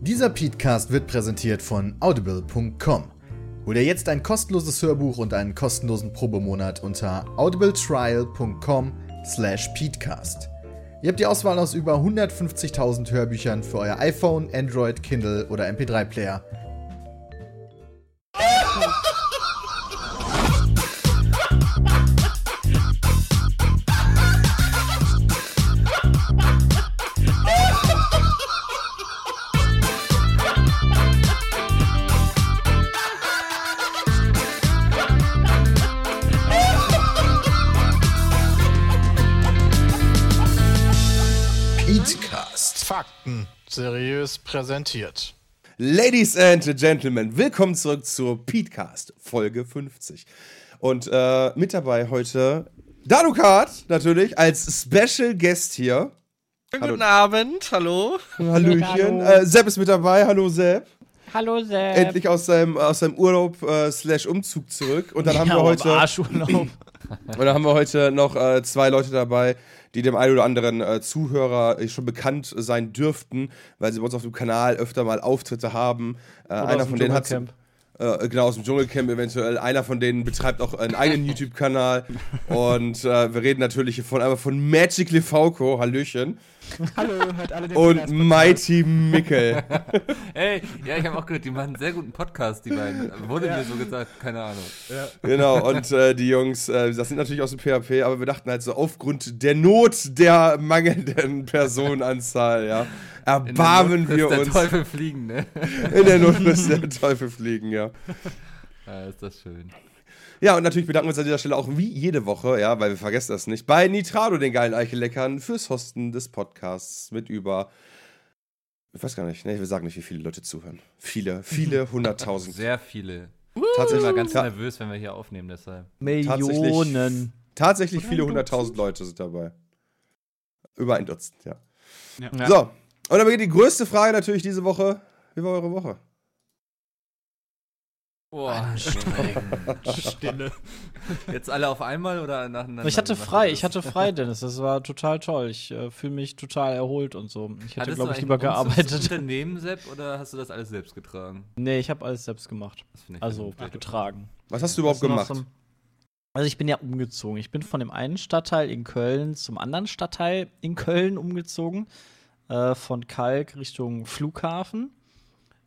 Dieser Podcast wird präsentiert von audible.com. Hol dir jetzt ein kostenloses Hörbuch und einen kostenlosen Probemonat unter audibletrial.com slash peatcast. Ihr habt die Auswahl aus über 150.000 Hörbüchern für euer iPhone, Android, Kindle oder MP3-Player. Seriös präsentiert. Ladies and Gentlemen, willkommen zurück zur Petecast, Folge 50. Und äh, mit dabei heute Danukat, natürlich, als Special Guest hier. Hallo. Guten Abend, hallo. Hallöchen. Äh, Sepp ist mit dabei. Hallo Sepp. Hallo Sepp. Endlich aus seinem, aus seinem Urlaub äh, slash Umzug zurück. Und dann haben wir Ja, heute. Arschurlaub. Und dann haben wir heute noch äh, zwei Leute dabei, die dem einen oder anderen äh, Zuhörer äh, schon bekannt sein dürften, weil sie bei uns auf dem Kanal öfter mal Auftritte haben. Äh, einer von denen hat Dschungelcamp. äh, genau aus dem Dschungelcamp eventuell. Einer von denen betreibt auch einen eigenen YouTube-Kanal. Und äh, wir reden natürlich von einmal von Magic Lefauco, Hallöchen, Hallo, hört alle den und. Mighty Mickel. Ey, ja, ich habe auch gehört, die machen einen sehr guten Podcast, die beiden. Wurde mir so gesagt, keine Ahnung. genau, und äh, die Jungs, äh, das sind natürlich aus dem PHP, aber wir dachten halt so, aufgrund der Not der mangelnden Personenanzahl, ja, erbarmen wir der uns. Teufel fliegen, ne? In der Not der Teufel fliegen, ja. Ja, ist das schön. Ja, und natürlich bedanken wir uns an dieser Stelle auch wie jede Woche, ja, weil wir vergessen das nicht, bei Nitrado, den geilen Eicheleckern, fürs Hosten des Podcasts mit über. Ich weiß gar nicht, ne, wir sagen nicht, wie viele Leute zuhören. Viele, viele hunderttausend. Sehr viele. Ich bin Tatsächlich, immer ganz nervös, wenn wir hier aufnehmen, deshalb. Millionen. tatsächlich viele hunderttausend Leute sind dabei. Über ein Dutzend, ja. Ja. So, und dann beginnt die größte Frage natürlich diese Woche. Wie war eure Woche? Boah, Stille. jetzt alle auf einmal oder nacheinander? Ich hatte frei, ich hatte frei, Dennis. Das war total toll. Ich äh, fühle mich total erholt und so. Ich hätte, glaube du ich, lieber eigentlich ein gearbeitet. Unternehmen, Sepp, oder hast du das alles selbst getragen? Nee, ich habe alles selbst gemacht. Das finde ich Also getragen. Was hast du überhaupt noch gemacht? Also ich bin ja umgezogen. Ich bin von dem einen Stadtteil in Köln zum anderen Stadtteil in Köln umgezogen. Äh, von Kalk Richtung Flughafen.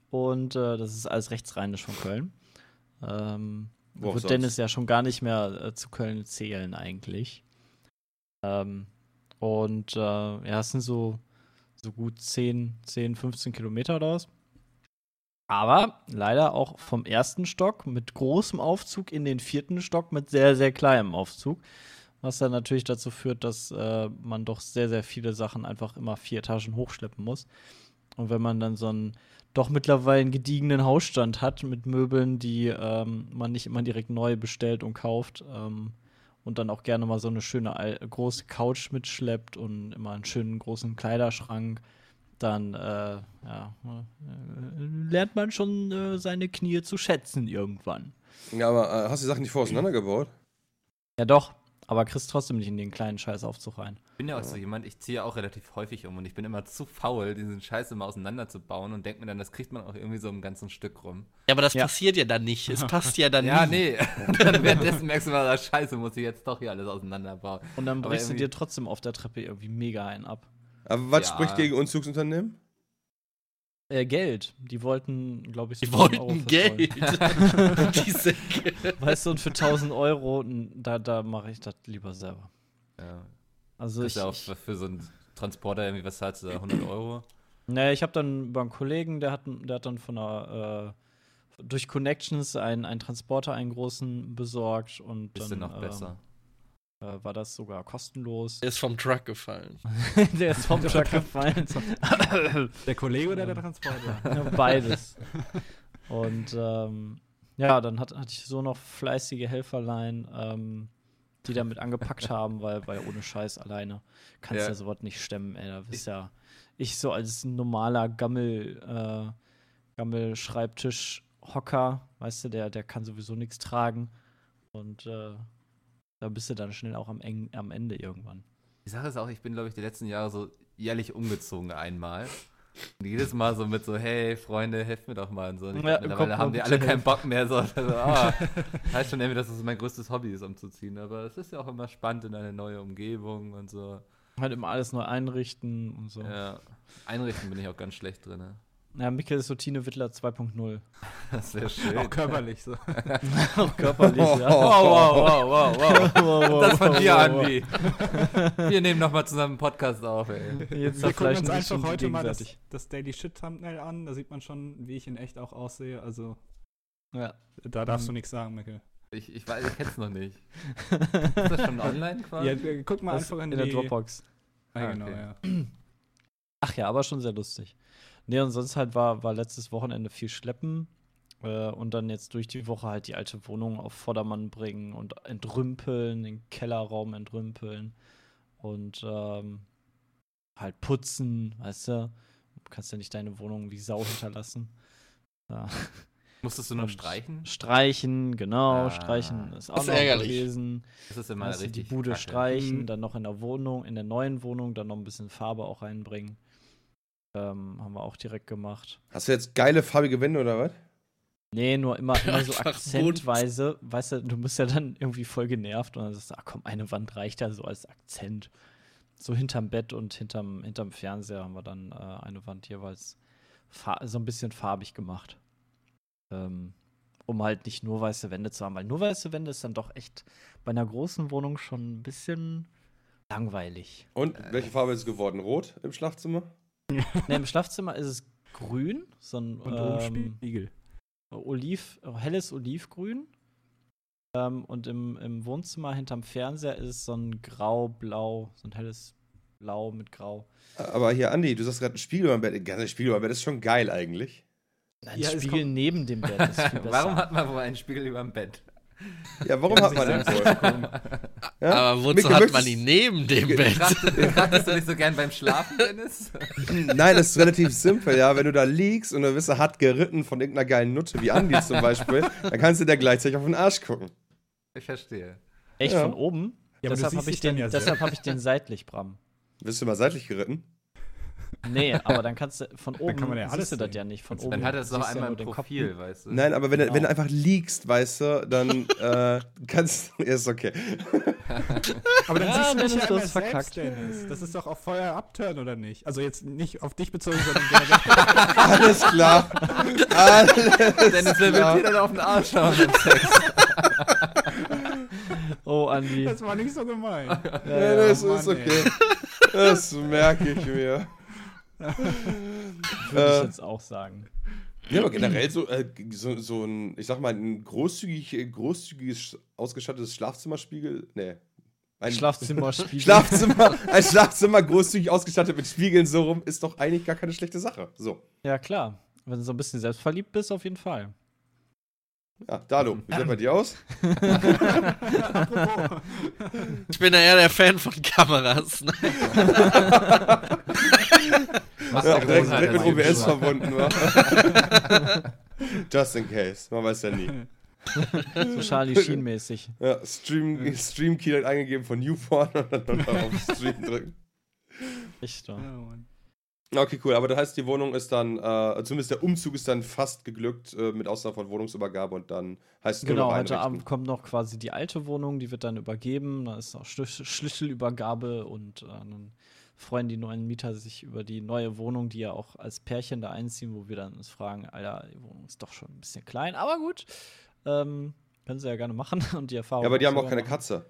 Und äh, das ist alles rechtsrheinisch von Köln. Ähm, Wo wird sonst. Dennis ja schon gar nicht mehr äh, zu Köln zählen eigentlich. Ähm, und äh, ja, es sind so, so gut 10, 10, 15 Kilometer oder was. Aber leider auch vom ersten Stock mit großem Aufzug in den vierten Stock mit sehr, sehr kleinem Aufzug. Was dann natürlich dazu führt, dass äh, man doch sehr, sehr viele Sachen einfach immer vier Etagen hochschleppen muss. Und wenn man dann so einen doch mittlerweile einen gediegenen Hausstand hat mit Möbeln, die ähm, man nicht immer direkt neu bestellt und kauft ähm, und dann auch gerne mal so eine schöne große Couch mitschleppt und immer einen schönen großen Kleiderschrank, dann äh, ja, äh, lernt man schon äh, seine Knie zu schätzen irgendwann. Ja, aber äh, hast du die Sachen nicht vor auseinandergebaut? Ja doch, aber kriegst trotzdem nicht in den kleinen Scheißaufzug rein. Ich bin ja auch so jemand, ich ziehe auch relativ häufig um und ich bin immer zu faul, diesen Scheiß immer auseinanderzubauen und denke mir dann, das kriegt man auch irgendwie so im ganzen Stück rum. Ja, aber das Ja. passiert ja dann nicht. Es passt ja dann Ja, nie. nee. dann währenddessen merkst du mal, ah, Scheiße, muss ich jetzt doch hier alles auseinanderbauen. Und dann brichst du dir trotzdem auf der Treppe irgendwie mega einen ab. Aber was Ja. spricht gegen Umzugsunternehmen? Äh, Geld. Die wollten, glaube ich, so Die 1000 Euro wollten. Geld. Die Säcke. Weißt du, und für 1000 Euro, da, da mache ich das lieber selber. Ja. Also Das ich, ist ja auch für, so einen Transporter irgendwie, was zahlst du da? 100 Euro? nee, ich habe dann über einen Kollegen, der hat, der hat dann von einer, äh, durch Connections einen, einen Transporter, einen großen besorgt und Bisschen dann noch besser. Äh, war das sogar kostenlos. Er ist vom Truck gefallen. der ist vom Truck gefallen. Der Kollege oder der Transporter? Ja, Beides. Und ähm, ja, dann hat, hatte ich so noch fleißige Helferlein, ähm, die damit angepackt haben, weil, weil ohne Scheiß alleine kannst du Ja. ja sowas nicht stemmen, ey. Da bist ja ich so als normaler Gammel, äh, Gammel-Schreibtisch-Hocker, weißt du, der, der kann sowieso nichts tragen. Und äh, da bist du dann schnell auch am, eng, am Ende irgendwann. Die Sache ist auch, ich bin, glaube ich, die letzten Jahre so jährlich umgezogen einmal. Und jedes Mal so mit so, hey, Freunde, helft mir doch mal und so. Und Ja, mittlerweile kommt haben die alle keinen. Bock mehr. So, also, ah, heißt schon irgendwie, dass es mein größtes Hobby ist, umzuziehen. Aber es ist ja auch immer spannend in eine neue Umgebung und so. Halt immer alles neu einrichten und so. Ja, Ja. Einrichten bin ich auch ganz schlecht drin. Ne? Mikkel ist so Tine Wittler 2.0 Das ist sehr schön. Auch körperlich so. Auch körperlich, ja. Wow, wow, wow, wow, wow. Wow, wow, Das von dir, wow, Andi. Wir nehmen nochmal zusammen einen Podcast auf, ey. Jetzt Wir gucken uns einfach heute mal das, das Daily Shit Thumbnail an. Da sieht man schon, wie ich in echt auch aussehe. Also, Ja. da darfst du nichts sagen, Mikkel. Ich, ich weiß, ich kenn's noch nicht. Ist das schon online quasi? Ja, guck mal Das einfach in, in der. Dropbox. Ah, Ah, genau, okay. ja. Ach ja, aber schon sehr lustig. Nee, und sonst halt war, war letztes Wochenende viel Schleppen äh, und dann jetzt durch die Woche halt die alte Wohnung auf Vordermann bringen und entrümpeln, den Kellerraum entrümpeln und ähm, halt putzen, weißt du? Du kannst ja nicht deine Wohnung wie Sau hinterlassen. Ja. Musstest du noch streichen? Streichen, genau, Ah. streichen ist auch Das ist noch ärgerlich. gewesen. Das ist immer du, die richtig. Bude kacke. streichen, Mhm. dann noch in der Wohnung, in der neuen Wohnung, dann noch ein bisschen Farbe auch reinbringen. Ähm, haben wir auch direkt gemacht. Hast du jetzt geile farbige Wände oder was? Nee, nur immer, immer so akzentweise. Weißt du, du bist ja dann irgendwie voll genervt und dann sagst du, ach komm, eine Wand reicht ja so als Akzent. So hinterm Bett und hinterm, hinterm Fernseher haben wir dann äh, eine Wand jeweils so ein bisschen farbig gemacht. Ähm, um halt nicht nur weiße Wände zu haben, weil nur weiße Wände ist dann doch echt bei einer großen Wohnung schon ein bisschen langweilig. Und welche Farbe ist es geworden? Rot im Schlafzimmer? Ne, Im Schlafzimmer ist es grün, so ein Und ähm, Spiegel. Oliv, helles Olivgrün. Ähm, und im, im Wohnzimmer hinterm Fernseher ist so ein grau-blau, so ein helles Blau mit Grau. Aber hier, Andi, du sagst gerade ein Spiegel beim Bett. Ganz Spiegel beim Bett ist schon geil eigentlich. Ein Ja, es Spiegel neben dem Bett ist viel besser. Warum hat man wohl einen Spiegel über dem Bett? Ja, warum hat man den wohl? Ja? Aber wozu Mikkel, hat man ihn neben dem Bett? Betrachtest du nicht so gern beim Schlafen, Dennis? Nein, das ist relativ simpel, ja. Wenn du da liegst und du bist hart geritten von irgendeiner geilen Nutte, wie Andi zum Beispiel, dann kannst du dir gleichzeitig auf den Arsch gucken. Ich verstehe. Echt Ja. von oben? Ja, deshalb habe ich, den- ja deshalb hab ich den seitlich, Bram. Bist du mal seitlich geritten? Nee, aber dann kannst du von oben kann man ja alles siehst du das sehen. ja nicht. Von oben Dann hat er es ja einmal im den Profil, Kopf. weißt du? Nein, aber wenn, Genau. wenn du einfach liegst, weißt du, dann äh, kannst du. Ist okay. Aber dann Ja, siehst du Dennis, ja selbst, verkackt. Dennis. Das ist doch auch Feuer abturn, oder nicht? Also jetzt nicht auf dich bezogen, sondern generell. Alles klar. Alles Dennis, wer wird dir dann auf den Arsch schauen beim Sex? Oh, Andi. Das war nicht so gemein. Ja, das Mann, ist ey. okay. Das merke ich mir. Würde ich Äh. jetzt auch sagen. Ja, aber generell so, äh, so, so ein, ich sag mal, ein großzügig, äh, großzügig ausgestattetes Schlafzimmerspiegel. Nee. Ein Schlafzimmerspiegel. Schlafzimmer, ein Schlafzimmer großzügig ausgestattet mit Spiegeln so rum, ist doch eigentlich gar keine schlechte Sache. So. Ja, klar. Wenn du so ein bisschen selbstverliebt bist, auf jeden Fall. Ja, Dalo, wie sieht bei dir aus? Ich bin ja eher der Fan von Kameras. Ne? Was Ja, der direkt, direkt mit OBS verbunden war. Just in case. Man weiß ja nie. So Charlie Sheen-mäßig. Ja, Stream, Stream Key eingegeben von Newporn und dann auf Stream drücken. Echt, Ja, doch. Mann. Okay, cool. Aber das heißt, die Wohnung ist dann, äh, zumindest der Umzug ist dann fast geglückt, äh, mit Ausnahme von Wohnungsübergabe und dann heißt es nur Genau, heute. Abend kommt noch quasi die alte Wohnung, die wird dann übergeben. Da ist auch Schlüssel Schlüsselübergabe und äh, dann freuen die neuen Mieter sich über die neue Wohnung, die ja auch als Pärchen da einziehen, wo wir dann uns fragen, Alter, die Wohnung ist doch schon ein bisschen klein, aber gut. Ähm, können sie ja gerne machen und die Erfahrung. Ja, aber die haben auch keine machen. Katze.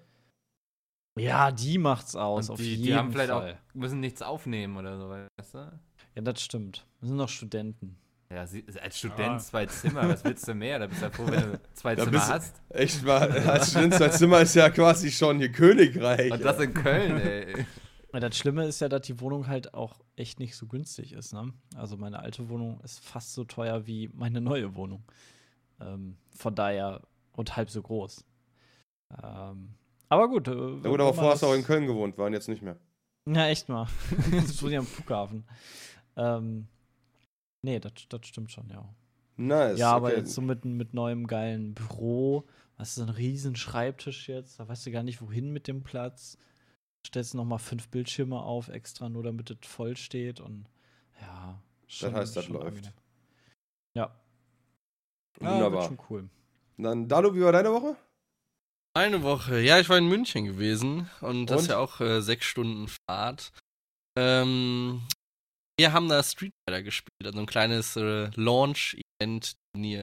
Ja, die macht's aus, Und auf die, jeden die haben vielleicht Fall. auch, müssen nichts aufnehmen oder so, weißt du? Ja, das stimmt. Wir sind noch Studenten. Ja, sie, als Student Ah. zwei Zimmer, was willst du mehr? Da bist du ja froh, wenn du zwei Da Zimmer hast. Echt mal, als Student zwei Zimmer ist ja quasi schon hier Königreich. Und das in Köln, ey. Ja, das Schlimme ist ja, dass die Wohnung halt auch echt nicht so günstig ist. Ne? Also meine alte Wohnung ist fast so teuer wie meine neue Wohnung. Ähm, von daher und halb so groß. Ähm, aber gut. Äh, Na gut, aber vorher hast du auch in Köln gewohnt, waren jetzt nicht mehr. Ja, echt mal. das wohne ich am Flughafen. Ähm, nee, das, stimmt schon, ja. Nice. ja, aber okay. jetzt so mit, mit neuem geilen Büro, weißt du, so ein riesen Schreibtisch jetzt, da weißt du gar nicht, wohin mit dem Platz. Stellst noch mal fünf Bildschirme auf, extra nur damit es voll steht und ja, Das heißt, das schon läuft. angenehm. Ja. Ja, Wunderbar. wird schon cool. Dann, Dalu, wie war deine Woche? Eine Woche. Ja, ich war in München gewesen und das Und? ist ja auch äh, sechs Stunden Fahrt. Ähm, wir haben da Street Fighter gespielt, also ein kleines äh, Launch-Event-Turnier.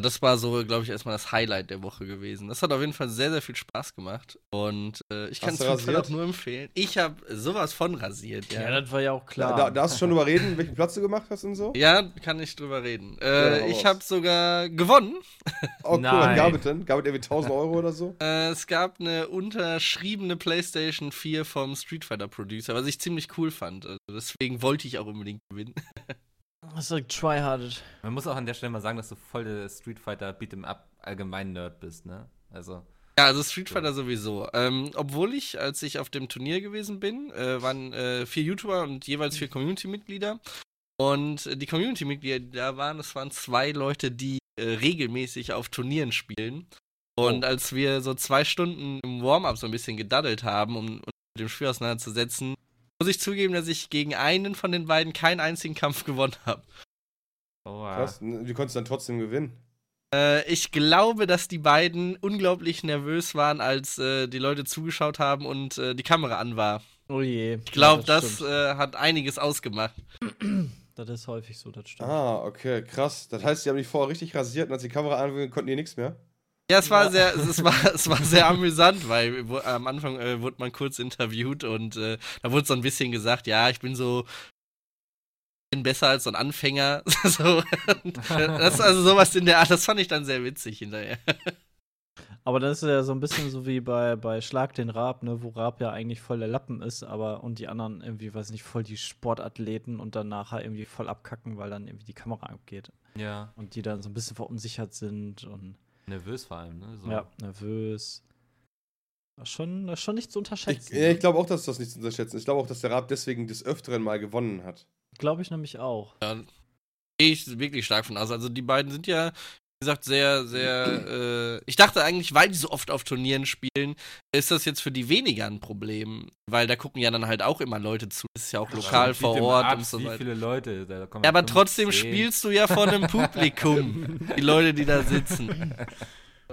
Das war so, glaube ich, erstmal das Highlight der Woche gewesen. Das hat auf jeden Fall sehr, sehr viel Spaß gemacht und äh, ich kann es auch nur empfehlen. Ich habe sowas von rasiert, ja. Ja, das war ja auch klar. Da, da darfst du schon drüber reden, welchen Platz du gemacht hast und so? Ja, kann ich drüber reden. Ja, Äh, hau ich habe sogar gewonnen. Oh, cool. Was Nein. gab es denn? Gab es irgendwie 1000 Euro oder so? Äh, es gab eine unterschriebene PlayStation 4 vom Street Fighter Producer, was ich ziemlich cool fand. Also deswegen wollte ich auch unbedingt gewinnen. Hast du tryhardet. Man muss auch an der Stelle mal sagen, dass du voll der Street Fighter Beat'em Up allgemein Nerd bist, ne? Also, Ja, also Street Fighter sowieso. Ähm, obwohl ich, als ich auf dem Turnier gewesen bin, äh, waren äh, vier YouTuber und jeweils vier Community-Mitglieder. Und äh, die Community-Mitglieder, die da waren, das waren zwei Leute, die äh, regelmäßig auf Turnieren spielen. Und Oh. als wir so zwei Stunden im Warm-up so ein bisschen gedaddelt haben, um uns mit dem Spiel auseinanderzusetzen, muss ich zugeben, dass ich gegen einen von den beiden keinen einzigen Kampf gewonnen habe. oh, Krass. Wie konntest du dann trotzdem gewinnen? Äh, ich glaube, dass die beiden unglaublich nervös waren, als äh, die Leute zugeschaut haben und äh, die Kamera an war. Oh je. Ich glaube, ja, das, stimmt. äh, hat einiges ausgemacht. das ist häufig so, das stimmt. Ah, okay, krass. Das heißt, die haben dich vorher richtig rasiert und als die Kamera an konnten die nichts mehr? Ja, es war sehr, es war, es war sehr amüsant, weil wo, am Anfang äh, wurde man kurz interviewt und äh, da wurde so ein bisschen gesagt, ja, ich bin so bin besser als so ein Anfänger. so, das ist also sowas in der Art, das fand ich dann sehr witzig hinterher. Aber das ist ja so ein bisschen so wie bei, bei Schlag den Raab, ne, wo Raab ja eigentlich voll der Lappen ist, aber und die anderen irgendwie, weiß nicht, voll die Sportathleten und dann nachher irgendwie voll abkacken, weil dann irgendwie die Kamera abgeht. Ja, Und die dann so ein bisschen verunsichert sind und nervös vor allem, ne? So. ja, nervös. Das ist schon, schon nicht zu Ich, unterschätzen. ja, ich glaube auch, dass das nicht zu unterschätzen ist. Ich glaube auch, dass der Raab deswegen des Öfteren mal gewonnen hat. Glaube ich nämlich auch. Ja, gehe ich wirklich stark von aus. Also die beiden sind ja, gesagt, sehr, sehr. Äh, ich dachte eigentlich, weil die so oft auf Turnieren spielen, ist das jetzt für die weniger ein Problem. Weil da gucken ja dann halt auch immer Leute zu. Das ist ja auch lokal vor Ort Ups, und so Wie weiter. viele Leute? Da kommen Ja, aber trotzdem zehn. spielst du ja vor einem Publikum, die Leute, die da sitzen.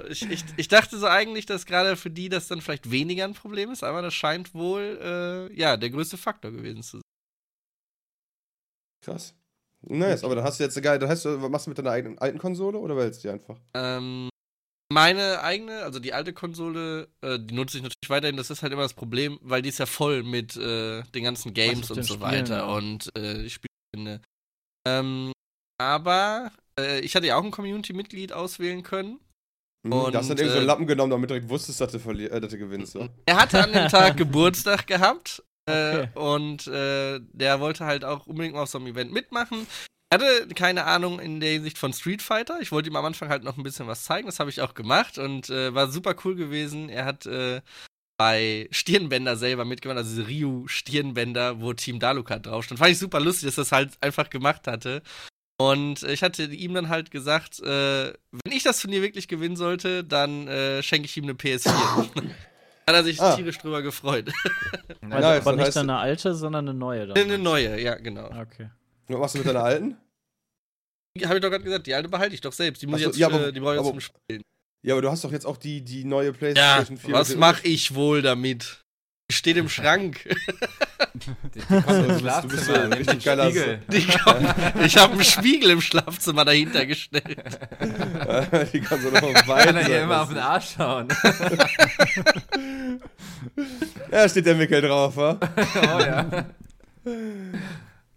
Ich, ich, ich dachte so eigentlich, dass gerade für die das dann vielleicht weniger ein Problem ist, aber das scheint wohl, äh, ja, der größte Faktor gewesen zu sein. Krass. Nice, aber dann hast du jetzt geile. Dann hast du, was machst du mit deiner eigenen alten Konsole oder wählst du die einfach? Ähm, meine eigene, also die alte Konsole, äh, die nutze ich natürlich weiterhin. Das ist halt immer das Problem, weil die ist ja voll mit äh, den ganzen Games und so Spielen, weiter. Und äh, ich spiele. Ähm, aber äh, ich hatte ja auch ein Community-Mitglied auswählen können. Hm, Und, da hast du dann irgendwie so einen äh, Lappen genommen, damit du direkt wusstest, dass du, äh, dass du gewinnst. So. Er hatte an dem Tag Geburtstag gehabt. Äh, Okay. Und äh, der wollte halt auch unbedingt mal auf so einem Event mitmachen. Er hatte keine Ahnung in der Hinsicht von Street Fighter. Ich wollte ihm am Anfang halt noch ein bisschen was zeigen. Das habe ich auch gemacht und äh, war super cool gewesen. Er hat äh, bei Stirnbänder selber mitgemacht, also diese Ryu-Stirnbänder, wo Team Daluka drauf stand. Fand ich super lustig, dass er das halt einfach gemacht hatte. Und ich hatte ihm dann halt gesagt, äh, wenn ich das Turnier wirklich gewinnen sollte, dann äh, schenke ich ihm eine PS4. Hat er sich Ah. tierisch drüber gefreut. Also, Nice, aber nicht heißt- eine alte, sondern eine neue. Dann. eine neue, ja, genau. Okay. Was machst du mit deiner alten? Habe ich doch gerade gesagt, die alte behalte ich doch selbst. Die muss so, ich jetzt, ja, aber- äh, die brauche ich jetzt aber- zum Spielen. Ja, aber du hast doch jetzt auch die, die neue Ja, PlayStation 4. was mache ich wohl damit? Die steht im Schrank. Die, die kommt Du ins bist- du bist Schlafzimmer, Spiegel. Kommt, ich habe einen Spiegel im Schlafzimmer dahinter gestellt. die kann so noch Kann er hier immer auf den. Arsch schauen. Ja, steht der Mickel drauf, wa? oh ja.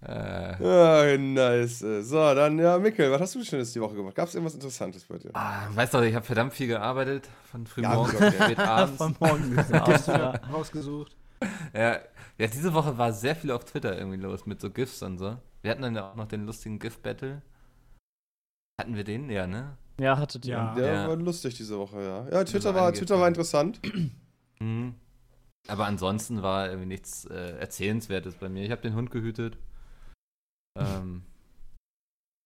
Äh, Ah, nice. So, dann, ja, Mickel, was hast du Schönes die Woche gemacht? Gab es irgendwas Interessantes bei dir? ah, weißt du, ich habe verdammt viel gearbeitet. Von früh Ja, morgens bis spät abends. Von morgen bis abends, ja. Rausgesucht. Ja, ja, diese Woche war sehr viel auf Twitter irgendwie los mit so GIFs und so. Wir hatten dann ja auch noch den lustigen GIF-Battle. Hatten wir den? Ja, ne? Ja, hattet ihr. Ja. Der Ja. war lustig diese Woche, ja. Ja, Twitter war, Twitter war interessant. Mhm. Aber ansonsten war irgendwie nichts äh, Erzählenswertes bei mir. Ich habe den Hund gehütet. Ähm,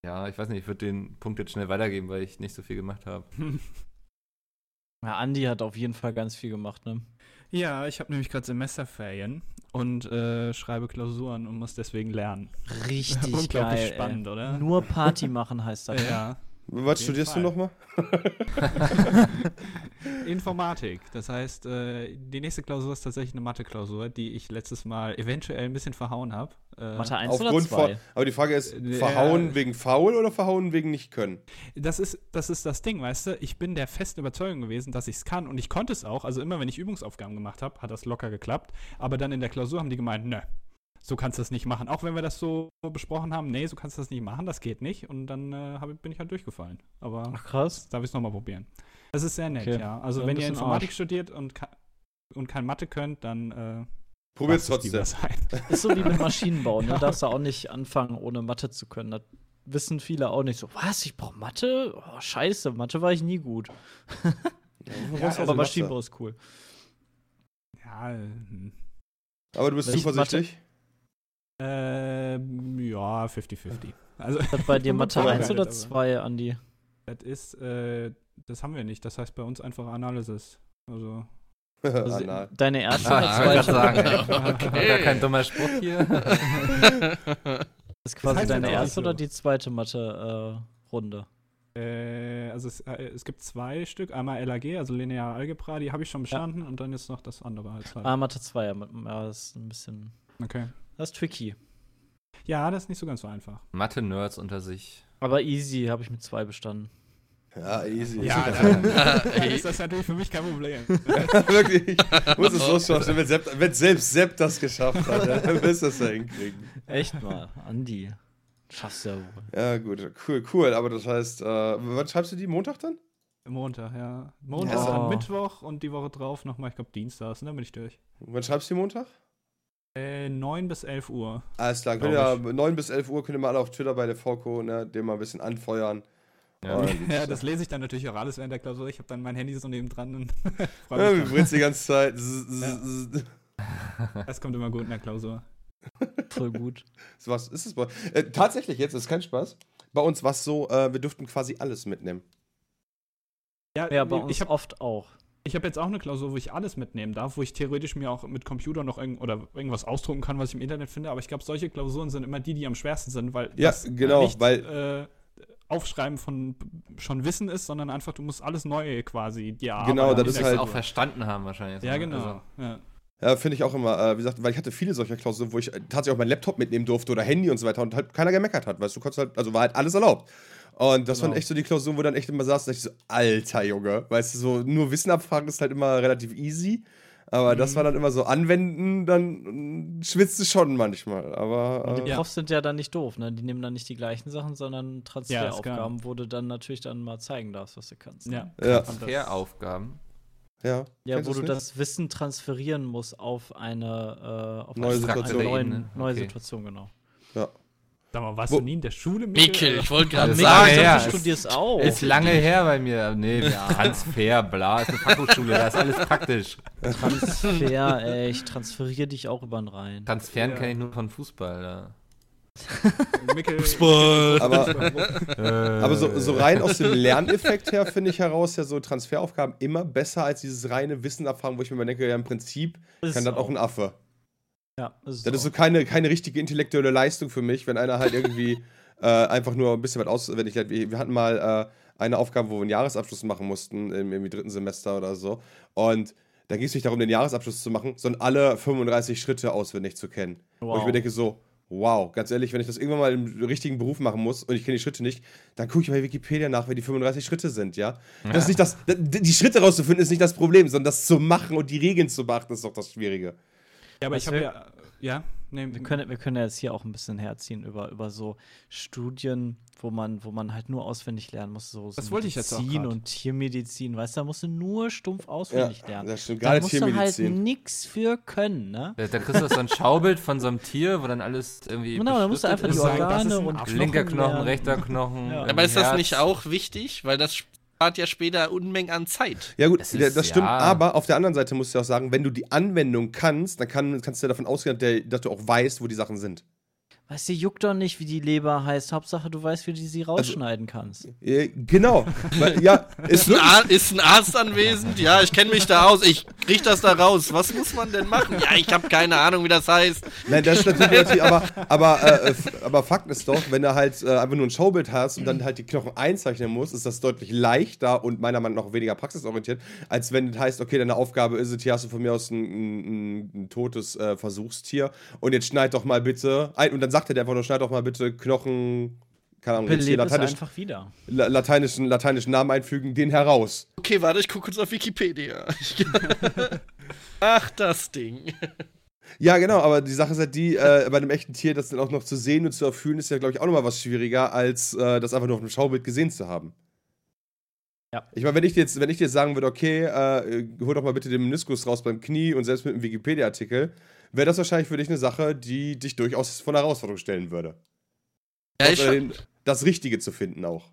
ja, ich weiß nicht, ich würde den Punkt jetzt schnell weitergeben, weil ich nicht so viel gemacht habe. Ja, Andi hat auf jeden Fall ganz viel gemacht, ne? Ja, ich habe nämlich gerade Semesterferien und äh, schreibe Klausuren und muss deswegen lernen. Richtig Unglaublich geil. spannend, ey. oder? Nur Party machen heißt das. Ja. Was studierst Fall. du nochmal? Informatik. Das heißt, äh, die nächste Klausur ist tatsächlich eine Mathe-Klausur, die ich letztes Mal eventuell ein bisschen verhauen habe. Äh, Mathe 1 oder Aufgrund 2? von. Aber die Frage ist, Äh, verhauen ja. wegen faul oder verhauen wegen nicht können? Das ist, das ist das Ding, weißt du? Ich bin der festen Überzeugung gewesen, dass ich es kann und ich konnte es auch. Also immer, wenn ich Übungsaufgaben gemacht habe, hat das locker geklappt. Aber dann in der Klausur haben die gemeint, nö, so kannst du das nicht machen. Auch wenn wir das so besprochen haben, nee, so kannst du das nicht machen, das geht nicht. Und dann äh, hab, bin ich halt durchgefallen. Aber Ach, krass. darf ich es nochmal probieren. Das ist sehr nett, Okay. ja. Also Ja, wenn ihr Informatik Arsch. studiert und, und kein Mathe könnt, dann äh, Probier's lasst es trotzdem. sein. Ist so wie mit Maschinenbau, ne? Darfst du auch nicht anfangen, ohne Mathe zu können. Das wissen viele auch nicht so. Was? Ich brauche Mathe? Oh, scheiße, Mathe war ich nie gut. Ja, also Aber Mathe. Maschinenbau ist cool. Ja, hm. Aber du bist Welche zuversichtlich? Ähm, ja, 50-50. Also, Hat bei dir Mathe vorbereitet, 1 oder aber- 2, Andi? Das ist, äh, das haben wir nicht. Das heißt bei uns einfach Analysis. Also, Also, deine erste Ah, oder zweite? War gar kein dummer Spruch hier. ist quasi heißt deine erste oder die zweite Mathe-Runde? äh, also es, äh, es gibt zwei Stück. Einmal LAG, also lineare Algebra, die habe ich schon bestanden und dann ist noch das andere als halt. ah, Mathe 2, ja, ja, das ist ein bisschen. Okay. Das ist tricky. Ja, das ist nicht so ganz so einfach. Mathe-Nerds unter sich. Aber easy habe ich mit 2 bestanden. Ja, easy. Ja, dann dann ist das natürlich für mich kein Problem. wirklich. Muss es so schaffen, wenn, Sepp, wenn selbst Sepp das geschafft hat, ja, dann wirst du das ja hinkriegen. Echt mal, Andi. Schaffst ja wohl. Ja, gut, cool, cool. Aber das heißt, äh, wann schreibst du die? Montag dann? Montag, ja. Montag, Ja. dann Mittwoch und die Woche drauf nochmal, ich glaube, Dienstags, und dann bin ich durch. Wann schreibst du die Montag? Äh, 9 bis 11 Uhr. Alles klar, könnt Glaub ihr, 9 bis 11 Uhr könnt ihr mal alle auf Twitter bei der VCO, ne, den mal ein bisschen anfeuern. Ja. Ja, das lese ich dann natürlich auch alles während der Klausur. Ich habe dann mein Handy so neben dran und freu ja, mich wir britzt die ganze Zeit. Ja. Das kommt immer gut in der Klausur. Voll gut. So Was ist es bei äh, Tatsächlich, jetzt ist kein Spaß. Bei uns war es so, äh, wir durften quasi alles mitnehmen. Ja, bei uns ich habe oft auch. Ich hab jetzt auch eine Klausur, wo ich alles mitnehmen darf, wo ich theoretisch mir auch mit Computer noch irgend oder irgendwas ausdrucken kann, was ich im Internet finde. Aber ich glaube, solche Klausuren sind immer die, die am schwersten sind, weil Ja, das genau, nicht weil- äh, Aufschreiben von schon Wissen ist, sondern einfach, du musst alles neu quasi dir Genau, das ist halt- auch verstanden haben wahrscheinlich. Ja, Also, genau. Ja. Ja, finde ich auch immer, äh, wie gesagt, weil ich hatte viele solcher Klausuren, wo ich tatsächlich auch meinen Laptop mitnehmen durfte oder Handy und so weiter und halt keiner gemeckert hat, weißt du, konntest halt, also war halt alles erlaubt. Und das Genau. waren echt so die Klausuren, wo dann echt immer saß, da ich so, alter Junge, weißt du, so nur Wissen abfragen ist halt immer relativ easy, aber das Mhm. war dann immer so anwenden, dann äh, schwitzt es schon manchmal, aber Und die äh, Ja. Profs sind ja dann nicht doof, ne? Die nehmen dann nicht die gleichen Sachen, sondern Transferaufgaben, klar. wo du dann natürlich dann mal zeigen darfst, was du kannst. ne? Ja. ja, Transferaufgaben. ja. Ja, wo du nicht? das Wissen transferieren musst auf eine, äh, auf Neue eine, Situation. Eine neue, Ebene. neue Okay. Situation, genau. Sag mal, warst Wo- du nie in der Schule? Mikkel? Mikkel, ich wollte gerade ich her. dachte, du studierst auch. Ist lange her bei mir. Nee, Transfer, bla, ist eine Fachhochschule, da ist alles praktisch. Transfer, ey, ich transferiere dich auch über den Rhein. Transferen Ja. kenne ich nur von Fußball. Da. Mikkel, Aber, Äh, aber so, so rein aus dem Lerneffekt her finde ich heraus ja so Transferaufgaben immer besser als dieses reine Wissen abfragen, wo ich mir mal denke, ja im Prinzip kann das auch ein Affe. Ja, ist Das ist so keine, keine richtige intellektuelle Leistung für mich, wenn einer halt irgendwie äh, einfach nur ein bisschen was auswendig lernt. Wir wir hatten mal äh, eine Aufgabe, wo wir einen Jahresabschluss machen mussten, im, im dritten Semester oder so. Und da ging es nicht darum, den Jahresabschluss zu machen, sondern alle 35 Schritte auswendig zu kennen. Wo ich Wow. mir denke, so, wow, ganz ehrlich, wenn ich das irgendwann mal im richtigen Beruf machen muss und ich kenne die Schritte nicht, dann gucke ich bei Wikipedia nach, wer die 35 Schritte sind, ja? Das ist nicht das, die Schritte rauszufinden ist nicht das Problem, sondern das zu machen und die Regeln zu beachten, ist doch das Schwierige. Ja, aber ich Was habe wir- ja. Ja, nee, Wir können, wir können ja jetzt hier auch ein bisschen herziehen über, über so Studien, wo man, wo man halt nur auswendig lernen muss. So, so Das wollte ich jetzt auch Medizin und Tiermedizin, weißt du, da musst du nur stumpf auswendig Ja, lernen. das stimmt. Da musst du halt nix für können, ne? Da, da kriegst du so ein Schaubild von so einem Tier, wo dann alles irgendwie. Genau, da musst du einfach die Organe und Abschluss. Linker Knochen Knochen, lernen. rechter Knochen. Ja. Aber ist das nicht auch wichtig? Weil das spart ja später Unmengen an Zeit. Ja gut, Das ist- das stimmt, ja. aber auf der anderen Seite musst du auch sagen, wenn du die Anwendung kannst, dann kann, kannst du davon ausgehen, dass du auch weißt, wo die Sachen sind. Weißt du, juckt doch nicht, wie die Leber heißt. Hauptsache, du weißt, wie du sie rausschneiden kannst. Äh, genau. Weil, ja, ist Ist ein, wirklich, Ar ist ein Arzt anwesend? Ja, ich kenne mich da aus. Ich krieg das da raus. Was muss man denn machen? Ja, ich habe keine Ahnung, wie das heißt. Nein, das stimmt natürlich, aber, aber, äh, aber Fakt ist doch, wenn du halt äh, einfach nur ein Showbild hast und dann halt die Knochen einzeichnen musst, ist das deutlich leichter und meiner Meinung nach weniger praxisorientiert, als wenn es heißt, okay, deine Aufgabe ist es, hier hast du von mir aus ein, ein, ein totes äh, Versuchstier und jetzt schneid doch mal bitte ein, und dann sagt er dir einfach nur, schneid doch mal bitte Knochen, keine Ahnung, Belebt es lateinisch, einfach wieder. la- lateinischen, lateinischen Namen einfügen, den heraus. Okay, warte, ich gucke kurz auf Wikipedia. Ach, das Ding. Ja, genau, aber die Sache ist halt die, äh, bei einem echten Tier, das dann auch noch zu sehen und zu erfühlen, ist ja, glaube ich, auch nochmal was schwieriger, als äh, das einfach nur auf einem Schaubild gesehen zu haben. Ja. Ich meine, wenn ich dir jetzt, wenn ich dir jetzt sagen würde, okay, äh, hol doch mal bitte den Meniskus raus beim Knie und selbst mit einem Wikipedia-Artikel, wäre das wahrscheinlich für dich eine Sache, die dich durchaus vor eine Herausforderung stellen würde. Ja, ich, Trotz alledem das Richtige zu finden auch.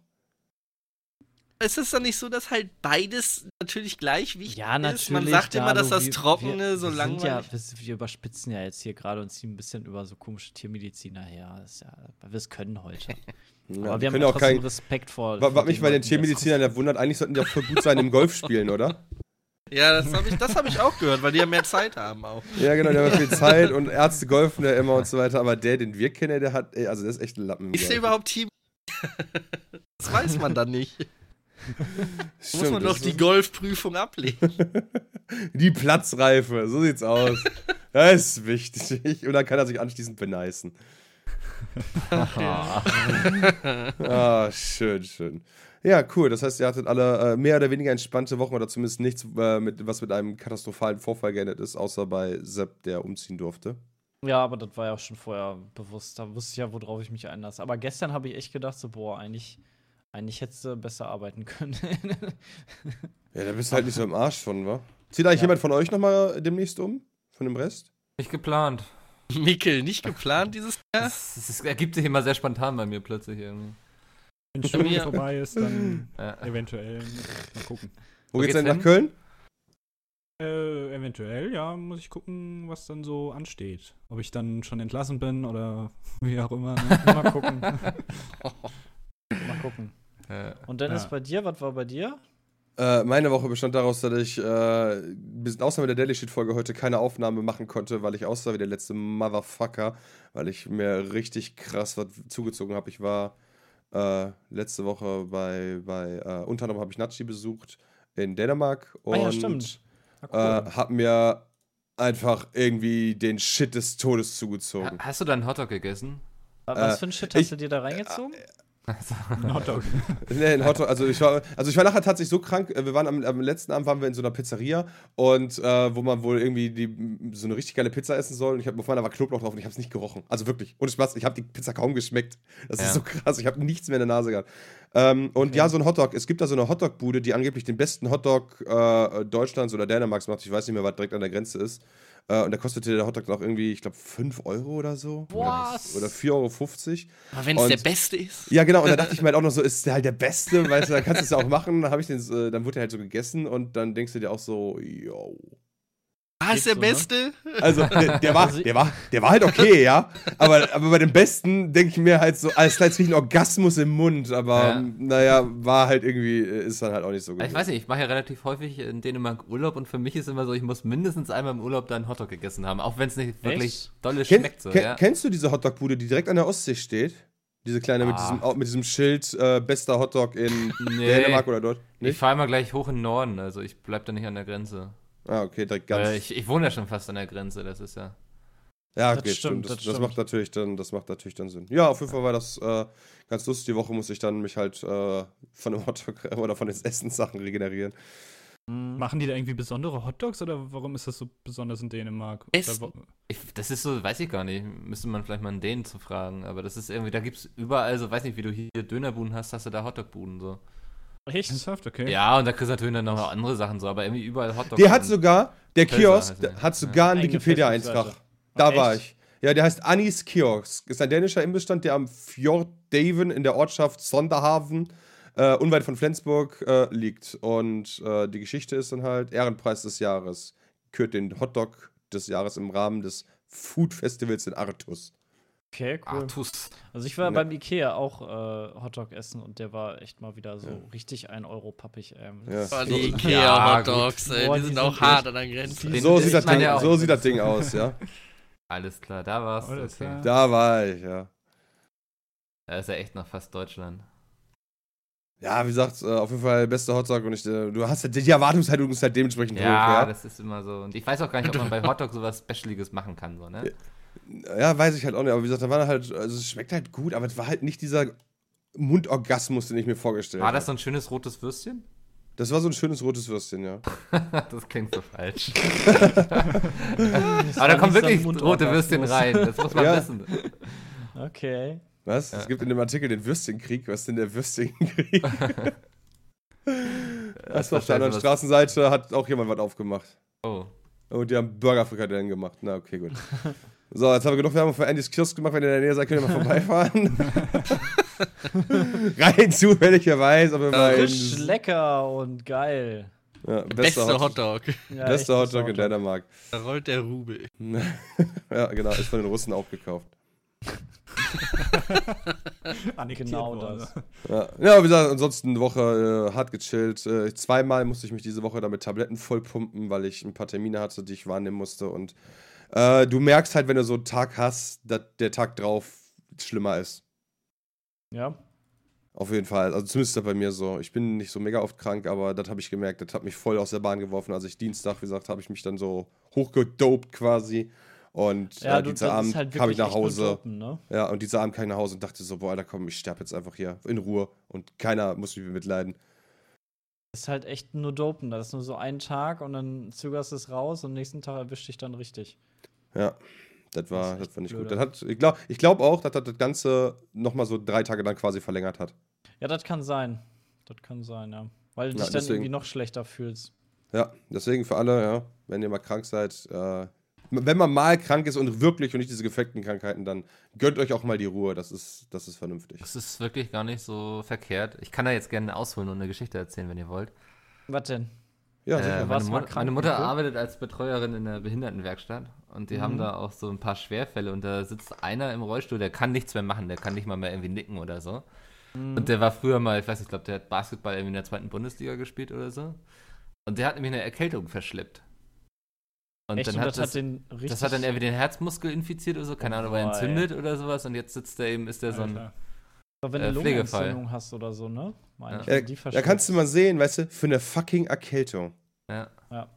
ist es dann nicht so, dass halt beides natürlich gleich wichtig Ja, natürlich. ist? Man sagt immer, dass das wir- Trockene wir, so wir langweilig Sind ja, wir, wir überspitzen ja jetzt hier gerade und ziehen ein bisschen über so komische Tiermediziner her. Das ja, weil wir es können heute. Ja, Aber wir haben auch trotzdem kein. Respekt vor. Was mich bei den Tiermedizinern ja wundert, eigentlich sollten die auch voll gut sein im Golf spielen, oder? Ja, das habe ich, das hab ich auch gehört, weil die ja mehr Zeit haben auch. Ja, genau, der hat viel Zeit und Ärzte golfen ja immer und so weiter, aber der, den wir kennen, der hat, ey, also der ist echt ein Lappen. Ist der überhaupt Team? Das weiß man dann nicht. Stimmt, Muss man doch die Golfprüfung ablegen. Die Platzreife, so sieht's aus. Das ist wichtig. Und dann kann er sich anschließend beneisen. Ah, schön, schön. Ja, cool. Das heißt, ihr hattet alle äh, mehr oder weniger entspannte Wochen oder zumindest nichts, äh, mit, was mit einem katastrophalen Vorfall geendet ist, außer bei Sepp, der umziehen durfte. Ja, aber das war ja auch schon vorher bewusst. Da wusste ich ja, worauf ich mich einlasse. Aber gestern habe ich echt gedacht, so, boah, eigentlich, eigentlich hättest du besser arbeiten können. Ja, da bist du halt nicht so im Arsch von, wa? Zieht eigentlich Ja. jemand von euch nochmal demnächst um? Von dem Rest? Nicht geplant. Mikkel, nicht geplant dieses Jahr? Das, das ergibt sich immer sehr spontan bei mir plötzlich irgendwie. Wenn Schule vorbei ist, dann Ja. eventuell mal gucken. Wo, Wo geht's geht's denn nach? Köln? Äh, eventuell, ja, muss ich gucken, was dann so ansteht. Ob ich dann schon entlassen bin oder wie auch immer. Ne? Mal gucken. Mal gucken. Ja. Und Dennis, Ja. bei dir, was war bei dir? Äh, meine Woche bestand daraus, dass ich äh, bis außer mit der Daily Sheet Folge heute keine Aufnahme machen konnte, weil ich aussah wie der letzte Motherfucker, weil ich mir richtig krass was zugezogen habe. Ich war äh, letzte Woche bei, bei äh, unter anderem habe ich Nachi besucht in Dänemark und Ah ja, stimmt. äh, Ah, hab mir einfach irgendwie den Shit des Todes zugezogen. Ha- Hast du dann Hotdog gegessen? Was äh, für ein Shit hast ich- du dir da reingezogen? Ein Hotdog. Nee, ein Hotdog. Also ich war, also ich war nachher tatsächlich so krank. äh, Wir waren am, am letzten Abend waren wir in so einer Pizzeria und äh, wo man wohl irgendwie die, so eine richtig geile Pizza essen soll. Und ich habe auf meiner war Knoblauch drauf und ich habe es nicht gerochen. Also wirklich. Ohne Spaß. Ich habe die Pizza kaum geschmeckt. Das Ja. ist so krass. Ich habe nichts mehr in der Nase gehabt. Ähm, und ja, so ein Hotdog. Es gibt da so eine Hotdog-Bude, die angeblich den besten Hotdog äh, Deutschlands oder Dänemarks macht. Ich weiß nicht mehr, was direkt an der Grenze ist. Äh, und da kostete der Hotdog noch irgendwie, ich glaube, 5 Euro oder so. Was? Oder 4,50 Euro. Aber wenn es der Beste ist. Ja, genau. Und da dachte ich mir halt auch noch so, ist der halt der Beste, weißt du, dann kannst du es ja auch machen. Dann, hab ich den, äh, dann wurde er halt so gegessen und dann denkst du dir auch so, yo. Ah, ist der so, ne? Beste? Also, der, der, war, Also- der, war, der war halt okay, ja. Aber, aber bei dem Besten denke ich mir halt so, alles klar, jetzt krieg ich einen Orgasmus im Mund. Aber Ja. ähm, naja, war halt irgendwie, äh, ist dann halt auch nicht so gut. Ich weiß nicht, ich mache ja relativ häufig in Dänemark Urlaub und für mich ist immer so, ich muss mindestens einmal im Urlaub da einen Hotdog gegessen haben, auch wenn es nicht wirklich dolle Kenn, schmeckt. So, ken, ja? Kennst du diese Hotdog-Bude, die direkt an der Ostsee steht? Diese kleine mit, Ah. diesem, mit diesem Schild, äh, bester Hotdog in Nee. Dänemark oder dort? Ich Nicht? fahre mal gleich hoch in den Norden, also ich bleib da nicht an der Grenze. Ah, okay, direkt ganz. Weil ich, ich wohne ja schon fast an der Grenze, das ist ja. Ja, Das okay, stimmt, stimmt. Das, das das, stimmt. macht natürlich dann, das macht natürlich dann Sinn. Ja, auf jeden Fall war das äh, ganz lustig. Die Woche muss ich dann mich halt äh, von dem Hotdog oder von den Essenssachen regenerieren. Hm. Machen die da irgendwie besondere Hotdogs oder warum ist das so besonders in Dänemark? Wo- Ich, das ist so, weiß ich gar nicht. Müsste man vielleicht mal einen Dänen zu fragen. Aber das ist irgendwie, da gibt's überall so, weiß nicht, wie du hier Dönerbuden hast, hast du da Hotdogbuden so. Echt? Ernsthaft? Okay. Ja, und da kriegst du natürlich dann noch andere Sachen so, aber irgendwie überall Hotdogs. Der hat sogar, der Kiosk, hat sogar einen Wikipedia-Eintrag. Da Ah, war echt? ich. Ja, der heißt Anis Kiosk. Ist ein dänischer Imbissstand, der am Fjord Daven in der Ortschaft Sonderhaven, äh, unweit von Flensburg, äh, liegt. Und äh, die Geschichte ist dann halt Ehrenpreis des Jahres. Kürt den Hotdog des Jahres im Rahmen des Food Festivals in Artus. Okay, cool. Artus. Also ich war Ja. beim Ikea auch äh, Hotdog essen und der war echt mal wieder so Ja. richtig ein Euro pappig. Ähm, Ja. Oh, So- die Ikea Hot Dogs, gut. ey, Boah, die die sind sind auch hart an der Grenze. Den So sieht, das Ding, so sieht das Ding aus, ja. Alles klar, da war's. Alles Okay. klar. Da war ich, ja. Da ist ja echt noch fast Deutschland. Ja, wie gesagt, äh, auf jeden Fall beste Hotdog und ich, äh, du hast halt, die Erwartungshaltung ist halt dementsprechend hoch, Ja, ja. das ist immer so. Und ich weiß auch gar nicht, ob man bei Hotdog sowas Specialiges machen kann, so, ne? Ja, weiß ich halt auch nicht, aber wie gesagt, da war halt, also es schmeckt halt gut, aber es war halt nicht dieser Mundorgasmus, den ich mir vorgestellt War das habe. so ein schönes rotes Würstchen? Das war so ein schönes rotes Würstchen, ja. das klingt so falsch. Aber da kommen wirklich rote Würstchen rein. Das muss man Ja. wissen. Okay. Was? Es gibt in dem Artikel den Würstchenkrieg. Was ist denn der Würstchenkrieg? Das war auf der anderen Straßenseite, hat auch jemand was aufgemacht. Oh. Und die haben Burgerfrikadellen gemacht. Na, okay, gut. So, jetzt haben wir genug Werbung für Andys Kiosk gemacht. Wenn ihr in der Nähe seid, könnt ihr mal vorbeifahren. Rein zufälligerweise, Frisch, lecker und geil. ja, Beste bester Hot Hotdog. Ja, Bester Hotdog in Dänemark. Da rollt der Rubel. ja, genau, ist von den Russen auch gekauft. Genau das. Ja, ja wie gesagt, ansonsten eine Woche äh, hart gechillt. Äh, zweimal musste ich mich diese Woche damit Tabletten vollpumpen, weil ich ein paar Termine hatte, die ich wahrnehmen musste. Und äh, du merkst halt, wenn du so einen Tag hast, dass der Tag drauf schlimmer ist. Ja. Auf jeden Fall. Also zumindest ist das bei mir so. Ich bin nicht so mega oft krank, aber das habe ich gemerkt. Das hat mich voll aus der Bahn geworfen. Als ich Dienstag, wie gesagt, habe ich mich dann so hochgedopt quasi. Und Ja, äh, dieser Abend halt kam ich nach Hause. Dopen, ne? Ja, und dieser Abend kam ich nach Hause und dachte so, boah, Alter, komm, ich sterbe jetzt einfach hier in Ruhe. Und keiner muss mich mitleiden. Ist halt echt nur Dopen. Das ist nur so ein Tag und dann zögerst du es raus und nächsten Tag erwischt dich dann richtig. Ja, das war, Das das war nicht blöde. gut. Hat, ich glaube ich glaub auch, dass das das Ganze nochmal so drei Tage dann quasi verlängert hat. Ja, das kann sein. Das kann sein, ja. Weil du Ja, dich dann deswegen- irgendwie noch schlechter fühlst. Ja, deswegen für alle, ja, wenn ihr mal krank seid, äh, wenn man mal krank ist und wirklich und nicht diese gefleckten Krankheiten, dann gönnt euch auch mal die Ruhe. Das ist, das ist vernünftig. Das ist wirklich gar nicht so verkehrt. Ich kann da jetzt gerne ausholen und eine Geschichte erzählen, wenn ihr wollt. Was denn? Ja, Äh, sicher. meine, warst du mal Mu krank, meine Mutter Nico? arbeitet als Betreuerin in der Behindertenwerkstatt und die haben Mhm. da auch so ein paar Schwerfälle und da sitzt einer im Rollstuhl, der kann nichts mehr machen, der kann nicht mal mehr irgendwie nicken oder so. Mhm. Und der war früher mal, ich weiß nicht, ich glaube, der hat Basketball irgendwie in der zweiten Bundesliga gespielt oder so. Und der hat nämlich eine Erkältung verschleppt. Und Echt? dann und hat das, das, hat den das hat dann irgendwie den Herzmuskel infiziert oder so, keine Ahnung, er Boah, ey. entzündet oder sowas und jetzt sitzt er eben, ist der so ein. Alter. Aber wenn äh, du Pflegefall. Lungenentzündung hast oder so, ne? Meine Ja. ich, da kannst du mal sehen, weißt du, für eine fucking Erkältung. Ja. Ja.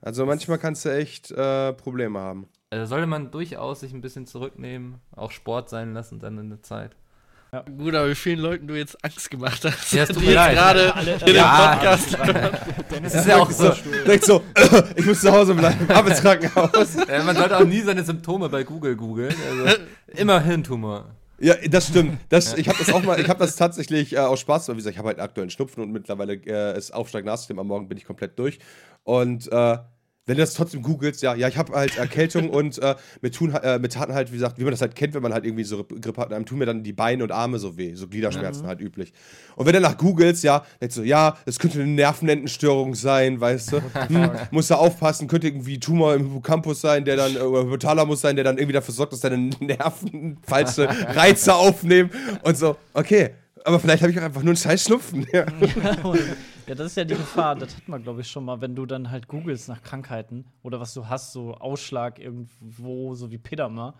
Also manchmal kannst du echt äh, Probleme haben. Also sollte man durchaus sich ein bisschen zurücknehmen, auch Sport sein lassen dann in der Zeit. Gut, aber wie vielen Leuten du jetzt Angst gemacht hast. Ja, die mir jetzt leid. gerade in Ja. dem Podcast. Es ist ja auch so. Direkt so, ich muss zu Hause bleiben, ab ins Krankenhaus. Äh, man sollte auch nie seine Symptome bei Google googeln. Also immer Hirntumor. Ja, das stimmt. Das, Ich habe das auch mal, ich habe das tatsächlich äh, aus Spaß, weil wie gesagt, ich habe halt aktuell einen Schnupfen und mittlerweile äh, ist Aufsteig-Nachsystem. Am Morgen bin ich komplett durch. Und äh, wenn du das trotzdem googelst, ja, ja, ich habe halt Erkältung und äh, mir tun äh, mir taten halt, wie gesagt, wie man das halt kennt, wenn man halt irgendwie so Grippe hat, einem tun mir dann die Beine und Arme so weh, so Gliederschmerzen halt üblich. Und wenn du nach googelst, ja, denkst du, ja, es könnte eine Nervenendenstörung sein, weißt du, hm, musst du aufpassen, könnte irgendwie Tumor im Hippocampus sein, der dann, äh, oder Hypothalamus sein, der dann irgendwie dafür sorgt, dass deine Nerven falsche Reize aufnehmen und so, okay. Aber vielleicht habe ich auch einfach nur einen scheiß Schnupfen. Ja. Ja, das ist ja die Gefahr. Das hat man, glaube ich, schon mal, wenn du dann halt googelst nach Krankheiten oder was du hast, so Ausschlag irgendwo, so wie Pedama.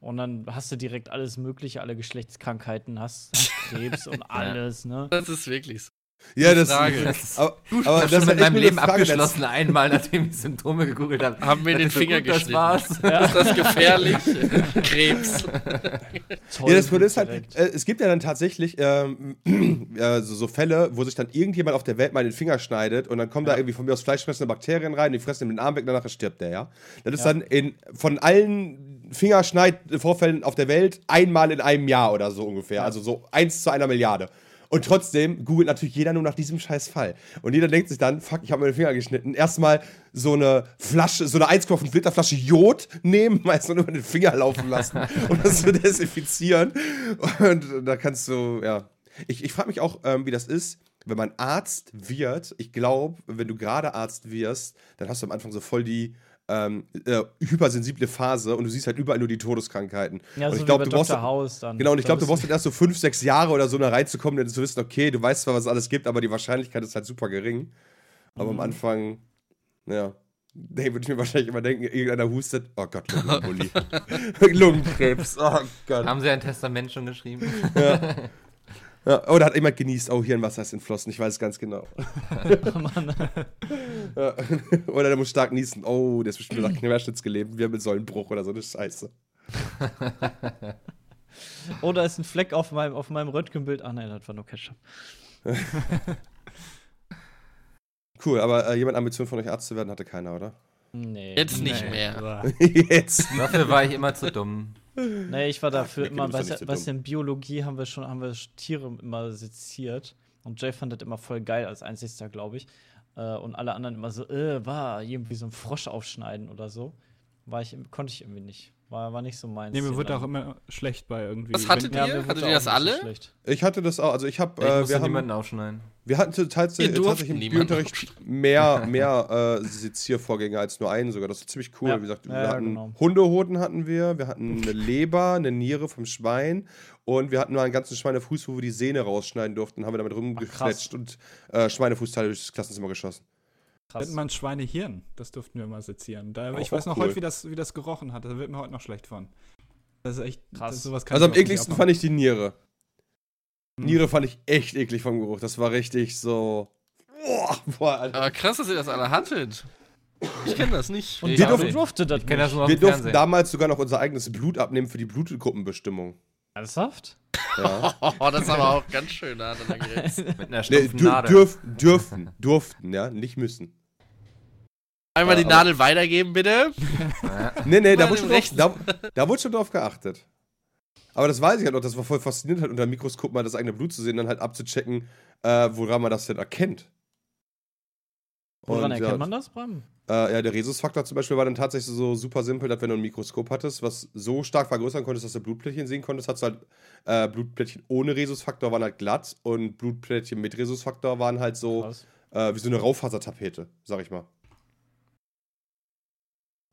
Und dann hast du direkt alles Mögliche, alle Geschlechtskrankheiten, hast Krebs und alles, ne? Das ist wirklich so. Ja, das Frage. Aber, Ich aber das schon ist mit meinem Leben Frage abgeschlossen, einmal nachdem ich Symptome gegoogelt habe. Haben wir den So Finger gut, das geschnitten. war's. Ist das gefährlich? Krebs. Toll. Ja, das Problem ist halt, äh, es gibt ja dann tatsächlich ähm, äh, so, so Fälle, wo sich dann irgendjemand auf der Welt mal den Finger schneidet und dann kommen da irgendwie von mir aus fleischfressende Bakterien rein, die fressen ihm den Arm weg, danach stirbt der, ja. Das ist Ja. dann in, von allen Fingerschneidvorfällen auf der Welt einmal in einem Jahr oder so ungefähr. Also so eins zu einer Milliarde. Und trotzdem googelt natürlich jeder nur nach diesem scheiß Fall. Und jeder denkt sich dann, fuck, ich habe mir den Finger geschnitten. Erstmal so eine Flasche, so eine 1,5 Liter Flasche Jod nehmen, meist nur über den Finger laufen lassen, um das zu desinfizieren. Und da kannst du, ja. Ich, ich frage mich auch, ähm, wie das ist, wenn man Arzt wird. Ich glaube, wenn du gerade Arzt wirst, dann hast du am Anfang so voll die ähm, äh, hypersensible Phase und du siehst halt überall nur die Todeskrankheiten. Ja, Und so ich wie glaub, bei du brauchst-. House dann. Genau, und ich glaube, du brauchst dann erst so fünf, sechs Jahre oder so da reinzukommen, um zu wissen, okay, du weißt zwar, was es alles gibt, aber die Wahrscheinlichkeit ist halt super gering. Aber am Mhm. Anfang, ja, nee, würde ich mir wahrscheinlich immer denken, irgendeiner hustet, oh Gott, Lungenemboli. Lungenkrebs, oh Gott. Haben sie ein Testament schon geschrieben? Ja. Ja, oder hat jemand genießt, oh, Hirnwasser ist entflossen, ich weiß es ganz genau. Mann. Ja. Oder der muss stark niesen, oh, der ist bestimmt nach Querschnitts gelebt, wir haben Säulenbruch oder so eine Scheiße. Oh, da ist ein Fleck auf meinem, auf meinem Röntgenbild. Ach nein, das war nur Ketchup. Cool, aber äh, jemand Ambition von euch Arzt zu werden, hatte keiner, oder? Nee. Jetzt nicht Nee, mehr. Jetzt. Dafür war ich immer zu dumm. Nee, ich war dafür Ach, immer, weißt du, so weißt du, dumm. in Biologie haben wir schon, haben wir Tiere immer seziert. Und Jay fand das immer voll geil als einzigster, glaube ich. Äh, und alle anderen immer so, äh, war irgendwie so ein Frosch aufschneiden oder so. War ich, konnte ich irgendwie nicht. War, war nicht so meins. Nee, mir wird auch immer schlecht bei irgendwie. Was hattet Ja, ihr? Hattet ihr das alle? schlecht. Ich hatte das auch, also ich habe, Ich äh, musste wir haben, niemanden aufschneiden. wir hatten tats Wir durften tatsächlich im Biounterricht mehr, mehr äh, Seziervorgänge als nur einen sogar. Das ist ziemlich cool. Ja. Wie gesagt, Ja, wir ja, hatten genau. Hundehoden hatten wir, wir hatten eine Leber, eine Niere vom Schwein und wir hatten nur einen ganzen Schweinefuß, wo wir die Sehne rausschneiden durften, haben wir damit rumgefletscht und äh, Schweinefußteile durchs Klassenzimmer geschossen. Krass. Nennt man Schweinehirn. Das durften wir mal sezieren. Da, Oh, ich weiß noch cool. heute, wie das, wie das gerochen hat. Da wird mir heute noch schlecht von. Das ist echt Krass. Kann Also am nicht ekligsten fand ich die Niere. Hm. Niere fand ich echt eklig vom Geruch. Das war richtig so. Boah, boah Alter. Aber krass, dass ihr das alle hattet. Ich kenne das nicht. Und Ich wir durften, nicht. durfte das Ich kenne das nicht. nur Wir durften damals sogar noch unser eigenes Blut abnehmen für die Blutgruppenbestimmung. Ernsthaft? Ja. Oh, das ist aber auch ganz schön hart an der Grenze. Mit einer nee, Nadel. dürf dürften, durften, ja, nicht müssen. Einmal die Ja, Nadel weitergeben, bitte. Nee, nee, da wurde, schon drauf, da, da wurde schon drauf geachtet. Aber das weiß ich halt noch, das war voll faszinierend, halt unter dem Mikroskop mal das eigene Blut zu sehen, dann halt abzuchecken, äh, woran man das denn erkennt. Woran erkennt ja, man das, Bram? Äh, ja, der Rhesusfaktor zum Beispiel war dann tatsächlich so super simpel, dass wenn du ein Mikroskop hattest, was so stark vergrößern konntest, dass du Blutplättchen sehen konntest, hast du halt äh, Blutplättchen ohne Rhesusfaktor waren halt glatt und Blutplättchen mit Rhesusfaktor waren halt so Krass. äh, wie so eine Raufasertapete, sag ich mal.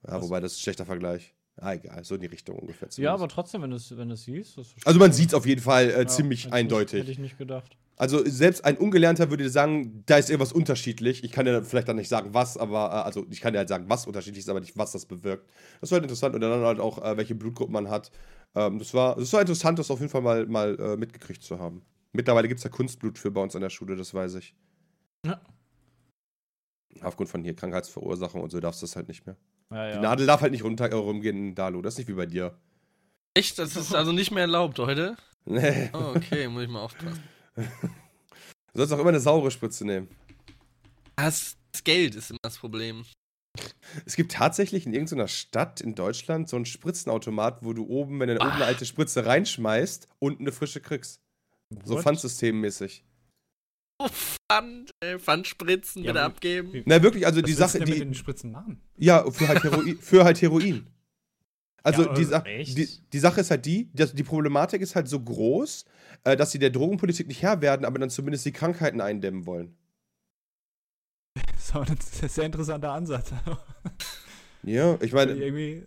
Ja, Was? wobei das ist ein schlechter Vergleich. Ah, egal, so in die Richtung ungefähr. Ja, zumindest. aber trotzdem, wenn du es wenn du's siehst. Also man sieht es auf jeden Fall äh, Ja, ziemlich hätte ich eindeutig. Nicht, hätte ich nicht gedacht. Also selbst ein Ungelernter würde dir sagen, da ist irgendwas unterschiedlich. Ich kann dir vielleicht dann nicht sagen, was, aber äh, also ich kann dir halt sagen, was unterschiedlich ist, aber nicht, was das bewirkt. Das war halt interessant und dann halt auch, äh, welche Blutgruppen man hat. Ähm, das war, das war interessant, das auf jeden Fall mal, mal äh, mitgekriegt zu haben. Mittlerweile gibt es ja Kunstblut für bei uns an der Schule, das weiß ich. Ja. Aufgrund von hier Krankheitsverursachung und so darfst du das halt nicht mehr. Ja, ja. Die Nadel darf halt nicht runter rumgehen, Dalu. Das ist nicht wie bei dir. Echt? Das ist also nicht mehr erlaubt heute? Nee. Oh, okay, muss ich mal aufpassen. Du sollst auch immer eine saure Spritze nehmen. Das, das Geld ist immer das Problem. Es gibt tatsächlich in irgendeiner Stadt in Deutschland so einen Spritzenautomat, wo du oben, wenn du oben eine alte Spritze reinschmeißt, unten eine frische kriegst. So? Pfandsystemmäßig. Oh, Pfand, äh, Pfandspritzen Ja, bitte abgeben. Na wirklich, also Was die Sache, denn mit die. den Spritzen machen? Ja, für halt Heroin. für halt Heroin. Also Ja, die, äh, Sa echt? die, die Sache ist halt die, dass die Problematik ist halt so groß, äh, dass sie der Drogenpolitik nicht Herr werden, aber dann zumindest die Krankheiten eindämmen wollen. So, das ist ein sehr interessanter Ansatz. Ja, ich meine, Irgendwie.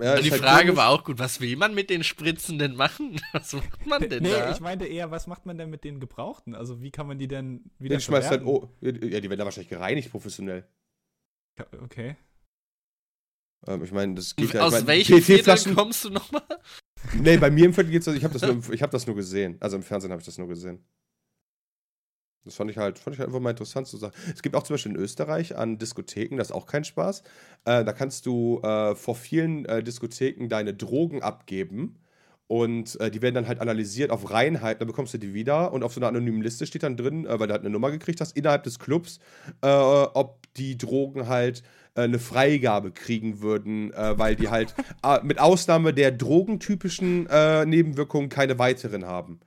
ja, die ist halt Frage komisch. war auch gut, was will man mit den Spritzen denn machen? Was macht man denn Nee, da? ich meinte eher, was macht man denn mit den Gebrauchten? Also, wie kann man die denn wieder Den schmeißt halt, oh, ja, die werden da wahrscheinlich gereinigt professionell. Okay. Ähm, ich meine, das geht ja. Aus ich mein, Viertel PET-Flaschen. kommst du nochmal? Nee, bei mir im Viertel geht's, also ich habe das, nur- ich hab das nur gesehen. Also im Fernsehen habe ich das nur gesehen. Das fand ich halt, fand ich halt einfach mal interessant zu sagen. Es gibt auch zum Beispiel in Österreich an Diskotheken, das ist auch kein Spaß. Äh, da kannst du äh, vor vielen äh, Diskotheken deine Drogen abgeben und äh, die werden dann halt analysiert auf Reinheit, dann bekommst du die wieder und auf so einer anonymen Liste steht dann drin, äh, weil du halt eine Nummer gekriegt hast, innerhalb des Clubs, äh, ob die Drogen halt äh, eine Freigabe kriegen würden, äh, weil die halt äh, mit Ausnahme der drogentypischen äh, Nebenwirkungen keine weiteren haben.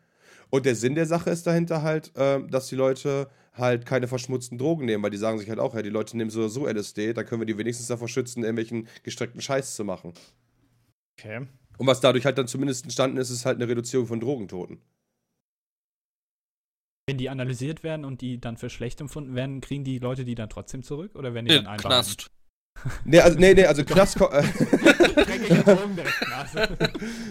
Und der Sinn der Sache ist dahinter halt, äh, dass die Leute halt keine verschmutzten Drogen nehmen, weil die sagen sich halt auch, ja, die Leute nehmen so oder so LSD, da können wir die wenigstens davor schützen, irgendwelchen gestreckten Scheiß zu machen. Okay. Und was dadurch halt dann zumindest entstanden ist, ist halt eine Reduzierung von Drogentoten. Wenn die analysiert werden und die dann für schlecht empfunden werden, kriegen die Leute die dann trotzdem zurück? Oder werden die Ja, dann einbehalten? Knast. Nee, also, nee, nee, also Knast, ko- Dreckige Drogen direkt Nase.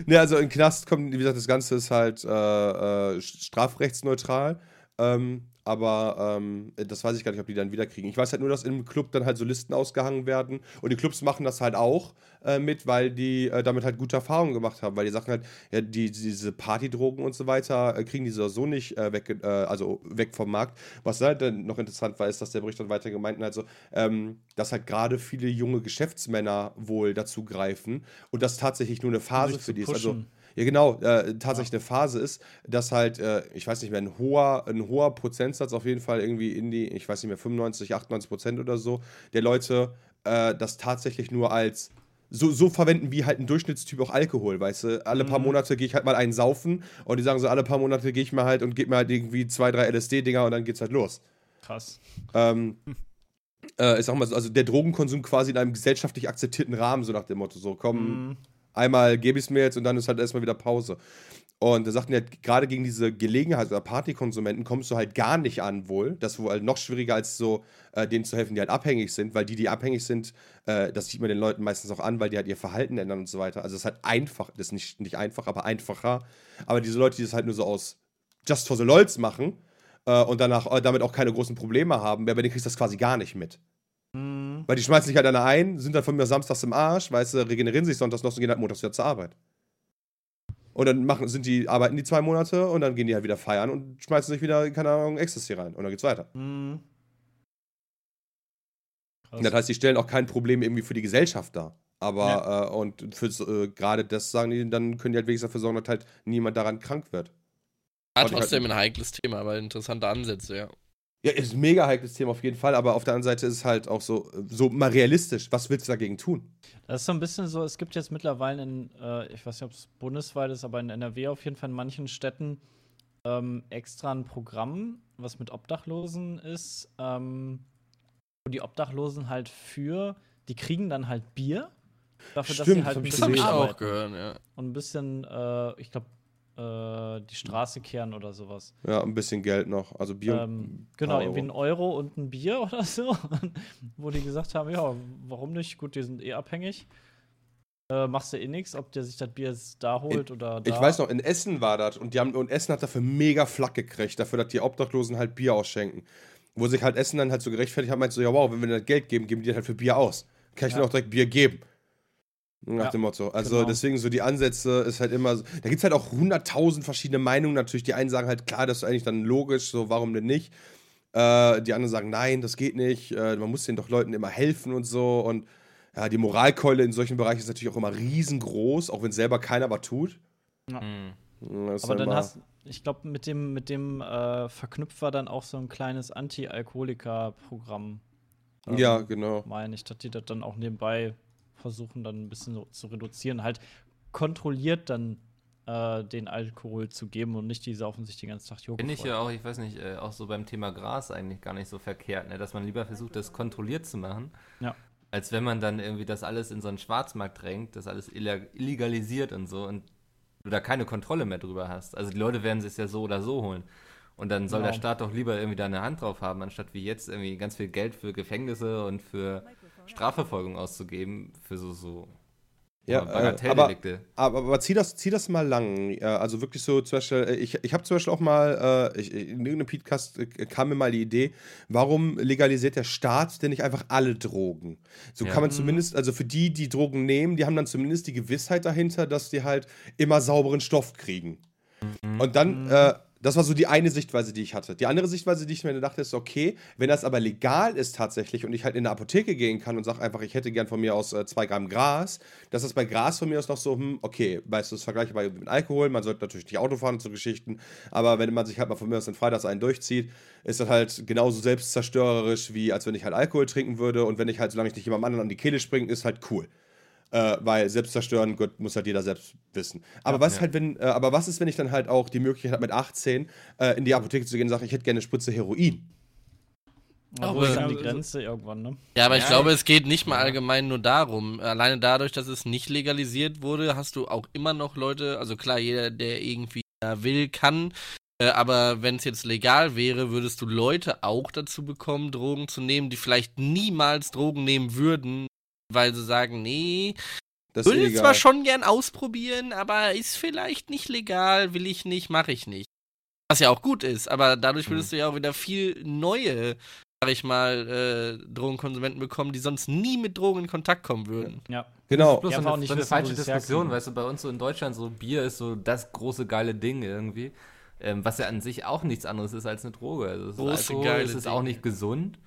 nee, also in Knast kommt, wie gesagt, das Ganze ist halt äh, äh, strafrechtsneutral. Ähm, aber ähm, das weiß ich gar nicht, ob die dann wieder kriegen. Ich weiß halt nur, dass im Club dann halt so Listen ausgehangen werden. Und die Clubs machen das halt auch äh, mit, weil die äh, damit halt gute Erfahrungen gemacht haben. Weil die sagen halt, ja, die, diese Partydrogen und so weiter äh, kriegen die so nicht äh, weg, äh, also weg vom Markt. Was halt dann noch interessant war, ist, dass der Bericht dann weiter gemeint hat, also, ähm, dass halt gerade viele junge Geschäftsmänner wohl dazu greifen und das tatsächlich nur eine Phase für die ist. Also. Ja, genau, äh, tatsächlich eine Phase ist, dass halt, äh, ich weiß nicht mehr, ein hoher, ein hoher Prozentsatz auf jeden Fall irgendwie in die, ich weiß nicht mehr, 95, 98 Prozent oder so, der Leute äh, das tatsächlich nur als so, so verwenden wie halt ein Durchschnittstyp auch Alkohol, weißt du? Alle paar Monate gehe ich halt mal einen saufen und die sagen so, alle paar Monate gehe ich mal halt und gebe mir halt irgendwie zwei, drei LSD-Dinger und dann geht's halt los. Krass. Ähm, äh, ich sag mal so, also der Drogenkonsum quasi in einem gesellschaftlich akzeptierten Rahmen, so nach dem Motto, so komm, Mhm. Einmal gebe ich es mir jetzt und dann ist halt erstmal wieder Pause. Und da sagten ja, gerade gegen diese Gelegenheits- oder Partykonsumenten kommst du halt gar nicht an, wohl. Das ist wohl halt noch schwieriger, als so äh, denen zu helfen, die halt abhängig sind, weil die, die abhängig sind, äh, das sieht man den Leuten meistens auch an, weil die halt ihr Verhalten ändern und so weiter. Also es ist halt einfach, das ist nicht, nicht einfach, aber einfacher. Aber diese Leute, die das halt nur so aus Just for the Lols machen äh, und danach äh, damit auch keine großen Probleme haben, bei denen kriegst du das quasi gar nicht mit. Mhm. Weil die schmeißen sich halt einer ein, sind dann von mir samstags im Arsch, weißt du, regenerieren sich sonntags noch und gehen halt montags wieder zur Arbeit. Und dann machen, sind die, arbeiten die zwei Monate und dann gehen die halt wieder feiern und schmeißen sich wieder, keine Ahnung, Ecstasy rein. Und dann geht's weiter. Mhm. Das heißt, die stellen auch kein Problem irgendwie für die Gesellschaft dar. Aber, äh, und für äh, gerade das sagen die, dann können die halt wenigstens dafür sorgen, dass halt niemand daran krank wird. Ja, ich trotzdem halt- ein heikles Thema, aber interessante Ansätze, ja. Ja, ist ein mega heikles Thema auf jeden Fall, aber auf der anderen Seite ist es halt auch so, so mal realistisch. Was willst du dagegen tun? Das ist so ein bisschen so, es gibt jetzt mittlerweile in, äh, ich weiß nicht, ob es bundesweit ist, aber in NRW auf jeden Fall in manchen Städten ähm, extra ein Programm, was mit Obdachlosen ist, ähm, wo die Obdachlosen halt für, die kriegen dann halt Bier, dafür, dass Stimmt, sie das halt hab ein ich Das ich auch gehört, ja. und ein bisschen, äh, ich glaube, äh, die Straße kehren oder sowas. Ja, ein bisschen Geld noch. Also Bier. und Ähm, genau, irgendwie ein Euro und ein Bier oder so. Wo die gesagt haben, ja, warum nicht? Gut, die sind eh abhängig. Äh, machst du eh nichts, ob der sich das Bier jetzt da holt oder da. Ich weiß noch, in Essen war das und die haben und Essen hat dafür mega Flack gekriegt, dafür, dass die Obdachlosen halt Bier ausschenken. Wo sich halt Essen dann halt so gerechtfertigt hat, meint so, ja wow, wenn wir das Geld geben, geben die halt für Bier aus. Kann ich Ja. denen auch direkt Bier geben. Nach Ja, dem Motto. Also genau. deswegen so die Ansätze ist halt immer so. Da gibt es halt auch hunderttausend verschiedene Meinungen natürlich. Die einen sagen halt, klar, das ist eigentlich dann logisch, so warum denn nicht? Äh, die anderen sagen, nein, das geht nicht. Äh, man muss den doch Leuten immer helfen und so. Und ja, die Moralkeule in solchen Bereichen ist natürlich auch immer riesengroß, auch wenn selber keiner was tut. Mhm. Das ist Aber dann hast ich glaube, mit dem, mit dem äh, verknüpft war dann auch so ein kleines Anti-Alkoholiker-Programm. Ähm, Ja, genau. Meine ich, dass die das dann auch nebenbei versuchen, dann ein bisschen so zu reduzieren. Halt kontrolliert dann äh, den Alkohol zu geben und nicht die saufen sich den ganzen Tag Joghurt. Finde ich ja auch, ich weiß nicht, äh, auch so beim Thema Gras eigentlich gar nicht so verkehrt, ne? dass man lieber versucht, das kontrolliert zu machen, Ja. als wenn man dann irgendwie das alles in so einen Schwarzmarkt drängt, das alles illegalisiert und so und du da keine Kontrolle mehr drüber hast. Also die Leute werden es ja so oder so holen. Und dann soll Genau. der Staat doch lieber irgendwie da eine Hand drauf haben, anstatt wie jetzt irgendwie ganz viel Geld für Gefängnisse und für Strafverfolgung auszugeben, für so, so Ja, äh, Bagatelldelikte. Aber, aber zieh, das, zieh das mal lang. Ja, also wirklich so, zum Beispiel, äh, ich, ich habe zum Beispiel auch mal, äh, ich, in irgendeinem Podcast äh, kam mir mal die Idee, warum legalisiert der Staat denn nicht einfach alle Drogen? So Ja. kann man zumindest, also für die, die Drogen nehmen, die haben dann zumindest die Gewissheit dahinter, dass die halt immer sauberen Stoff kriegen. Und dann, äh, das war so die eine Sichtweise, die ich hatte. Die andere Sichtweise, die ich mir dachte, ist, okay, wenn das aber legal ist tatsächlich und ich halt in eine Apotheke gehen kann und sage einfach, ich hätte gern von mir aus äh, zwei Gramm Gras, das ist bei Gras von mir aus noch so, hm, okay, weißt du, das vergleichbar mit Alkohol, man sollte natürlich nicht Auto fahren und so Geschichten, aber wenn man sich halt mal von mir aus den Freitags einen durchzieht, ist das halt genauso selbstzerstörerisch, wie als wenn ich halt Alkohol trinken würde und wenn ich halt, solange ich nicht jemandem anderen an die Kehle springe, ist halt cool. Äh, weil selbst zerstören, Gott, muss halt jeder selbst wissen. Aber was ja. halt, wenn, äh, aber was ist, wenn ich dann halt auch die Möglichkeit habe, mit 18 äh, in die Apotheke zu gehen und sage, ich hätte gerne eine Spritze Heroin? Ja, wo Aber- ist die Also- Grenze irgendwann, ne? Ja, aber ich Ja. glaube, es geht nicht mal allgemein nur darum. Alleine dadurch, dass es nicht legalisiert wurde, hast du auch immer noch Leute, also klar, jeder, der irgendwie da will, kann. Äh, aber wenn es jetzt legal wäre, würdest du Leute auch dazu bekommen, Drogen zu nehmen, die vielleicht niemals Drogen nehmen würden, weil sie sagen, nee, Das ist würde illegal. zwar schon gern ausprobieren, aber ist vielleicht nicht legal, will ich nicht, mache ich nicht. Was ja auch gut ist, aber dadurch würdest du ja auch wieder viel neue, sag ich mal, äh, Drogenkonsumenten bekommen, die sonst nie mit Drogen in Kontakt kommen würden. Ja. Genau. bloß Ja, so aber auch eine, nicht so eine wissen, falsche Diskussion, herkriegen. weißt du, bei uns so in Deutschland so Bier ist so das große geile Ding irgendwie, ähm, was ja an sich auch nichts anderes ist als eine Droge. Also es ist Große, Alkohol, geile es ist Ding. auch nicht gesund.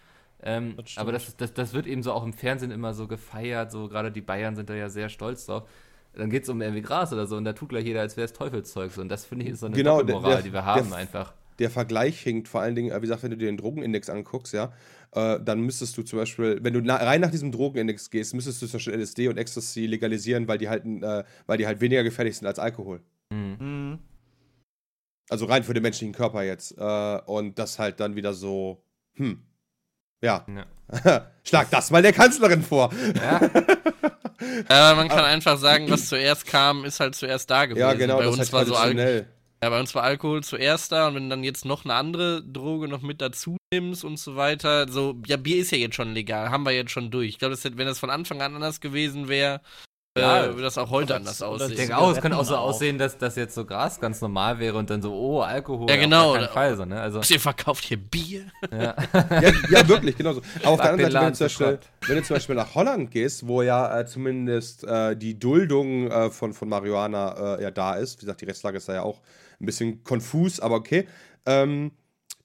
Ähm, Das aber das, das, das wird eben so auch im Fernsehen immer so gefeiert, so gerade die Bayern sind da ja sehr stolz drauf. Dann geht es um irgendwie Gras oder so und da tut gleich jeder, als wäre es Teufelszeug. So. Und das finde ich ist so eine Genau, der- der- die wir haben der- einfach. der Vergleich hinkt vor allen Dingen, äh, wie gesagt, wenn du dir den Drogenindex anguckst, ja, äh, dann müsstest du zum Beispiel, wenn du na, rein nach diesem Drogenindex gehst, müsstest du zum Beispiel LSD und Ecstasy legalisieren, weil die halt, äh, weil die halt weniger gefährlich sind als Alkohol. Mhm. Mhm. Also rein für den menschlichen Körper jetzt. Äh, und das halt dann wieder so, hm, ja. Ja. Schlag das mal der Kanzlerin vor. Ja, Aber man kann einfach sagen, was zuerst kam, ist halt zuerst da gewesen. Ja, genau, bei das uns ist war halt so traditionell. ja, bei uns war Alkohol zuerst da und wenn du dann jetzt noch eine andere Droge noch mit dazu nimmst und so weiter, so, ja, Bier ist ja jetzt schon legal, haben wir jetzt schon durch. Ich glaube, wenn das von Anfang an anders gewesen wäre, Ja, äh, würde das auch heute anders oder ich aussehen. denke auch, es könnte auch so auch. aussehen, dass das jetzt so Gras ganz normal wäre und dann so, oh, Alkohol. Ja, auf genau, keinen oder- Fall so, ne? Also, Ihr verkauft hier Bier? ja. Ja, ja, wirklich, genau so. Aber auf der anderen Seite, wenn du, zum zu Beispiel, wenn du zum Beispiel nach Holland gehst, wo ja äh, zumindest äh, die Duldung äh, von, von Marihuana äh, ja da ist, wie gesagt, die Rechtslage ist da ja auch ein bisschen konfus, aber okay, ähm,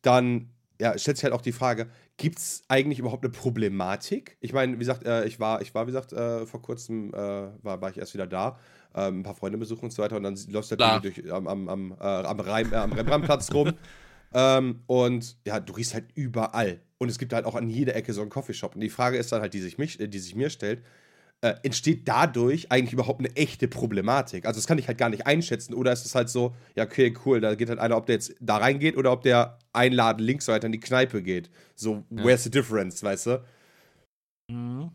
dann ja, stellt sich halt auch die Frage, gibt es eigentlich überhaupt eine Problematik? Ich meine, wie gesagt, äh, ich war, ich war, wie gesagt, äh, vor kurzem äh, war, war ich erst wieder da, ähm, ein paar Freunde besuchen und so weiter und dann läufst du natürlich durch, am, am, am, äh, am, Rhein, äh, am Rembrandtplatz rum ähm, und ja, du riechst halt überall. Und es gibt halt auch an jeder Ecke so einen Coffeeshop. Und die Frage ist dann halt, die sich, mich, äh, die sich mir stellt, äh, entsteht dadurch eigentlich überhaupt eine echte Problematik? Also das kann ich halt gar nicht einschätzen. Oder ist es halt so, ja, okay, cool, da geht halt einer, ob der jetzt da reingeht oder ob der einladen links weiter in die Kneipe geht. So, Ja. where's the difference, weißt du? Mhm.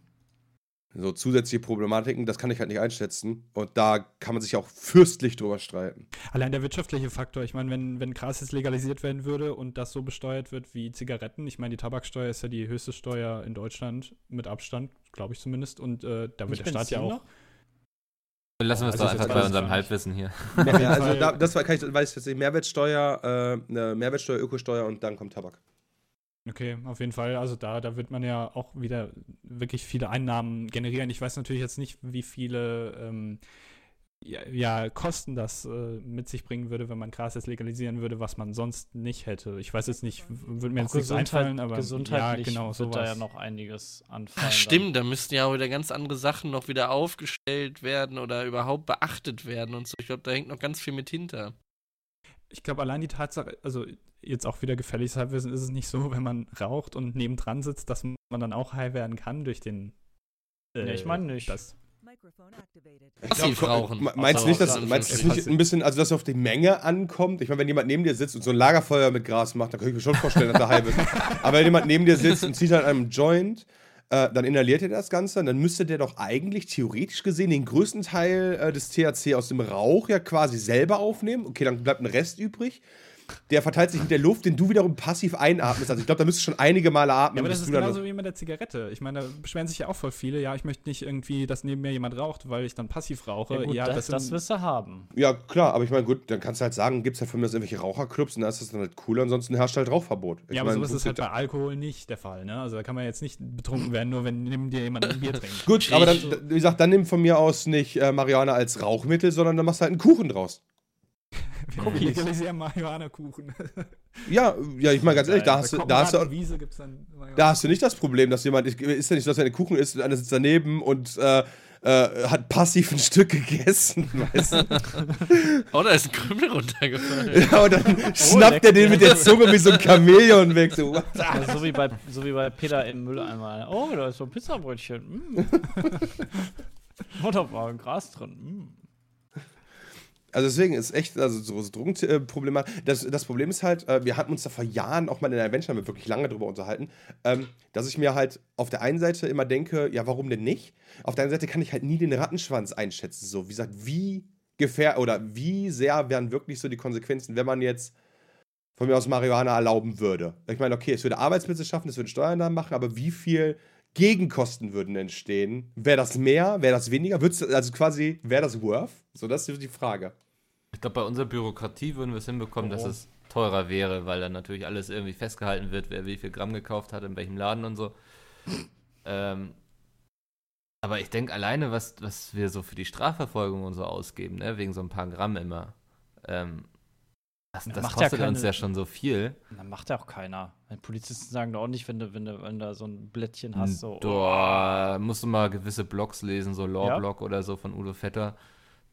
So zusätzliche Problematiken, das kann ich halt nicht einschätzen. Und da kann man sich auch fürstlich drüber streiten. Allein der wirtschaftliche Faktor, ich meine, wenn, wenn Gras jetzt legalisiert werden würde und das so besteuert wird wie Zigaretten, ich meine, die Tabaksteuer ist ja die höchste Steuer in Deutschland, mit Abstand, glaube ich zumindest, und äh, da wird der Staat ja auch. noch? Lassen wir es Also doch einfach bei unserem. Halbwissen hier. Ja, also da, das war, kann ich, weiß ich jetzt nicht, Mehrwertsteuer, äh, eine Mehrwertsteuer, Ökosteuer und dann kommt Tabak. Okay, auf jeden Fall. Also da, da wird man ja auch wieder wirklich viele Einnahmen generieren. Ich weiß natürlich jetzt nicht, wie viele ähm, ja, ja, Kosten das äh, mit sich bringen würde, wenn man Gras jetzt legalisieren würde, was man sonst nicht hätte. Ich weiß jetzt nicht, würde mir Auch jetzt nichts Gesundheit, einfallen, aber gesundheitlich ja, genau, wird da ja sowas. noch einiges anfallen. Ach, stimmt, da müssten ja auch wieder ganz andere Sachen noch wieder aufgestellt werden oder überhaupt beachtet werden und so. Ich glaube, da hängt noch ganz viel mit hinter. Ich glaube, allein die Tatsache, also jetzt auch wieder gefälliges Halbwissen, ist es nicht so, wenn man raucht und nebendran sitzt, dass man dann auch high werden kann durch den. äh, Nee, ich meine nicht. Das, activated. Passiv rauchen. Me- Meinst du nicht, dass, dann meinst du vernünftig. nicht ein bisschen, also dass es auf die Menge ankommt? Ich meine, wenn jemand neben dir sitzt und so ein Lagerfeuer mit Gras macht, dann kann ich mir schon vorstellen, dass er halb ist. Aber wenn jemand neben dir sitzt und zieht halt einem Joint, äh, dann inhaliert er das Ganze, dann müsste der doch eigentlich theoretisch gesehen den größten Teil äh, des THC aus dem Rauch ja quasi selber aufnehmen. Okay, dann bleibt ein Rest übrig. Der verteilt sich mit der Luft, den du wiederum passiv einatmest. Also ich glaube, da müsstest du schon einige Male atmen. Ja, aber das ist genauso wie mit der Zigarette. Ich meine, da beschweren sich ja auch voll viele. Ja, ich möchte nicht irgendwie, dass neben mir jemand raucht, weil ich dann passiv rauche. Ja, gut, ja, das, das sind- wirst du haben. Ja, klar, aber ich meine, gut, dann kannst du halt sagen, gibt es halt von mir aus irgendwelche Raucherclubs und da ist das dann halt cool, ansonsten herrscht halt Rauchverbot. Ich ja, aber meine, sowas ist halt bei Alkohol nicht der Fall, ne? Also da kann man jetzt nicht betrunken werden, nur wenn neben dir jemand ein Bier trinkt. Gut, aber dann, Ich- wie gesagt, dann nimm von mir aus nicht äh, Marihuana als Rauchmittel, sondern dann machst du halt einen Kuchen draus. Wir legalisieren Marihuana-Kuchen. Ja, ja, ich meine ganz ehrlich, da hast, du, da, hast du, Wiese gibt's dann da hast du nicht das Problem, dass jemand, ist ja nicht so, dass er einen Kuchen isst und einer sitzt daneben und äh, äh, hat passiv ein Stück gegessen, weißt du? Oh, da ist ein Krümel runtergefallen. Ja, und dann schnappt er den mit der Zunge wie so ein Chamäleon weg. So, Also so, wie bei, so wie bei Peter im Mülleimer. Oh, da ist so ein Pizzabrötchen. Mm. oh, da war ein Gras drin. Mm. Also deswegen ist echt, also so, so Drogenproblem. Das, das Problem ist halt, äh, wir hatten uns da vor Jahren auch mal in der Adventure mit wirklich lange drüber unterhalten, ähm, dass ich mir halt auf der einen Seite immer denke, ja, warum denn nicht? Auf der anderen Seite kann ich halt nie den Rattenschwanz einschätzen. So, wie gesagt, wie gefähr oder wie sehr wären wirklich so die Konsequenzen, wenn man jetzt von mir aus Marihuana erlauben würde. Ich meine, okay, es würde Arbeitsplätze schaffen, es würde Steuern da machen, aber wie viel Gegenkosten würden entstehen. Wäre das mehr? Wäre das weniger? Würd's, also quasi, wäre das worth? So, das ist die Frage. Ich glaube, bei unserer Bürokratie würden wir es hinbekommen, dass Oh. es teurer wäre, weil dann natürlich alles irgendwie festgehalten wird, wer wie viel Gramm gekauft hat, in welchem Laden und so. ähm, aber ich denke alleine, was, was wir so für die Strafverfolgung und so ausgeben, ne, wegen so ein paar Gramm immer, ähm, das, das macht ja kostet uns keine- ja schon so viel. Dann macht ja auch keiner. Polizisten sagen doch auch nicht, wenn du, wenn du, wenn du so ein Blättchen hast, so. oh, Da musst du mal gewisse Blogs lesen, so Law-Blog oder so von Udo Vetter.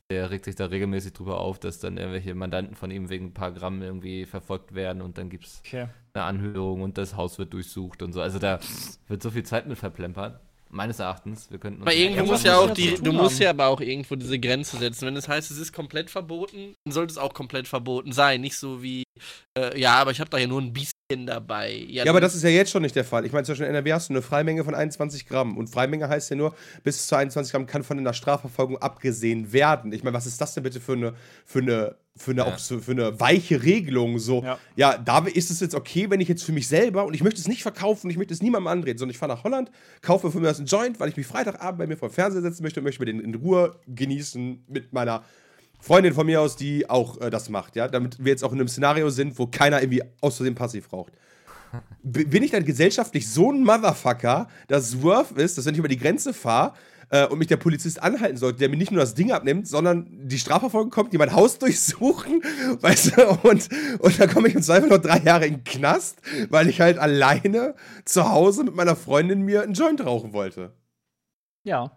Der regt sich da regelmäßig drüber auf, dass dann irgendwelche Mandanten von ihm wegen ein paar Gramm irgendwie verfolgt werden und dann gibt es Okay. eine Anhörung und das Haus wird durchsucht und so. Also da wird so viel Zeit mit verplempert. Meines Erachtens. Wir könnten uns Aber irgendwo Ja, muss ja auch ja die, du musst haben? ja aber auch irgendwo diese Grenze setzen. Wenn es heißt, es ist komplett verboten, dann sollte es auch komplett verboten sein. Nicht so wie, äh, ja, aber ich habe da ja nur ein bisschen dabei. Ja, aber das ist ja jetzt schon nicht der Fall. Ich meine, zum Beispiel in NRW hast du eine Freimenge von 21 Gramm. Und Freimenge heißt ja nur, bis zu 21 Gramm kann von einer Strafverfolgung abgesehen werden. Ich meine, was ist das denn bitte für eine, für eine, für eine, Ja. auch so, für eine weiche Regelung? So, Ja. ja. da ist es jetzt okay, wenn ich jetzt für mich selber und ich möchte es nicht verkaufen, ich möchte es niemandem andrehen, sondern ich fahre nach Holland, kaufe für mich das einen Joint, weil ich mich Freitagabend bei mir vor dem Fernseher setzen möchte und möchte mir den in Ruhe genießen mit meiner Freundin von mir aus, die auch äh, das macht, ja, damit wir jetzt auch in einem Szenario sind, wo keiner irgendwie aus Versehen passiv raucht. Bin ich dann gesellschaftlich so ein Motherfucker, dass es worth ist, dass wenn ich über die Grenze fahre äh, und mich der Polizist anhalten sollte, der mir nicht nur das Ding abnimmt, sondern die Strafverfolgung kommt, die mein Haus durchsuchen, weißt du, und, und dann komme ich im Zweifel noch drei Jahre in den Knast, weil ich halt alleine zu Hause mit meiner Freundin mir einen Joint rauchen wollte. Ja,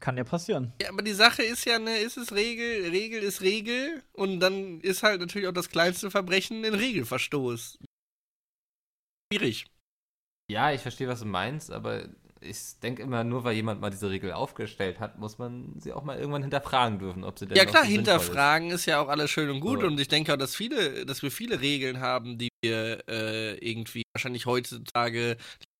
kann ja passieren. Ja, aber die Sache ist ja, ne, ist es Regel, Regel ist Regel und dann ist halt natürlich auch das kleinste Verbrechen ein Regelverstoß. Schwierig. Ja, ich verstehe, was du meinst, aber ich denke immer, nur weil jemand mal diese Regel aufgestellt hat, muss man sie auch mal irgendwann hinterfragen dürfen, ob sie denn Ja klar, so hinterfragen ist. ja auch alles schön und gut So. und ich denke auch, dass viele, dass wir viele Regeln haben, die wir äh, irgendwie wahrscheinlich heutzutage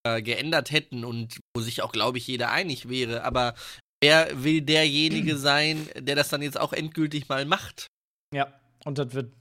äh, geändert hätten und wo sich auch, glaube ich, jeder einig wäre. Aber wer will derjenige sein, der das dann jetzt auch endgültig mal macht? Ja. Und das wird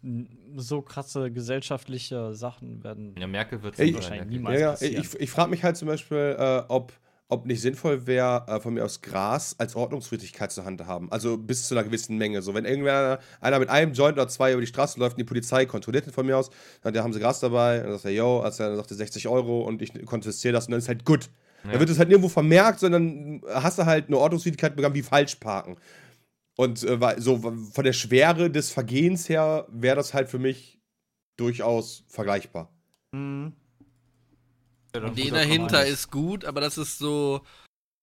so krasse gesellschaftliche Sachen werden. Ja, Merkel wird Ey, wahrscheinlich Merkel. niemals. Ja, ja, passieren. ich, ich frage mich halt zum Beispiel, äh, ob, ob nicht sinnvoll wäre, äh, von mir aus Gras als Ordnungswidrigkeit zur Hand haben. Also bis zu einer gewissen Menge. So, wenn irgendwer einer mit einem Joint oder zwei über die Straße läuft und die Polizei kontrolliert ihn von mir aus, dann da haben sie Gras dabei, und dann sagt er, yo, also er sagte 60 Euro und ich kontestiere das und dann ist halt gut. Ja. Dann wird es halt nirgendwo vermerkt, sondern hast du halt eine Ordnungswidrigkeit begangen wie Falschparken. Und äh, so von der Schwere des Vergehens her wäre das halt für mich durchaus vergleichbar. Mhm. Ja, dann Die dahinter ist gut, aber das ist so.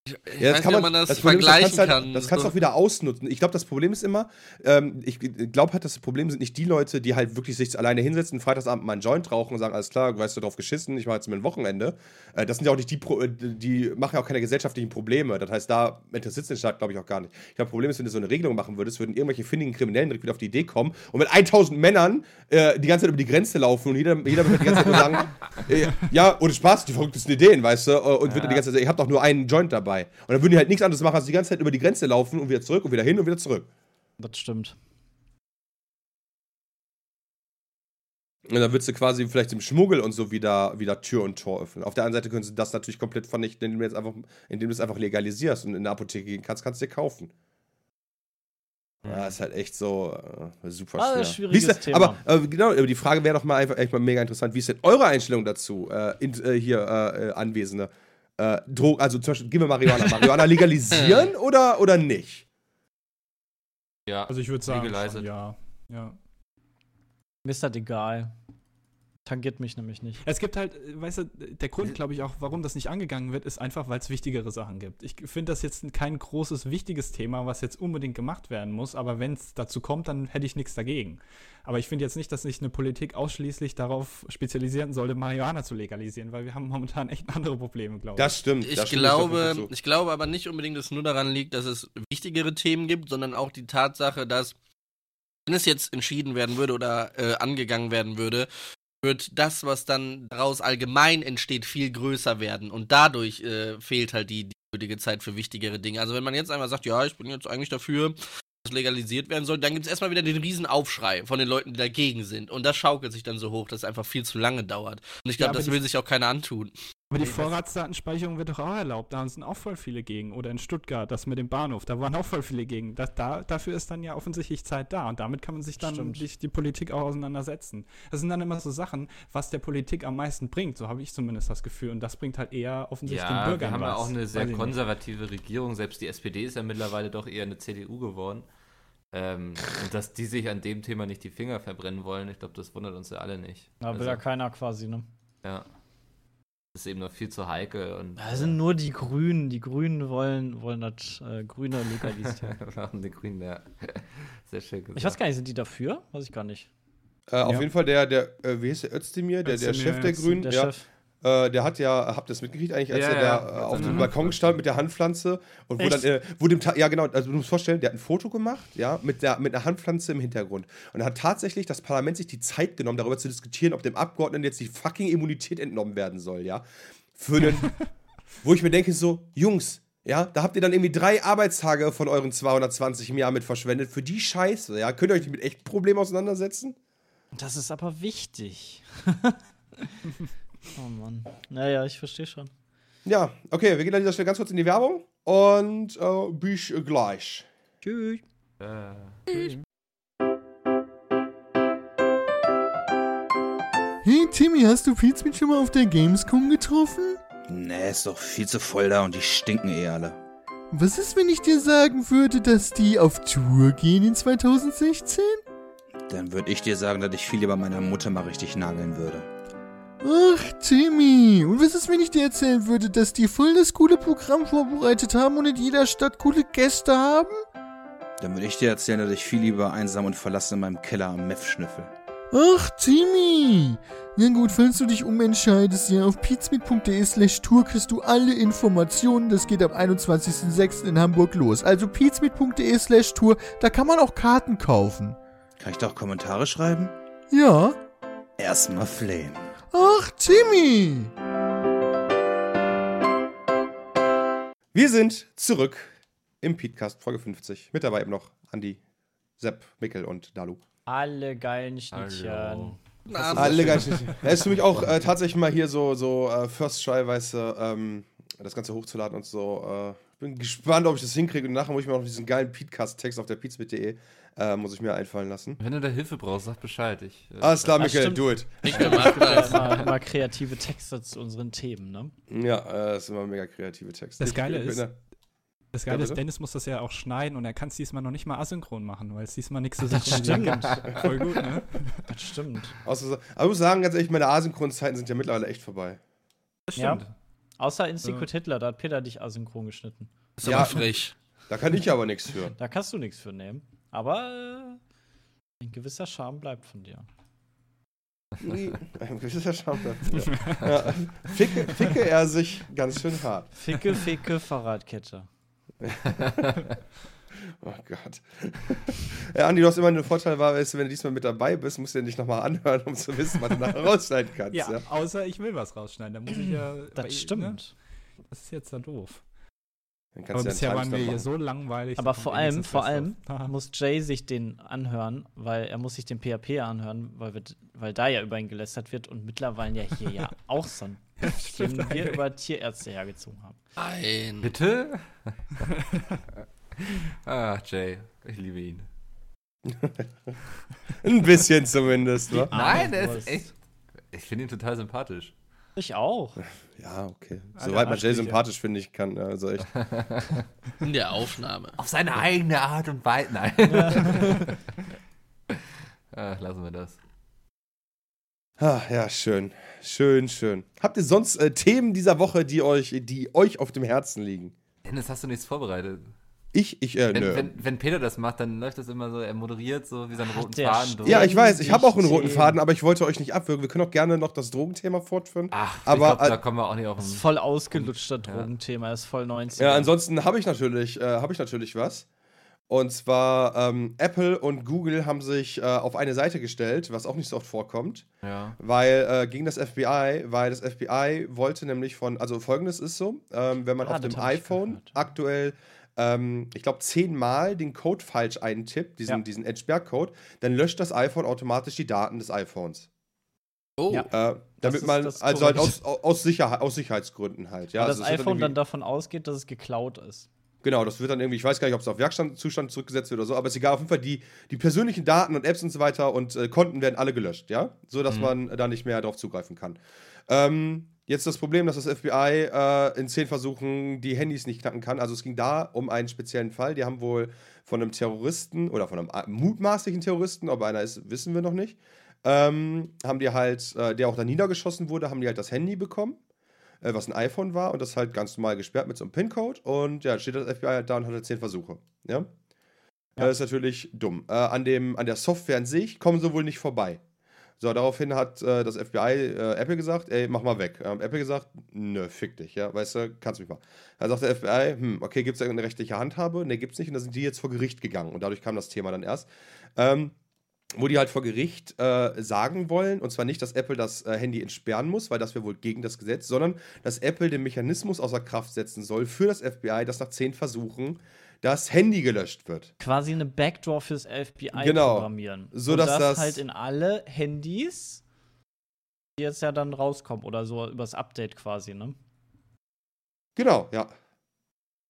Ich, Ja, das kann nicht, man, das, das Problem ist, vergleichen das kannst, kann. halt, das kannst du so. auch wieder ausnutzen. Ich glaube, das Problem ist immer, ähm, ich glaube halt, das Problem sind nicht die Leute, die halt wirklich sich alleine hinsetzen, Freitagsabend mal einen Joint rauchen und sagen, alles klar, weißt du, drauf geschissen, ich mache jetzt mir ein Wochenende. Äh, das sind ja auch nicht die, Pro äh, die machen ja auch keine gesellschaftlichen Probleme. Das heißt, da interessiert es den Staat, glaube ich, auch gar nicht. Ich glaube, das Problem ist, wenn du so eine Regelung machen würdest, würden irgendwelche findigen Kriminellen direkt wieder auf die Idee kommen und mit 1000 Männern äh, die ganze Zeit über die Grenze laufen und jeder, jeder wird die ganze Zeit nur sagen, äh, ja, ohne Spaß, die verrücktesten Ideen, weißt du, äh, und wird dann die ganze Zeit sagen, ich habe doch nur einen Joint dabei. Und dann würden die halt nichts anderes machen, als die ganze Zeit über die Grenze laufen und wieder zurück und wieder hin und wieder zurück. Das stimmt. Und dann würdest du quasi vielleicht im Schmuggel und so wieder, wieder Tür und Tor öffnen. Auf der anderen Seite könntest du das natürlich komplett vernichten, indem du, jetzt einfach, indem du es einfach legalisierst und in der Apotheke gehen kannst, kannst du dir kaufen. Ja, ist halt echt so äh, super Ah, schwer. schwieriges Wie ist denn- Thema. Aber äh, genau, die Frage wäre doch mal einfach echt mal mega interessant. Wie ist denn eure Einstellung dazu, äh, in, äh, hier äh, äh, Anwesende? Äh, Dro also zum Beispiel, gehen wir Marihuana. Marihuana legalisieren oder, oder nicht? Ja, Also ich würde sagen, schon, ja. ja. Mir ist das egal. Tangiert mich nämlich nicht. Es gibt halt, äh, weißt du, der Grund, glaube ich, auch, warum das nicht angegangen wird, ist einfach, weil es wichtigere Sachen gibt. Ich finde das jetzt kein großes, wichtiges Thema, was jetzt unbedingt gemacht werden muss, aber wenn es dazu kommt, dann hätte ich nichts dagegen. Aber ich finde jetzt nicht, dass sich eine Politik ausschließlich darauf spezialisieren sollte, Marihuana zu legalisieren, weil wir haben momentan echt andere Probleme, glaube ich. Das stimmt. Ich da stimme dir glaube, zu. ich glaube aber nicht unbedingt, dass es nur daran liegt, dass es wichtigere Themen gibt, sondern auch die Tatsache, dass wenn es jetzt entschieden werden würde oder äh, angegangen werden würde, wird das, was dann daraus allgemein entsteht, viel größer werden. Und dadurch äh, fehlt halt die, die nötige Zeit für wichtigere Dinge. Also wenn man jetzt einmal sagt, ja, ich bin jetzt eigentlich dafür, dass es legalisiert werden soll, dann gibt es erstmal wieder den riesen Aufschrei von den Leuten, die dagegen sind. Und das schaukelt sich dann so hoch, dass es einfach viel zu lange dauert. Und ich Ja, glaube, aber das will sich auch keiner antun. Aber die Vorratsdatenspeicherung wird doch auch erlaubt. Da sind auch voll viele gegen. Oder in Stuttgart, das mit dem Bahnhof, da waren auch voll viele gegen. Das, da, dafür ist dann ja offensichtlich Zeit da. Und damit kann man sich dann die, die Politik auch auseinandersetzen. Das sind dann immer so Sachen, was der Politik am meisten bringt. So habe ich zumindest das Gefühl. Und das bringt halt eher offensichtlich den Ja, wir Bürgern haben ja was. auch eine sehr ich nicht. konservative Regierung. Selbst die SPD ist ja mittlerweile doch eher eine CDU geworden. Ähm, und dass die sich an dem Thema nicht die Finger verbrennen wollen, ich glaube, das wundert uns ja alle nicht. Da will Also, ja keiner quasi, ne? ja. Das ist eben noch viel zu heikel. Und, Da sind nur die Grünen. Die Grünen wollen, wollen das äh, Grüne legalisieren. Machen die Grünen, ja. Sehr schön gesagt. ich weiß gar nicht, sind die dafür? Weiß ich gar nicht. Äh, auf Ja. jeden Fall der, der, äh, wie heißt der, Özdemir, der, der Özdemir, Chef der Grünen, Der ja, Chef. Äh, der hat ja, habt ihr das mitgekriegt eigentlich, als Ja, er ja, da äh, auf dem Balkon stand mit der Handpflanze und wo Echt? dann, äh, wo dem, ja genau, also du musst vorstellen, der hat ein Foto gemacht, ja, mit, der, mit einer Handpflanze im Hintergrund und hat tatsächlich das Parlament sich die Zeit genommen, darüber zu diskutieren, ob dem Abgeordneten jetzt die fucking Immunität entnommen werden soll, ja, für einen, wo ich mir denke so, Jungs, ja, da habt ihr dann irgendwie drei Arbeitstage von euren 220 im Jahr mit verschwendet für die Scheiße, ja, könnt ihr euch nicht mit echten Problemen auseinandersetzen? Das ist aber wichtig. oh Mann. Naja, ich verstehe schon. Ja, okay, wir gehen an dieser Stelle ganz kurz in die Werbung und äh, bis gleich. Tschüss. Äh, Hey Timmy, hast du Pizmeet schon mal auf der Gamescom getroffen? Nee, ist doch viel zu voll da und die stinken eh alle. Was ist, wenn ich dir sagen würde, dass die auf Tour gehen in 2016? Dann würde ich dir sagen, dass ich viel lieber meiner Mutter mal richtig nageln würde. Ach, Timmy. Und was ist, wenn ich dir erzählen würde, dass die voll das coole Programm vorbereitet haben und in jeder Stadt coole Gäste haben? Dann würde ich dir erzählen, dass ich viel lieber einsam und verlassen in meinem Keller am Meth schnüffel. Ach, Timmy. Na gut, falls du dich umentscheidest, ja, auf pizmeet.de slash tour kriegst du alle Informationen. Das geht am 21.06. in Hamburg los. Also pizmeet.de slash tour, da kann man auch Karten kaufen. Kann ich da auch Kommentare schreiben? Ja. Erstmal flehen. Ach, Timmy. Wir sind zurück im Podcast Folge 50. Mit dabei eben noch Andi, Sepp, Mikkel und Dalu. Alle geilen Schnittchen. hallo. Alle ganz Er ist für mich auch äh, tatsächlich mal hier so, so äh, First Try, weißt du, ähm, das Ganze hochzuladen und so. Äh, bin gespannt, ob ich das hinkriege. Und nachher muss ich mir noch diesen geilen Podcast-Text auf der pizmit.de äh, muss ich mir einfallen lassen. Wenn du da Hilfe brauchst, sag Bescheid. Ich, äh, Alles klar, Ah, stimmt. do it. Ich gemacht das. immer, immer kreative Texte zu unseren Themen, ne? Ja, äh, das ist immer mega kreative Texte. Das Geile ich- ist- ne, Das Geile Ja, ist? Dennis muss das ja auch schneiden und er kann es diesmal noch nicht mal asynchron machen, weil es diesmal nichts zu Das stimmt. gibt. Voll gut, ne? Das stimmt. so- aber ich muss sagen, ganz ehrlich, meine Asynchronzeiten sind ja mittlerweile echt vorbei. Das Ja. Außer in Secret Hitler, da hat Peter dich asynchron geschnitten. Ist Ja. aber frech. Da kann ich aber nichts für. Da kannst du nichts für nehmen. Aber äh, ein gewisser Charme bleibt von dir. Nee, ein gewisser Charme. ja. ficke, ficke er sich ganz schön hart. Ficke, ficke, Fahrradkette. Oh Gott. Ja, Andi, du hast immer einen Vorteil, war, weißt du, wenn du diesmal mit dabei bist, musst du dir nicht nochmal anhören, um zu wissen, was du nachher rausschneiden kannst. Ja, Ja. außer ich will was rausschneiden. Da muss ich ja. Das bei- stimmt. Ne? Das ist jetzt da doof. Dann Aber kannst du bisher ja einen waren wir hier so langweilig. Aber vor allem, vor allem muss Jay sich den anhören, weil er muss sich den PHP anhören, weil, wir, weil da ja über ihn gelästert wird und mittlerweile ja hier ja auch so ein bisschen wir über Tierärzte hergezogen haben. Nein. Bitte? ah, Jay, ich liebe ihn. Ein bisschen zumindest, wa? Nein, Wurst. ist echt. Ich finde ihn total sympathisch. Ich auch. Ja, okay. Alle Soweit man Jay sympathisch finde ich kann. Also echt. In der Aufnahme. Auf seine eigene Art und Weise. Nein. Ach, lassen wir das. Ah, ja, schön. Schön, schön. Habt ihr sonst äh, Themen dieser Woche, die euch, die euch auf dem Herzen liegen? Dennis, hast du nichts vorbereitet? Ich, ich, äh, Wenn, nö. wenn, wenn Peter das macht, dann läuft das immer so, er moderiert so wie seinen roten Faden durch. ja, ich weiß, ich habe auch einen roten. Faden, aber ich wollte euch nicht abwürgen. Wir können auch gerne noch das Drogenthema fortführen. Ach, Aber, ich glaub, äh, da kommen wir auch nicht auf Das ist den. voll ausgelutschter Ja. Drogenthema, das ist voll 90. Ja, ansonsten habe ich natürlich, äh, habe ich natürlich was. Und zwar ähm, Apple und Google haben sich äh, auf eine Seite gestellt, was auch nicht so oft vorkommt, Ja. weil äh, gegen das FBI, weil das FBI wollte nämlich von, also folgendes ist so, ähm, wenn man Ah, auf dem hab iPhone aktuell, ähm, ich glaube, zehnmal den Code falsch eintippt, diesen, Ja. diesen Edgeberg-Code, dann löscht das iPhone automatisch die Daten des iPhones. Oh, Ja. Äh, damit ist- man, also halt aus, aus, Sicherheit, aus Sicherheitsgründen halt. Ja, Weil also das wird iPhone dann irgendwie- davon ausgeht, dass es geklaut ist. Genau, das wird dann irgendwie, ich weiß gar nicht, ob es auf Werkstattzustand zurückgesetzt wird oder so, aber ist egal, auf jeden Fall die, die persönlichen Daten und Apps und so weiter und äh, Konten werden alle gelöscht, ja? So dass Mhm. man da nicht mehr drauf zugreifen kann. Ähm, jetzt das Problem, dass das FBI äh, in zehn Versuchen die Handys nicht knacken kann. Also es ging da um einen speziellen Fall. Die haben wohl von einem Terroristen oder von einem äh, mutmaßlichen Terroristen, ob einer ist, wissen wir noch nicht, ähm, haben die halt, äh, der auch da niedergeschossen wurde, haben die halt das Handy bekommen äh, was ein iPhone war und das halt ganz normal gesperrt mit so einem PIN-Code und ja, steht das FBI halt da und hat halt zehn Versuche. Ja. Das ist natürlich dumm. Äh, an, dem, an der Software an sich kommen sie wohl nicht vorbei. So, daraufhin hat äh, das FBI äh, Apple gesagt, ey, mach mal weg. Ähm, Apple gesagt, nö, fick dich, ja, weißt du, kannst mich mal. Dann sagt der FBI, hm, okay, gibt es da eine rechtliche Handhabe? Ne, gibt's nicht. Und da sind die jetzt vor Gericht gegangen und dadurch kam das Thema dann erst. Ähm, wo die halt vor Gericht äh, sagen wollen, und zwar nicht, dass Apple das äh, Handy entsperren muss, weil das wäre wohl gegen das Gesetz, sondern dass Apple den Mechanismus außer Kraft setzen soll für das FBI, dass nach zehn Versuchen das Handy gelöscht wird. Quasi eine Backdoor fürs FBI Genau. programmieren. So, Und dass das, das- halt in alle Handys, die jetzt ja dann rauskommen oder so übers Update quasi, ne? Genau, ja.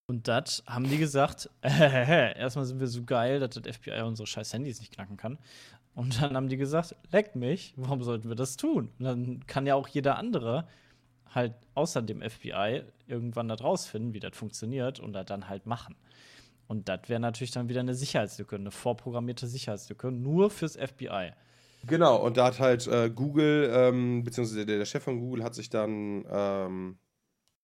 Und das haben die gesagt, äh, erstmal sind wir so geil, dass das FBI unsere scheiß Handys nicht knacken kann. Und dann haben die gesagt, leckt mich, warum sollten wir das tun? Und dann kann ja auch jeder andere halt außer dem FBI irgendwann das rausfinden, wie das funktioniert und das dann halt machen. Und das wäre natürlich dann wieder eine Sicherheitslücke, eine vorprogrammierte Sicherheitslücke, nur fürs FBI. Genau, und da hat halt äh, Google, ähm, beziehungsweise der, der Chef von Google hat sich dann ähm,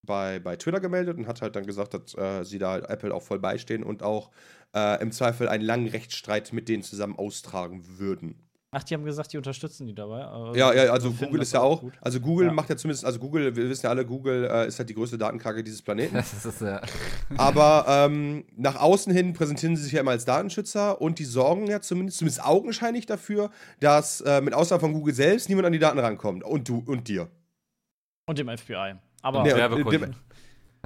bei, bei Twitter gemeldet und hat halt dann gesagt, dass äh, sie da halt Apple auch voll beistehen und auch äh, im Zweifel einen langen Rechtsstreit mit denen zusammen austragen würden. Ach, die haben gesagt, die unterstützen die dabei. Ja, ja, also Google ist ja auch, gut. also Google Ja. macht ja zumindest, also Google, wir wissen ja alle, Google äh, ist halt die größte Datenkrake dieses Planeten. Das ist ja. Aber ähm, nach außen hin präsentieren sie sich ja immer als Datenschützer und die sorgen ja zumindest, zumindest augenscheinlich dafür, dass äh, mit Ausnahme von Google selbst niemand an die Daten rankommt. Und du und dir. Und dem FBI. Aber Nee, dem-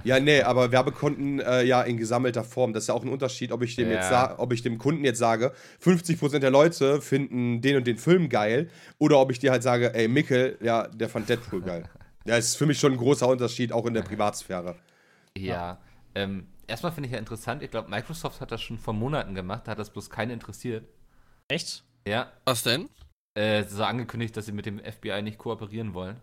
Ja, nee, aber Werbekonten äh, ja in gesammelter Form. Das ist ja auch ein Unterschied, ob ich dem Ja. jetzt sa- ob ich dem Kunden jetzt sage, 50% der Leute finden den und den Film geil, oder ob ich dir halt sage, ey, Mickel, ja, der fand Deadpool geil. Ja, ist für mich schon ein großer Unterschied, auch in der Privatsphäre. Ja. Ähm, erstmal finde ich ja interessant, ich glaube, Microsoft hat das schon vor Monaten gemacht, da hat das bloß keinen interessiert. echt? Ja. was denn? Äh, so angekündigt, dass sie mit dem FBI nicht kooperieren wollen.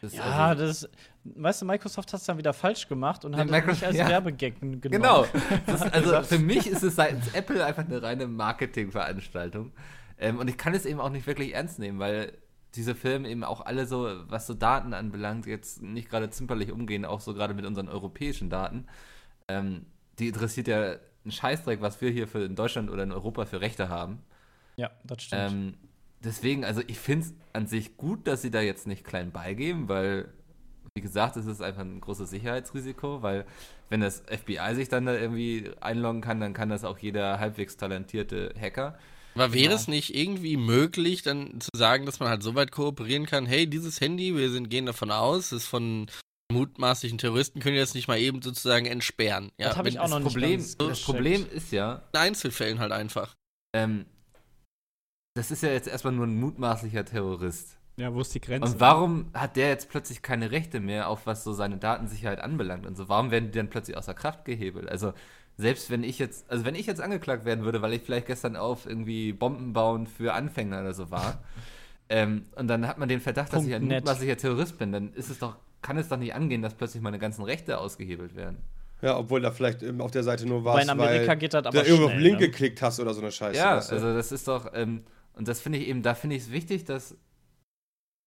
Das Ja, also- das, weißt du, Microsoft hat es dann wieder falsch gemacht und hat es nicht als ja. Werbegag genommen. Genau. Das also für mich ist es seitens Apple einfach eine reine Marketingveranstaltung. Ähm, und ich kann es eben auch nicht wirklich ernst nehmen, weil diese Filme eben auch alle so, was so Daten anbelangt, jetzt nicht gerade zimperlich umgehen, auch so gerade mit unseren europäischen Daten. Ähm, die interessiert ja einen Scheißdreck, was wir hier für in Deutschland oder in Europa für Rechte haben. Ja, das stimmt. Ähm, deswegen, also ich finde es an sich gut, dass sie da jetzt nicht klein beigeben, weil, wie gesagt, es ist einfach ein großes Sicherheitsrisiko, weil wenn das FBI sich dann da irgendwie einloggen kann, dann kann das auch jeder halbwegs talentierte Hacker. Aber wäre Genau. es nicht irgendwie möglich, dann zu sagen, dass man halt so weit kooperieren kann, hey, dieses Handy, wir sind, gehen davon aus, ist von mutmaßlichen Terroristen, können wir das nicht mal eben sozusagen entsperren. Ja, Das hab ich auch noch nicht Problem, ganz das. Problem ist ja, in Einzelfällen halt einfach. ähm, das ist ja jetzt erstmal nur ein mutmaßlicher Terrorist. Ja, wo ist die Grenze? Und warum hat der jetzt plötzlich keine Rechte mehr, auf was so seine Datensicherheit anbelangt und so? Warum werden die dann plötzlich außer Kraft gehebelt? Also, selbst wenn ich jetzt, also wenn ich jetzt angeklagt werden würde, weil ich vielleicht gestern auf irgendwie Bomben bauen für Anfänger oder so war, ähm, und dann hat man den Verdacht, dass ich ein Punkt net. mutmaßlicher Terrorist bin, dann ist es doch, kann es doch nicht angehen, dass plötzlich meine ganzen Rechte ausgehebelt werden. Ja, obwohl da vielleicht auf der Seite nur in Amerika weil geht das du aber da irgendwo auf den Link ne? geklickt hast oder so eine Scheiße. ja, weißt du? also das ist doch, ähm, und das finde ich eben, da finde ich es wichtig, dass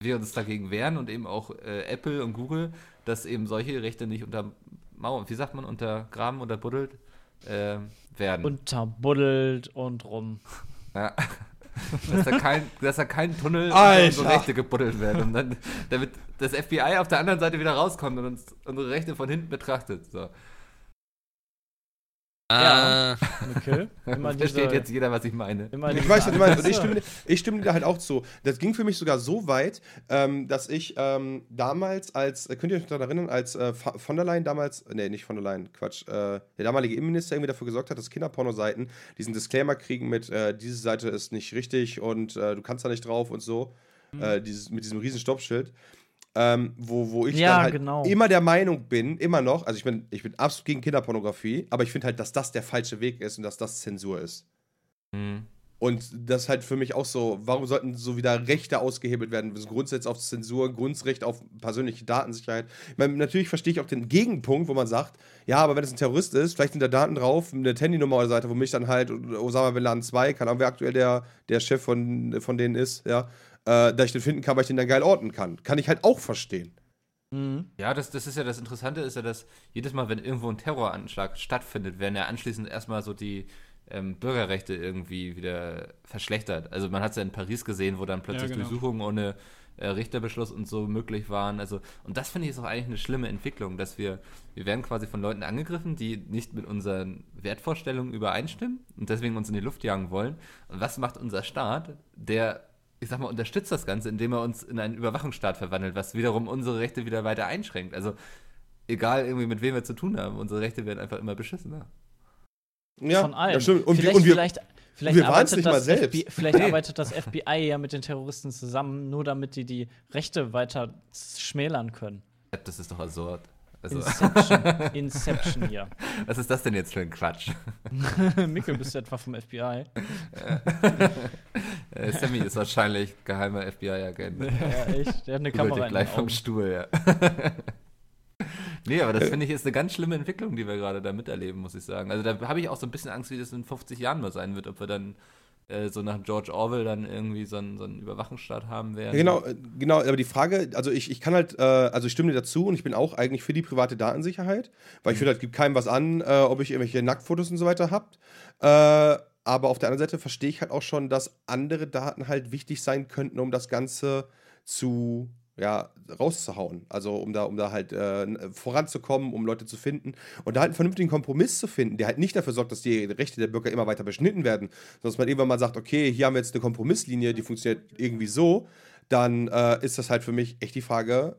wir uns dagegen wehren und eben auch äh, Apple und Google, dass eben solche Rechte nicht unter Mauern, wie sagt man, untergraben oder buddelt äh, werden. Unterbuddelt und rum. ja. dass, da kein, dass da kein Tunnel unter unsere Rechte gebuddelt werden. Und dann, damit das FBI auf der anderen Seite wieder rauskommt und uns unsere Rechte von hinten betrachtet. So. Ja. Ah, Mikkel, immer Versteht diese, jetzt jeder, was ich meine. Ich weiß, was du meinst. Und ich stimme, ich stimme dir da halt auch zu. Das ging für mich sogar so weit, ähm, dass ich ähm, damals als, äh, könnt ihr euch daran erinnern, als äh, von der Leyen damals, nee, nicht von der Leyen, Quatsch, äh, der damalige Innenminister irgendwie dafür gesorgt hat, dass Kinderpornoseiten diesen Disclaimer kriegen mit, äh, diese Seite ist nicht richtig und äh, du kannst da nicht drauf und so. äh, dieses, mit diesem riesen Stoppschild. Ähm, wo, wo ich Ja, dann halt genau. immer der Meinung bin, immer noch, also ich bin, ich bin absolut gegen Kinderpornografie, aber ich finde halt, dass das der falsche Weg ist und dass das Zensur ist. Mhm. Und das ist halt für mich auch so, warum sollten so wieder Rechte ausgehebelt werden? Das Grundsätze auf Zensur, Grundrecht auf persönliche Datensicherheit. Ich meine, natürlich verstehe ich auch den Gegenpunkt, wo man sagt, ja, aber wenn es ein Terrorist ist, vielleicht sind da Daten drauf, eine Handynummer oder so weiter, wo mich dann halt Osama Bin Laden 2, keine Ahnung, wer aktuell der, der Chef von, von denen ist, ja, äh, da ich den finden kann, weil ich den dann geil orten kann. Kann ich halt auch verstehen. Mhm. Ja, das, das ist ja das Interessante, ist ja, dass jedes Mal, wenn irgendwo ein Terroranschlag stattfindet, werden ja anschließend erstmal so die ähm, Bürgerrechte irgendwie wieder verschlechtert. Also man hat es ja in Paris gesehen, wo dann plötzlich Ja, genau. Durchsuchungen ohne äh, Richterbeschluss und so möglich waren. Also, und das finde ich ist auch eigentlich eine schlimme Entwicklung, dass wir, wir werden quasi von Leuten angegriffen, die nicht mit unseren Wertvorstellungen übereinstimmen und deswegen uns in die Luft jagen wollen. Und was macht unser Staat? Der ich sag mal, unterstützt das Ganze, indem er uns in einen Überwachungsstaat verwandelt, was wiederum unsere Rechte wieder weiter einschränkt. Also egal irgendwie mit wem wir zu tun haben, unsere Rechte werden einfach immer beschissener. Ja, Von allem. das stimmt. Und, vielleicht, wir, und wir, vielleicht, vielleicht, wir arbeitet nicht mal das selbst. FBI, vielleicht Nee. arbeitet das FBI ja mit den Terroristen zusammen, nur damit die die Rechte weiter schmälern können. Das ist doch absurd. Also, Inception. Inception hier. was ist das denn jetzt für ein Quatsch? Mikkel, bist du etwa vom FBI? Äh, Sammy ist wahrscheinlich geheimer FBI-Agent. Ja, echt. Der hat eine Kamera in gleich vom Augen. Stuhl, ja. nee, aber das finde ich ist eine ganz schlimme Entwicklung, die wir gerade da miterleben, muss ich sagen. Also da habe ich auch so ein bisschen Angst, wie das in 50 Jahren mal sein wird, ob wir dann äh, so nach George Orwell dann irgendwie so einen, so einen Überwachungsstaat haben werden. Ja, Genau, äh, genau, aber die Frage, also ich, ich kann halt, äh, also ich stimme dir dazu und ich bin auch eigentlich für die private Datensicherheit, weil ich finde, halt gibt keinem was an, äh, ob ich irgendwelche Nacktfotos und so weiter habt. Aber auf der anderen Seite verstehe ich halt auch schon, dass andere Daten halt wichtig sein könnten, um das Ganze zu ja, rauszuhauen. Also um da, um da halt äh, voranzukommen, um Leute zu finden und da halt einen vernünftigen Kompromiss zu finden, der halt nicht dafür sorgt, dass die Rechte der Bürger immer weiter beschnitten werden, sondern dass man irgendwann mal sagt, okay, hier haben wir jetzt eine Kompromisslinie, die funktioniert irgendwie so, dann äh, ist das halt für mich echt die Frage,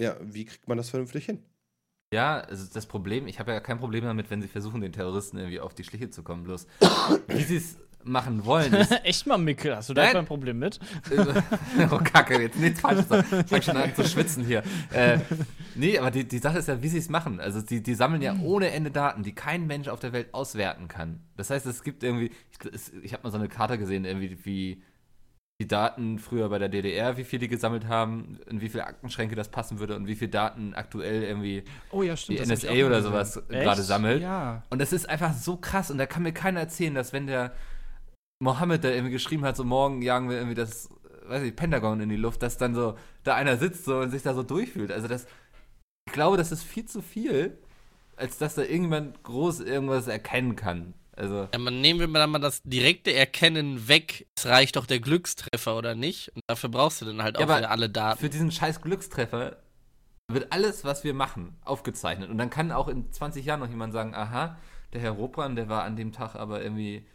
ja, wie kriegt man das vernünftig hin? Ja, also das Problem, ich habe ja kein Problem damit, wenn sie versuchen, den Terroristen irgendwie auf die Schliche zu kommen. Bloß, wie sie es machen wollen. Echt mal, Mikkel, hast du da Nein. etwa ein Problem mit? oh, Kacke, jetzt nichts falsch sagen. Ich fang schon an zu schwitzen hier. Äh, nee, aber die, die Sache ist ja, wie sie es machen. Also, die, die sammeln ja ohne Ende Daten, die kein Mensch auf der Welt auswerten kann. Das heißt, es gibt irgendwie, ich, ich habe mal so eine Karte gesehen, irgendwie, wie die Daten früher bei der DDR, wie viel die gesammelt haben, in wie viele Aktenschränke das passen würde und wie viele Daten aktuell irgendwie Oh ja, stimmt. die NSA oder sowas gerade sammelt. Ja. Und das ist einfach so krass. Und da kann mir keiner erzählen, dass wenn der Mohammed da irgendwie geschrieben hat, so morgen jagen wir irgendwie das, weiß ich, Pentagon in die Luft, dass dann so da einer sitzt so und sich da so durchfühlt. Also das, ich glaube, das ist viel zu viel, als dass da irgendjemand groß irgendwas erkennen kann. Also, Ja, man nehmen wir mal, mal das direkte Erkennen weg. Es reicht doch der Glückstreffer, oder nicht? Und dafür brauchst du dann halt auch Ja, aber wieder alle Daten. für diesen scheiß Glückstreffer wird alles, was wir machen, aufgezeichnet. Und dann kann auch in 20 Jahren noch jemand sagen, aha, der Herr Ropran, der war an dem Tag aber irgendwie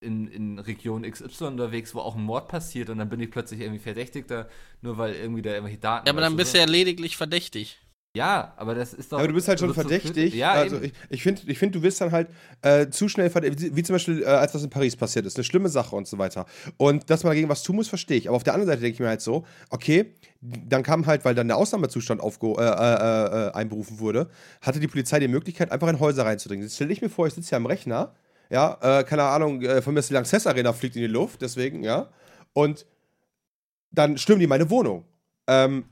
in, in Region XY unterwegs, wo auch ein Mord passiert und dann bin ich plötzlich irgendwie Verdächtigter, nur weil irgendwie da irgendwelche Daten... Ja, aber dann bist du ja lediglich verdächtig. Ja, aber das ist doch... aber du bist halt schon verdächtig. Ja, also ich, ich finde, ich find, du bist dann halt äh, zu schnell verdächtig, wie, zum Beispiel, äh, als das in Paris passiert ist. Eine schlimme Sache und so weiter. Und dass man dagegen was tun muss, verstehe ich. Aber auf der anderen Seite denke ich mir halt so, okay, dann kam halt, weil dann der Ausnahmezustand aufge äh, äh, äh, einberufen wurde, hatte die Polizei die Möglichkeit, einfach in Häuser reinzudringen. Jetzt stelle ich mir vor, ich sitze hier am Rechner, ja, äh, keine Ahnung, von mir ist die Lanxess Arena fliegt in die Luft, deswegen, ja. Und dann stürmen die meine Wohnung. Ähm,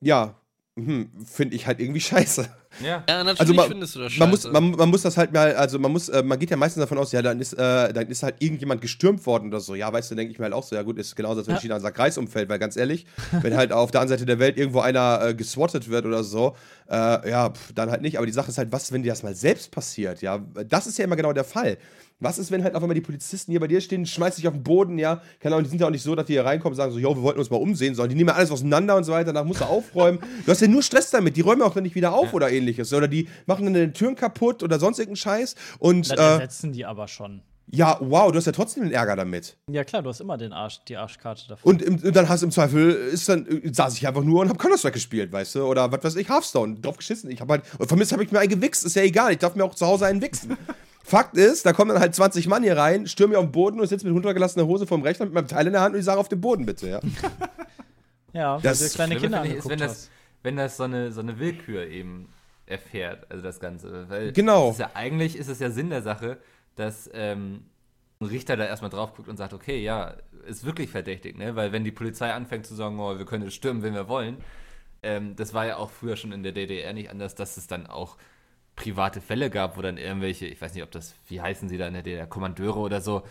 ja, hm, finde ich halt irgendwie scheiße. Ja. Ja, natürlich Also man- findest du das scheiße. Man muss, man, man muss das halt mal, also man muss, äh, man geht ja meistens davon aus, ja, dann ist, äh, dann ist halt irgendjemand gestürmt worden oder so. Ja, weißt du, denke ich mir halt auch so, ja gut, ist genauso, als wenn Ja. China unser Kreis umfällt, weil ganz ehrlich, wenn halt auf der anderen Seite der Welt irgendwo einer äh, geswattet wird oder so, äh, ja, pf, dann halt nicht. Aber die Sache ist halt, was, wenn dir das mal selbst passiert, ja? Das ist ja immer genau der Fall. Was ist, wenn halt auf einmal die Polizisten hier bei dir stehen, schmeißt dich auf den Boden, ja? Keine Ahnung, die sind ja auch nicht so, dass die hier reinkommen und sagen so, jo, wir wollten uns mal umsehen, sondern die nehmen ja alles auseinander und so weiter, danach musst du aufräumen. Du hast ja nur Stress damit, die räumen auch dann nicht wieder auf oder ähnliches. Oder die machen dann deine Türen kaputt oder sonst irgendeinen Scheiß. Und Dann äh, ersetzen die aber schon. Ja, wow, du hast ja trotzdem den Ärger damit. Ja klar, du hast immer den Arsch, die Arschkarte davon. Und, im, und dann hast du im Zweifel, ist dann, äh, saß ich einfach nur und hab Counter-Strike gespielt, weißt du? Oder was weiß ich, Hearthstone, drauf geschissen. Ich hab halt, und von mir habe ich mir einen gewichst, ist ja egal, ich darf mir auch zu Hause einen wichsen. Fakt ist, da kommen dann halt 20 Mann hier rein, stürmen hier auf den Boden und sitzen mit runtergelassener Hose vom Rechner mit meinem Teil in der Hand und ich sage auf den Boden bitte, ja. Ja, weil Das du kleine Kinder ich, ist, angeguckt wenn das, wenn das so eine, so eine Willkür eben erfährt, also das Ganze. Weil Genau. Ist ja, eigentlich ist es ja Sinn der Sache, dass ähm, ein Richter da erstmal drauf guckt und sagt, okay, ja, ist wirklich verdächtig, ne? Weil wenn die Polizei anfängt zu sagen, oh, wir können jetzt stürmen, wenn wir wollen, ähm, das war ja auch früher schon in der DDR nicht anders, dass es dann auch private Fälle gab, wo dann irgendwelche, ich weiß nicht, ob das, wie heißen sie da in der DDR, Kommandeure oder so,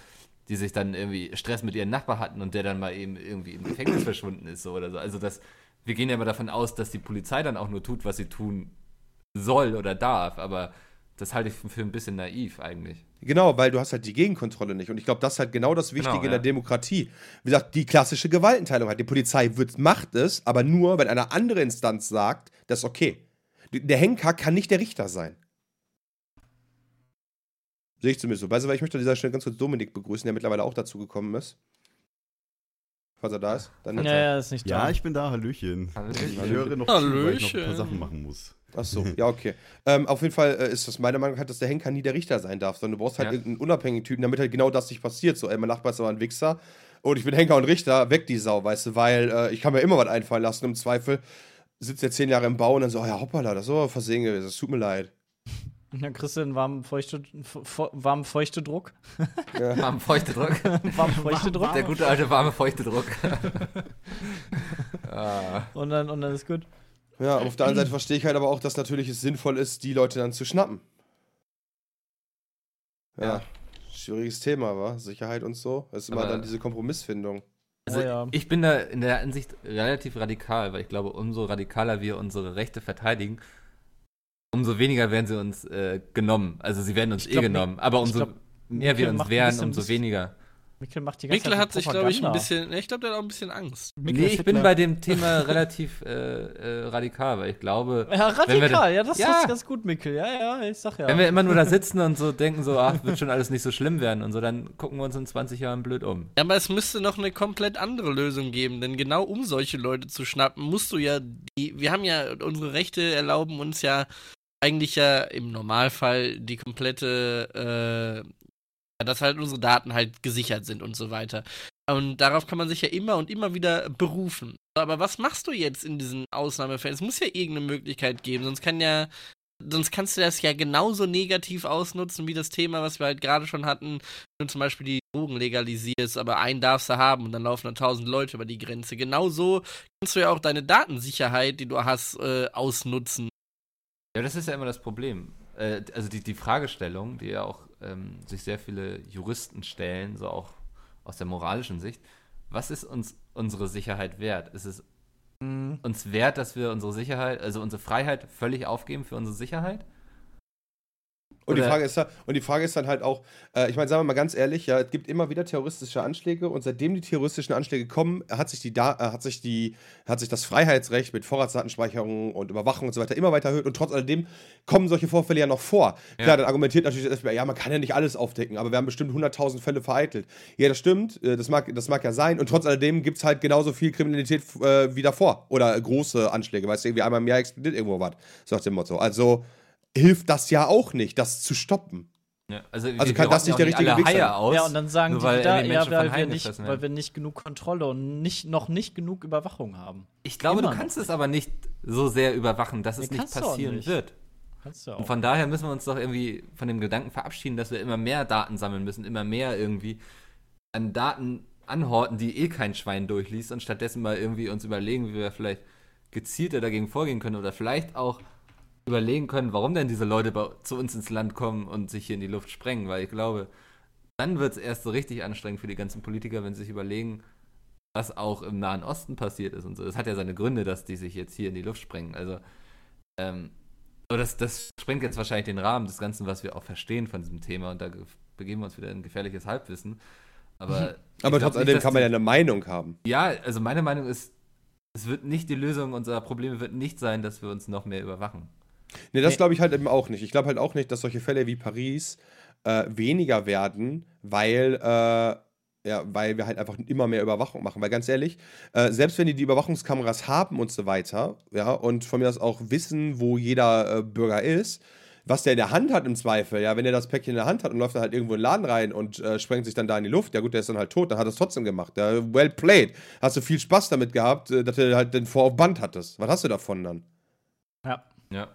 die sich dann irgendwie Stress mit ihren Nachbar hatten und der dann mal eben irgendwie im Gefängnis verschwunden ist so oder so. Also das, wir gehen ja immer davon aus, dass die Polizei dann auch nur tut, was sie tun soll oder darf, aber das halte ich für ein bisschen naiv eigentlich. Genau, weil du hast halt die Gegenkontrolle nicht. Und ich glaube, das ist halt genau das Wichtige Genau, in der ja. Demokratie. Wie gesagt, die klassische Gewaltenteilung halt. Die Polizei wird, macht es, aber nur, wenn eine andere Instanz sagt, das ist okay. Der Henker kann nicht der Richter sein. Sehe ich zumindest so. Weißt du, weil ich möchte an dieser Stelle ganz kurz Dominik begrüßen, der mittlerweile auch dazu gekommen ist. Falls er da ist. Dann Ja, ja, ist nicht Ja, da. ich bin da, Hallöchen. Hallöchen. Ich höre noch zu, weil ich noch ein paar Hallöchen. Sachen machen muss. Ach so, ja, okay. Ähm, auf jeden Fall äh, ist das meiner Meinung nach, dass der Henker nie der Richter sein darf, sondern du brauchst halt Ja. irgendeinen unabhängigen Typen, damit halt genau das nicht passiert. So, ey, mein Nachbar ist aber ein Wichser und ich bin Henker und Richter, weg die Sau, weißt du, weil äh, ich kann mir immer was einfallen lassen. Im Zweifel sitzt er zehn Jahre im Bau und dann so, oh ja, hoppala, das ist aber versehen gewesen, es tut mir leid. Und dann kriegst du einen warmen, feuchte, warmen feuchte Druck. Warme feuchte Druck. warmen feuchte Druck. Der gute alte warme feuchte Druck. ah. Und dann, und dann ist gut. Ja, aber auf der anderen Seite verstehe ich halt aber auch, dass natürlich es sinnvoll ist, die Leute dann zu schnappen. Ja, Ja. schwieriges Thema, wa? Sicherheit und so. Das ist immer Aber- dann diese Kompromissfindung. Also Ja, ja. ich bin da in der Ansicht relativ radikal, weil ich glaube, umso radikaler wir unsere Rechte verteidigen, umso weniger werden sie uns äh, genommen. Also sie werden uns Ich eh glaub, genommen, aber umso glaub, mehr wir uns wehren, umso weniger. Mikkel macht die ganze Mikkel Zeit hat sich, glaube ich, ein bisschen, ich glaube, der hat auch ein bisschen Angst. Mikkel Nee, ich bin bei dem Thema relativ äh, äh, radikal, weil ich glaube, Ja, wenn wir radikal, da- ja, das Ja. ist ganz gut, Mikkel. Ja, ja, ich sag ja. wenn wir immer nur da sitzen und so denken, so, ach, wird schon alles nicht so schlimm werden und so, dann gucken wir uns in 20 Jahren blöd um. Ja, aber es müsste noch eine komplett andere Lösung geben, denn genau um solche Leute zu schnappen, musst du ja die, wir haben ja, unsere Rechte erlauben uns ja eigentlich ja im Normalfall die komplette, äh, dass halt unsere Daten halt gesichert sind und so weiter. Und darauf kann man sich ja immer und immer wieder berufen. Aber was machst du jetzt in diesen Ausnahmefällen? Es muss ja irgendeine Möglichkeit geben, sonst kann ja sonst kannst du das ja genauso negativ ausnutzen wie das Thema, was wir halt gerade schon hatten, wenn du zum Beispiel die Drogen legalisierst, aber einen darfst du haben und dann laufen dann tausend Leute über die Grenze. Genauso kannst du ja auch deine Datensicherheit, die du hast, äh, ausnutzen. Ja, das ist ja immer das Problem. Äh, also die, die Fragestellung, die ja auch ähm, sich sehr viele Juristen stellen, so auch aus der moralischen Sicht, was ist uns unsere Sicherheit wert? Ist es Mhm. uns wert, dass wir unsere Sicherheit, also unsere Freiheit völlig aufgeben für unsere Sicherheit? Und die, Frage ist, dann- und die Frage ist dann halt auch, äh, ich meine, sagen wir mal ganz ehrlich, ja, es gibt immer wieder terroristische Anschläge und seitdem die terroristischen Anschläge kommen, hat sich die da, äh, hat sich die, hat sich das Freiheitsrecht mit Vorratsdatenspeicherung und Überwachung und so weiter immer weiter erhöht und trotz alledem kommen solche Vorfälle ja noch vor. Ja. Klar, dann argumentiert natürlich das FBI, ja, man kann ja nicht alles aufdecken, aber wir haben bestimmt 100.000 Fälle vereitelt. Ja, das stimmt, äh, das mag, das mag ja sein und trotz alledem gibt es halt genauso viel Kriminalität äh, wie davor oder große Anschläge, weißt du, irgendwie einmal im Jahr explodiert irgendwo was, so nach dem Motto. Also hilft das ja auch nicht, das zu stoppen. Ja, also Also wir kann das nicht der richtige Weg sein. aus. ja, und dann sagen die weil wieder, irgendwie ja, weil wir, nicht, weil wir nicht genug Kontrolle und nicht, noch nicht genug Überwachung haben. Ich glaube, Immer du kannst es aber nicht so sehr überwachen, dass es Nee, nicht passieren nicht. wird. Kannst du Und auch. von daher müssen wir uns doch irgendwie von dem Gedanken verabschieden, dass wir immer mehr Daten sammeln müssen, immer mehr irgendwie an Daten anhorten, die eh kein Schwein durchliest und stattdessen mal irgendwie uns überlegen, wie wir vielleicht gezielter dagegen vorgehen können oder vielleicht auch überlegen können, warum denn diese Leute bei, zu uns ins Land kommen und sich hier in die Luft sprengen, weil ich glaube, dann wird es erst so richtig anstrengend für die ganzen Politiker, wenn sie sich überlegen, was auch im Nahen Osten passiert ist und so. Das hat ja seine Gründe, dass die sich jetzt hier in die Luft sprengen. Also, ähm, aber das, das sprengt jetzt wahrscheinlich den Rahmen des Ganzen, was wir auch verstehen von diesem Thema und da ge- begeben wir uns wieder in gefährliches Halbwissen. Aber, ich Aber trotz alledem kann man ja eine Meinung haben. Ja, also meine Meinung ist, es wird nicht die Lösung unserer Probleme wird nicht sein, dass wir uns noch mehr überwachen. Nee, das Nee. glaube ich halt eben auch nicht. Ich glaube halt auch nicht, dass solche Fälle wie Paris äh, weniger werden, weil, äh, ja, weil wir halt einfach immer mehr Überwachung machen. Weil ganz ehrlich, äh, selbst wenn die die Überwachungskameras haben und so weiter, ja, und von mir aus auch wissen, wo jeder äh, Bürger ist, was der in der Hand hat im Zweifel, ja, wenn er das Päckchen in der Hand hat und läuft dann halt irgendwo in den Laden rein und äh, sprengt sich dann da in die Luft, ja gut, der ist dann halt tot, dann hat er es trotzdem gemacht. Ja, well played. Hast du viel Spaß damit gehabt, äh, dass du halt den Vor auf Band hattest. Was hast du davon dann? Ja. Ja.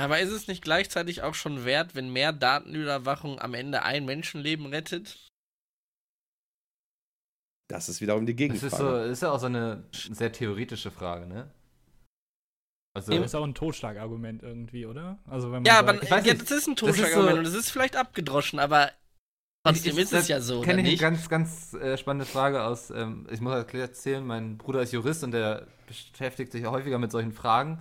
Aber ist es nicht gleichzeitig auch schon wert, wenn mehr Datenüberwachung am Ende ein Menschenleben rettet? Das ist wiederum die Das ist, so, Gegenfrage. ist ja auch so eine sehr theoretische Frage, ne? Also, Das ist auch ein Totschlagargument irgendwie, oder? Also wenn man Ja, sagt, aber ich weiß ja, das ist ein das ist Totschlagargument so- und das ist vielleicht abgedroschen, aber trotzdem ist es ja so, oder kenne ich eine nicht? ganz, ganz äh, spannende Frage aus, ähm, ich muss halt erzählen, mein Bruder ist Jurist und der beschäftigt sich häufiger mit solchen Fragen.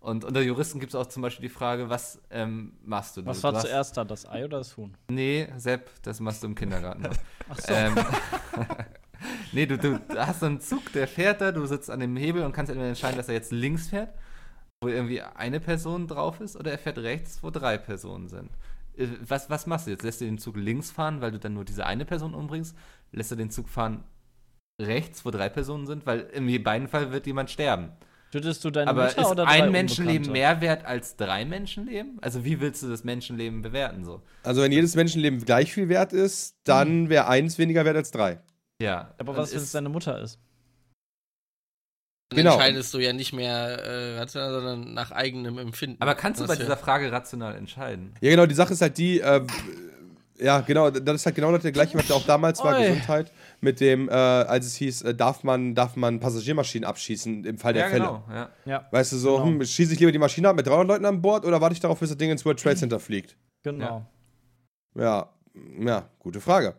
Und unter Juristen gibt es auch zum Beispiel die Frage, was ähm, machst du? Was war hast- zuerst da, das Ei oder das Huhn? Nee, Sepp, das machst du im Kindergarten. Ach so. ähm, nee, du, du hast so einen Zug, der fährt da, du sitzt an dem Hebel und kannst entweder entscheiden, dass er jetzt links fährt, wo irgendwie eine Person drauf ist, oder er fährt rechts, wo drei Personen sind. Äh, Was, was machst du jetzt? Lässt du den Zug links fahren, weil du dann nur diese eine Person umbringst? Lässt du den Zug fahren rechts, wo drei Personen sind? Weil in beiden Fall wird jemand sterben. Tötest du deine Aber Mutter ist oder ein Menschenleben mehr wert als drei Menschenleben? Also wie willst du das Menschenleben bewerten so? Also, wenn jedes Menschenleben gleich viel wert ist, dann wäre eins weniger wert als drei. Ja. Aber was, wenn ist- es deine Mutter ist? Dann Genau. entscheidest du ja nicht mehr äh, rational, sondern nach eigenem Empfinden. Aber kannst du bei dieser Frage rational entscheiden? Ja, genau, die Sache ist halt die, äh, ja, genau, das ist halt genau das gleiche, was ja auch damals war, Oi. Gesundheit, mit dem, äh, als es hieß, äh, darf man, darf man Passagiermaschinen abschießen im Fall der Fälle. genau. Ja. Ja, Weißt du, so, Genau. hm, schieße ich lieber die Maschine ab mit 300 Leuten an Bord oder warte ich darauf, bis das Ding ins World Trade Center fliegt? genau. Ja, ja, gute Frage.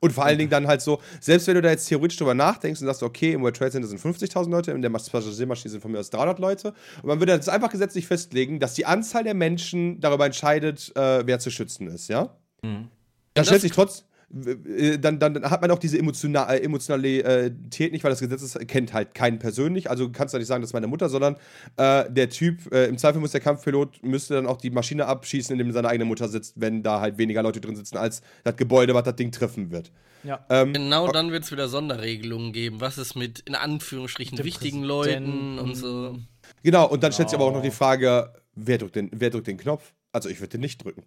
Und vor allen Dingen dann halt so, selbst wenn du da jetzt theoretisch drüber nachdenkst und sagst, okay, im World Trade Center sind 50.000 Leute, in der Passagiermaschine sind von mir aus 300 Leute, und man würde jetzt einfach gesetzlich festlegen, dass die Anzahl der Menschen darüber entscheidet, äh, wer zu schützen ist, ja? Mhm. Dann das- stellt sich trotz, äh, dann, dann hat man auch diese Emotiona äh, Emotionalität nicht, weil das Gesetz ist, kennt halt keinen persönlich. Also du kannst ja nicht sagen, das ist meine Mutter, sondern äh, der Typ, äh, im Zweifel muss der Kampfpilot, müsste dann auch die Maschine abschießen, indem seine eigene Mutter sitzt, wenn da halt weniger Leute drin sitzen, als das Gebäude, was das Ding treffen wird. Ja. Ähm, Genau dann wird es wieder Sonderregelungen geben. Was ist mit, in Anführungsstrichen, Dem wichtigen. Leuten und so. genau, und dann stellt sich aber auch noch Genau. die Frage, wer drückt den, wer drückt den Knopf? Also ich würde den nicht drücken.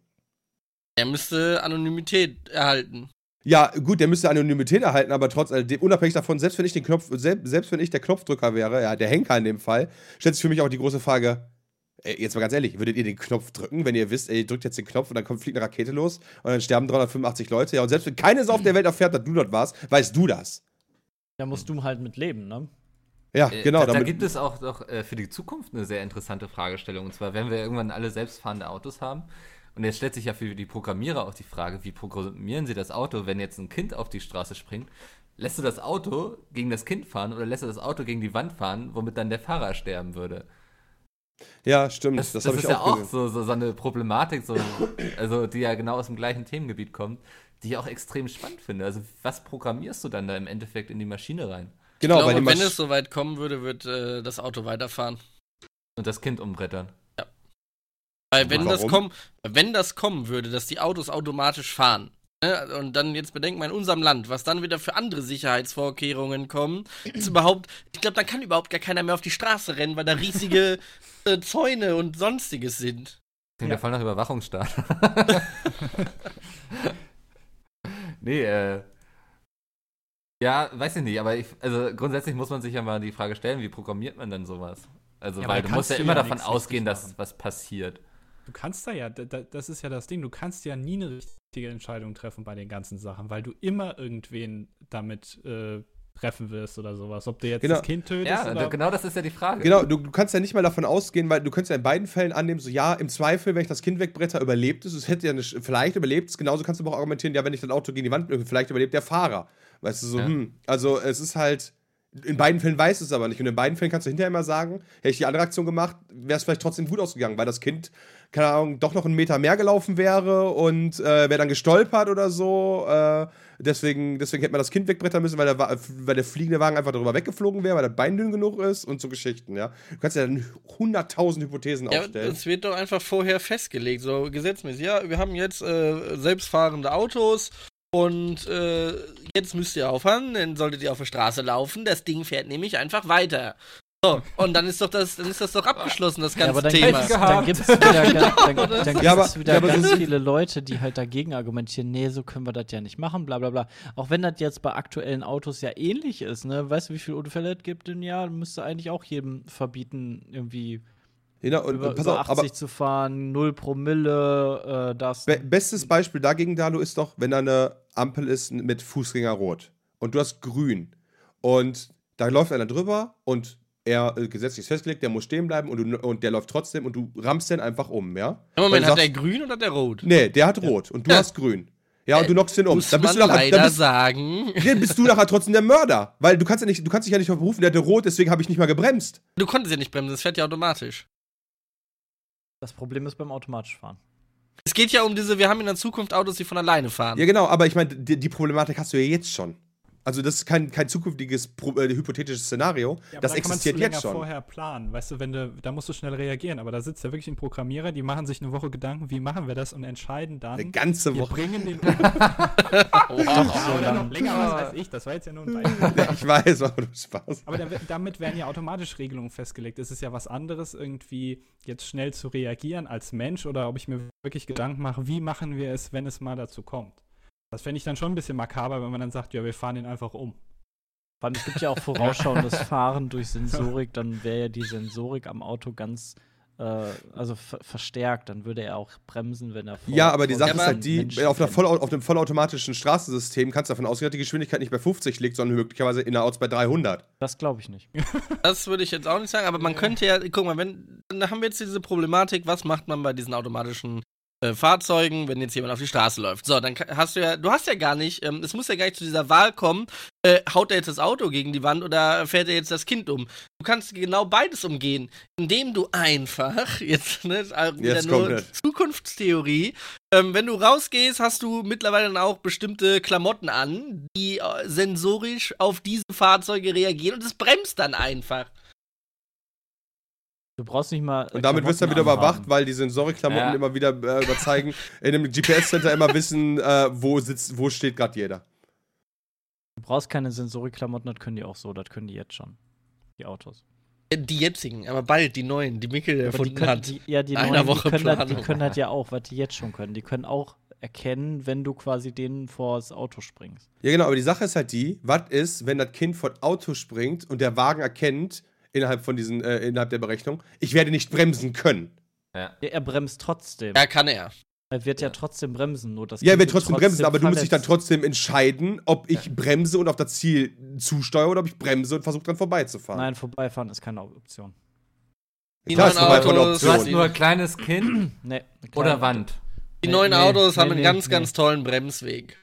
Er müsste Anonymität erhalten. Ja, gut, der müsste Anonymität erhalten, aber trotz alledem, unabhängig davon, selbst wenn ich den Knopf, selbst, selbst wenn ich der Knopfdrücker wäre, ja, der Henker in dem Fall, stellt sich für mich auch die große Frage, ey, jetzt mal ganz ehrlich, würdet ihr den Knopf drücken, wenn ihr wisst, ey, ihr drückt jetzt den Knopf und dann kommt, fliegt eine Rakete los und dann sterben 385 Leute, ja, und selbst wenn keine Sau auf der Welt erfährt, dass du dort warst, weißt du das. Da musst du halt mit leben, ne? Ja, Äh, genau. Da, da damit- gibt es auch doch äh, für die Zukunft eine sehr interessante Fragestellung. Und zwar, wenn wir irgendwann alle selbstfahrende Autos haben. Und jetzt stellt sich ja für die Programmierer auch die Frage, wie programmieren sie das Auto, wenn jetzt ein Kind auf die Straße springt? Lässt du das Auto gegen das Kind fahren oder lässt du das Auto gegen die Wand fahren, womit dann der Fahrer sterben würde? ja, stimmt, Das, das, das, ist ich ja auch auch so, so, so eine Problematik, so, also die ja genau aus dem gleichen Themengebiet kommt, die ich auch extrem spannend finde. Also was programmierst du dann da im Endeffekt in die Maschine rein? Genau, ich glaube, weil die wenn es soweit kommen würde, wird äh, das Auto weiterfahren. Und das Kind umbrettern. Weil wenn das, Warum? kommen, wenn das kommen würde, dass die Autos automatisch fahren, ne, und dann jetzt bedenken wir in unserem Land, was dann wieder für andere Sicherheitsvorkehrungen kommen, ist überhaupt, ich glaube, dann kann überhaupt gar keiner mehr auf die Straße rennen, weil da riesige äh, Zäune und sonstiges sind. Klingt ja. voll nach Überwachungsstaat. nee, äh. Ja, weiß ich nicht, aber ich, also grundsätzlich muss man sich ja mal die Frage stellen, wie programmiert man denn sowas? Also, Ja, weil da du musst ja immer davon ausgehen, dass was passiert. Du kannst da ja, da, da, das ist ja das Ding, du kannst ja nie eine richtige Entscheidung treffen bei den ganzen Sachen, weil du immer irgendwen damit äh, treffen wirst oder sowas. Ob du jetzt Genau. das Kind tötest Ja, oder. genau das ist ja die Frage. Genau, du, du kannst ja nicht mal davon ausgehen, weil du könntest ja in beiden Fällen annehmen, so ja, im Zweifel, wenn ich das Kind wegbretter, überlebt es. Es hätte ja nicht, vielleicht überlebt es. Genauso kannst du aber auch argumentieren, ja, wenn ich das Auto gegen die Wand vielleicht überlebt der Fahrer. Weißt du, so, Ja. hm. Also es ist halt, in beiden Fällen weiß es aber nicht. Und in beiden Fällen kannst du hinterher immer sagen, hätte ich die andere Aktion gemacht, wäre es vielleicht trotzdem gut ausgegangen, weil das Kind, keine Ahnung, doch noch einen Meter mehr gelaufen wäre und äh, wäre dann gestolpert oder so. Äh, deswegen, deswegen hätte man das Kind wegbrettern müssen, weil der, weil der fliegende Wagen einfach darüber weggeflogen wäre, weil das Bein dünn genug ist und so Geschichten, ja. Du kannst ja dann hunderttausend Hypothesen Ja, aufstellen. es wird doch einfach vorher festgelegt, so gesetzmäßig. Ja, wir haben jetzt äh, selbstfahrende Autos und äh, jetzt müsst ihr aufhören, dann solltet ihr auf der Straße laufen. Das Ding fährt nämlich einfach weiter. So, und dann ist doch das, dann ist das doch abgeschlossen, das Ja, ganze aber dann Thema. gibt's, dann gibt's wieder, ganz, dann, dann gibt's Ja, aber- wieder ja, ganz viele Leute, die halt dagegen argumentieren, nee, so können wir das ja nicht machen, bla bla bla. Auch wenn das jetzt bei aktuellen Autos ja ähnlich ist, ne? Weißt du, wie viele Unfälle es gibt im Jahr? Müsste eigentlich auch jedem verbieten, irgendwie Genau, und, über, pass über auf, 80 aber zu fahren, 0 Promille, äh, das. be bestes Beispiel dagegen, Dalu, ist doch, wenn da eine Ampel ist mit Fußgänger rot und du hast grün und da läuft einer drüber und er äh, gesetzlich festgelegt, der muss stehen bleiben und, du, und der läuft trotzdem und du rammst den einfach um, ja? Im Moment, hat der grün oder der rot? Nee, der hat rot und du Ja. hast grün. Ja, und du knockst den um. Muss Dann bist man du nachher, leider bist, sagen. dann bist du nachher trotzdem der Mörder. Weil du kannst ja nicht, du kannst dich ja nicht berufen, der hatte rot, deswegen habe ich nicht mal gebremst. Du konntest ja nicht bremsen, das fährt ja automatisch. Das Problem ist beim automatisch fahren. Es geht ja um diese, wir haben in der Zukunft Autos, die von alleine fahren. Ja, genau, aber ich meine, die, die Problematik hast du ja jetzt schon. Also, das ist kein, kein zukünftiges äh, hypothetisches Szenario. Ja, aber das kann existiert länger jetzt schon. vorher planen, weißt du, wenn du, da musst du schnell reagieren, aber da sitzt ja wirklich ein Programmierer, die machen sich eine Woche Gedanken, wie machen wir das und entscheiden dann, Eine ganze wir Woche. bringen den ja, oder dann- noch länger, was weiß ich, das war jetzt ja nur ein Beispiel. Ich weiß, war nur Spaß. Aber damit werden ja automatisch Regelungen festgelegt. Es ist ja was anderes, irgendwie jetzt schnell zu reagieren als Mensch oder ob ich mir wirklich Gedanken mache, wie machen wir es, wenn es mal dazu kommt. Das fände ich dann schon ein bisschen makaber, wenn man dann sagt, ja, wir fahren ihn einfach um. Vor allem, es gibt ja auch vorausschauendes Fahren durch Sensorik, dann wäre ja die Sensorik am Auto ganz, äh, also ver verstärkt, dann würde er auch bremsen, wenn er vor Ja, aber die Sache ist halt die, Menschen auf, einer voll, auf einem vollautomatischen Straßensystem kannst du davon ausgehen, dass die Geschwindigkeit nicht bei 50 liegt, sondern möglicherweise innerorts bei 300. Das glaube ich nicht. Das würde ich jetzt auch nicht sagen, aber man könnte ja, guck mal, wenn, dann haben wir jetzt diese Problematik, was macht man bei diesen automatischen äh, Fahrzeugen, wenn jetzt jemand auf die Straße läuft? So, dann hast du ja, du hast ja gar nicht, ähm, es muss ja gar nicht zu dieser Wahl kommen, äh, haut er jetzt das Auto gegen die Wand oder fährt er jetzt das Kind um? Du kannst genau beides umgehen, indem du einfach, jetzt, ne, wieder Jetzt nur es. Zukunftstheorie, ähm, wenn du rausgehst, hast du mittlerweile dann auch bestimmte Klamotten an, die äh, sensorisch auf diese Fahrzeuge reagieren und es bremst dann einfach. Du brauchst nicht mal. Und damit wirst du dann wieder überwacht, weil die Sensorikklamotten Ja. immer wieder äh, überzeigen, in dem GPS-Center immer wissen, äh, wo sitzt, wo steht gerade jeder. Du brauchst keine Sensorikklamotten, das können die auch so, das können die jetzt schon. Die Autos. Die jetzigen, aber bald die neuen, die Mikkel Aber die erfunden können, hat. die, ja, die, Einer neuen, die, Woche können das, die können das ja auch, was die jetzt schon können. Die können auch erkennen, wenn du quasi denen vors Auto springst. Ja, genau, aber die Sache ist halt die, was ist, wenn das Kind von Auto springt und der Wagen erkennt, innerhalb von diesen, äh, innerhalb der Berechnung, ich werde nicht bremsen können. Ja. Ja, er bremst trotzdem. Ja, kann er. Er wird ja, trotzdem bremsen, nur das Ja, er wird trotzdem bremsen, aber du musst dich dann verletzt. trotzdem entscheiden, ob ich bremse und auf das Ziel zusteuere oder ob ich bremse und versuche dann vorbeizufahren. Nein, vorbeifahren ist keine Option. Die Klar, neuen ist vorbeifahren eine Autos, Du hast nur ein kleines Kind Nee, oder Wand. die Nee, neuen nee, Autos haben nee, einen nee, ganz, nee. ganz tollen Bremsweg.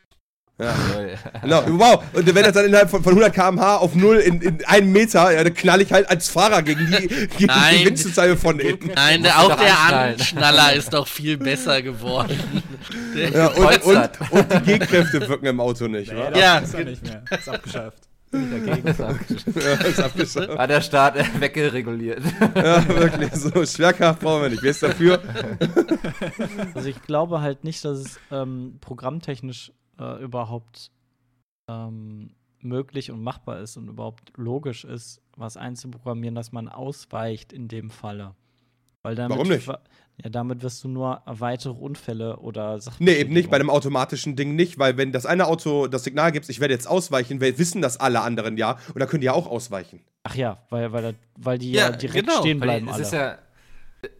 Genau, wow. Und wenn das dann innerhalb von, von 100 km/h auf 0 in, in einem Meter, ja, dann knall ich halt als Fahrer gegen die, gegen Nein. die Windschutzscheibe von hinten. Nein, auch der. Anschnaller ist doch viel besser geworden. Der, Ja, und, und, und die Gehkräfte wirken im Auto nicht, Nee, das Ja. ist er nicht mehr. Ist abgeschafft. Dagegen. Ja, ist abgeschafft. Hat der Staat weggereguliert. Ja, wirklich. So, Schwerkraft brauchen wir nicht. Wer ist dafür? Also ich glaube halt nicht, dass es ähm, programmtechnisch äh, überhaupt ähm, möglich und machbar ist und überhaupt logisch ist, was einzuprogrammieren, dass man ausweicht in dem Falle. Weil damit Warum nicht? Ja, damit wirst du nur weitere Unfälle oder Sachen. Nee, eben nicht. Bei einem automatischen Ding nicht, weil wenn das eine Auto das Signal gibt, ich werde jetzt ausweichen, wir wissen das alle anderen ja und dann können die ja auch ausweichen. Ach ja, weil, weil, weil die ja, Ja, direkt genau, stehen Weil bleiben es alle. ist ja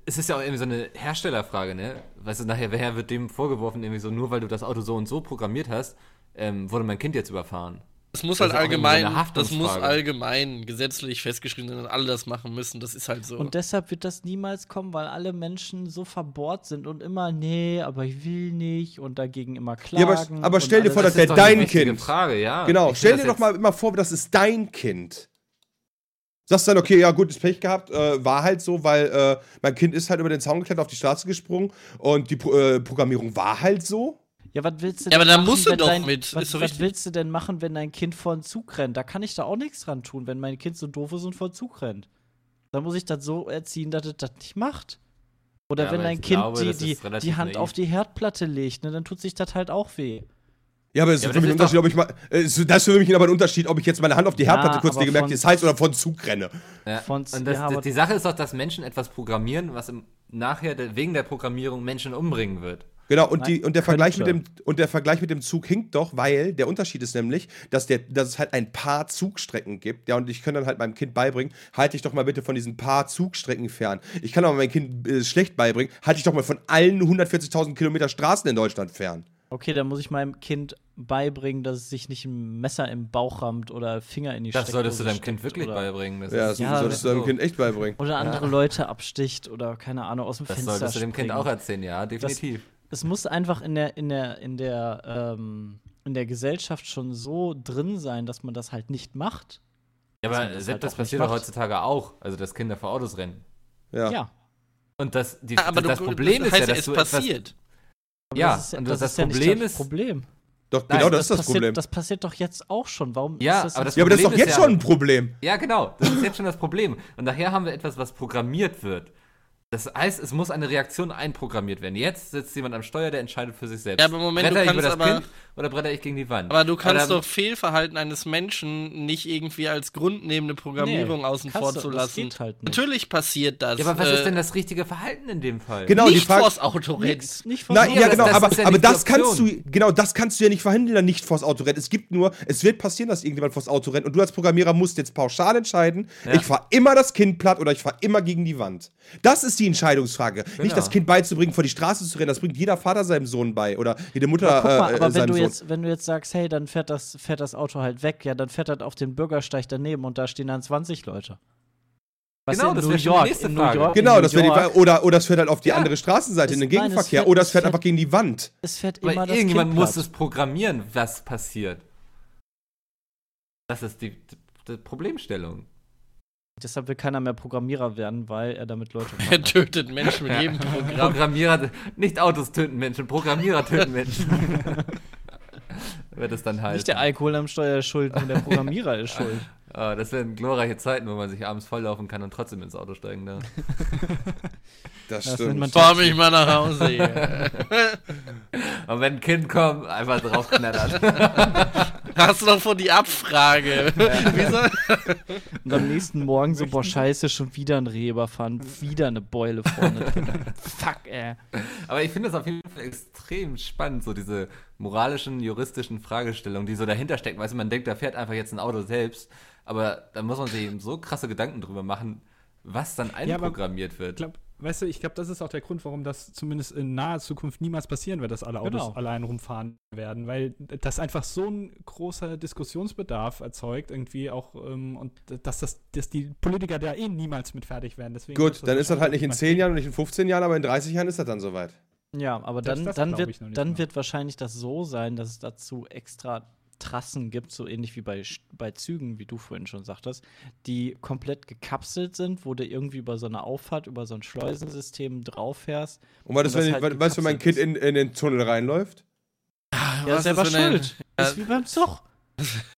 es ist ja auch irgendwie so eine Herstellerfrage, ne? Weißt du, nachher wer wird dem vorgeworfen, irgendwie so, nur weil du das Auto so und so programmiert hast, ähm, wurde mein Kind jetzt überfahren. Das muss Das halt irgendwie so allgemein, das muss allgemein gesetzlich festgeschrieben sein, dass alle das machen müssen. Das ist halt so. Und deshalb wird das niemals kommen, weil alle Menschen so verbohrt sind und immer, nee, aber ich will nicht und dagegen immer Ja, klagen. aber, aber und stell dir vor, das wäre dein Kind. Frage, ja. Genau, Ich stell dir das doch mal immer vor, das ist dein Kind. Sagst dann, okay, ja, gut, ist Pech gehabt, äh, war halt so, weil äh, mein Kind ist halt über den Zaun geklettert, auf die Straße gesprungen und die Pro äh, Programmierung war halt so. Ja, was willst du Ja, aber denn da machen, musst du wenn doch dein, mit, Was, so was willst du denn machen, wenn dein Kind vor den Zug rennt? Da kann ich da auch nichts dran tun, wenn mein Kind so doof ist und vor den Zug rennt. Dann muss ich das so erziehen, dass es das nicht macht. Oder Ja, wenn dein Kind glaube, die, die, die Hand naiv. auf die Herdplatte legt, ne, dann tut sich das halt auch weh. Ja, aber es Ja, ist für mich ein das ist Unterschied, ob ich mal. äh, Das ist für mich aber ein Unterschied, ob ich jetzt meine Hand auf die Ja, Herdplatte kurz aber lege, merke, von- es heißt oder von Zug renne. Ja. Von- und das, ja, die Sache ist doch, dass Menschen etwas programmieren, was im, nachher wegen der Programmierung Menschen umbringen wird. Genau, und, Nein, die, und, der Vergleich mit dem, und der Vergleich mit dem Zug hinkt doch, weil der Unterschied ist nämlich, dass, der, dass es halt ein paar Zugstrecken gibt. Ja, und ich kann dann halt meinem Kind beibringen, halte dich doch mal bitte von diesen paar Zugstrecken fern. Ich kann aber meinem Kind äh, schlecht beibringen, halte dich doch mal von allen 140.000 Kilometer Straßen in Deutschland fern. Okay, dann muss ich meinem Kind beibringen, dass es sich nicht ein Messer im Bauch rammt oder Finger in die Das solltest du deinem Kind wirklich oder, beibringen. Das, Ja, das Ja, solltest du deinem so. Kind echt beibringen. oder andere Leute absticht oder keine Ahnung aus dem das Fenster solltest du dem Kind auch erzählen, ja, definitiv. Es muss einfach in der in der in der ähm, in der Gesellschaft schon so drin sein, dass man das halt nicht macht. ja, aber das selbst halt das auch passiert doch heutzutage auch. Also, dass Kinder vor Autos rennen. Ja. Ja. Und das, die, Aber das du, Problem das ist ja, dass es etwas, passiert. Aber Ja, das ist, und das, das ist ja Problem nicht das ist- Problem. Doch, Nein, genau das, ist das passiert, Problem. Das passiert doch jetzt auch schon. Warum Ja, ist das aber das ja, aber das ist doch jetzt ist ja- schon ein Problem. Ja, genau. Das ist jetzt schon das Problem. Und nachher haben wir etwas, was programmiert wird. Das heißt, es muss eine Reaktion einprogrammiert werden. Jetzt sitzt jemand am Steuer, der entscheidet für sich selbst. Ja, aber Moment, du ich über kannst das aber- Kind oder bretter ich gegen die Wand? Aber du kannst dann- doch Fehlverhalten eines Menschen nicht irgendwie als grundnehmende Programmierung Nee, außen vor zu lassen. halt nicht. Natürlich passiert das. Ja, aber was äh, ist denn das richtige Verhalten in dem Fall? Genau, die nicht Frage. vors Auto rennen. Nix, nicht von Nein, Ja, ja, das- genau, das aber, ja aber nicht die das kannst du, genau, das kannst du ja nicht verhindern, nicht vors Auto rennt. Es gibt nur, es wird passieren, dass irgendjemand vors Auto rennt und du als Programmierer musst jetzt pauschal entscheiden, Ja. ich fahre immer das Kind platt oder ich fahre immer gegen die Wand. Das ist die Entscheidungsfrage. Genau. Nicht das Kind beizubringen, vor die Straße zu rennen, das bringt jeder Vater seinem Sohn bei oder jede Mutter Aber guck mal, äh, aber wenn seinem du, Sohn. Jetzt, wenn du jetzt sagst, hey, dann fährt das, fährt das Auto halt weg, ja, dann fährt das auf den Bürgersteig daneben und da stehen dann 20 Leute. Weißt Genau, in das New die York, nächste in New Frage. York, Genau, in das New wäre York, die, oder, oder es fährt halt auf die Ja. andere Straßenseite Es- in den nein, es Gegenverkehr fährt- oder es es fährt fährt- einfach gegen die Wand. Es fährt immer Aber das irgendjemand kind muss es programmieren, was passiert. Das ist die, die, die Problemstellung. Deshalb will keiner mehr Programmierer werden, weil er damit Leute Er tötet Menschen mit jedem Programm. Programmierer, nicht Autos töten Menschen, Programmierer töten Menschen. Wird es dann halt. Nicht der Alkohol am Steuer ist schuld, nur der Programmierer ist schuld. Ah, das wären glorreiche Zeiten, wo man sich abends volllaufen kann und trotzdem ins Auto steigen darf. Das Das stimmt. Fahr mich mal nach Hause. hier. Und wenn ein Kind kommt, einfach draufknattern. Hast du doch vor die Abfrage. Wieso? Und am nächsten Morgen so, boah, scheiße, schon wieder ein Reh überfahren, wieder eine Beule vorne. Fuck, ey. Aber ich finde das auf jeden Fall extrem spannend, so diese moralischen, juristischen Fragestellungen, die so dahinter stecken. Weißt du, man denkt, da fährt einfach jetzt ein Auto selbst, aber da muss man sich eben so krasse Gedanken drüber machen, was dann aber einprogrammiert Ich wird. glaub, weißt du, ich glaube, das ist auch der Grund, warum das zumindest in naher Zukunft niemals passieren wird, dass alle Autos Genau. allein rumfahren werden, weil das einfach so ein großer Diskussionsbedarf erzeugt, irgendwie auch, ähm, und dass, das, dass die Politiker da eh niemals mit fertig werden. Deswegen Gut, dann ist das halt nicht in wahrscheinlich 10 Jahren und nicht in 15 Jahren, aber in 30 Jahren ist das dann soweit. Ja, aber dann, das dann, wird, dann mal. wird wahrscheinlich das so sein, dass es dazu extra Trassen gibt, so ähnlich wie bei, bei Zügen, wie du vorhin schon sagtest, die komplett gekapselt sind, wo du irgendwie über so eine Auffahrt, über so ein Schleusensystem drauf fährst. Und was ist, Und das wenn, halt was, wenn mein Kind in, in den Tunnel reinläuft? Ja, Was ist selber wenn ein- schuld. Ja. ist wie beim Zug.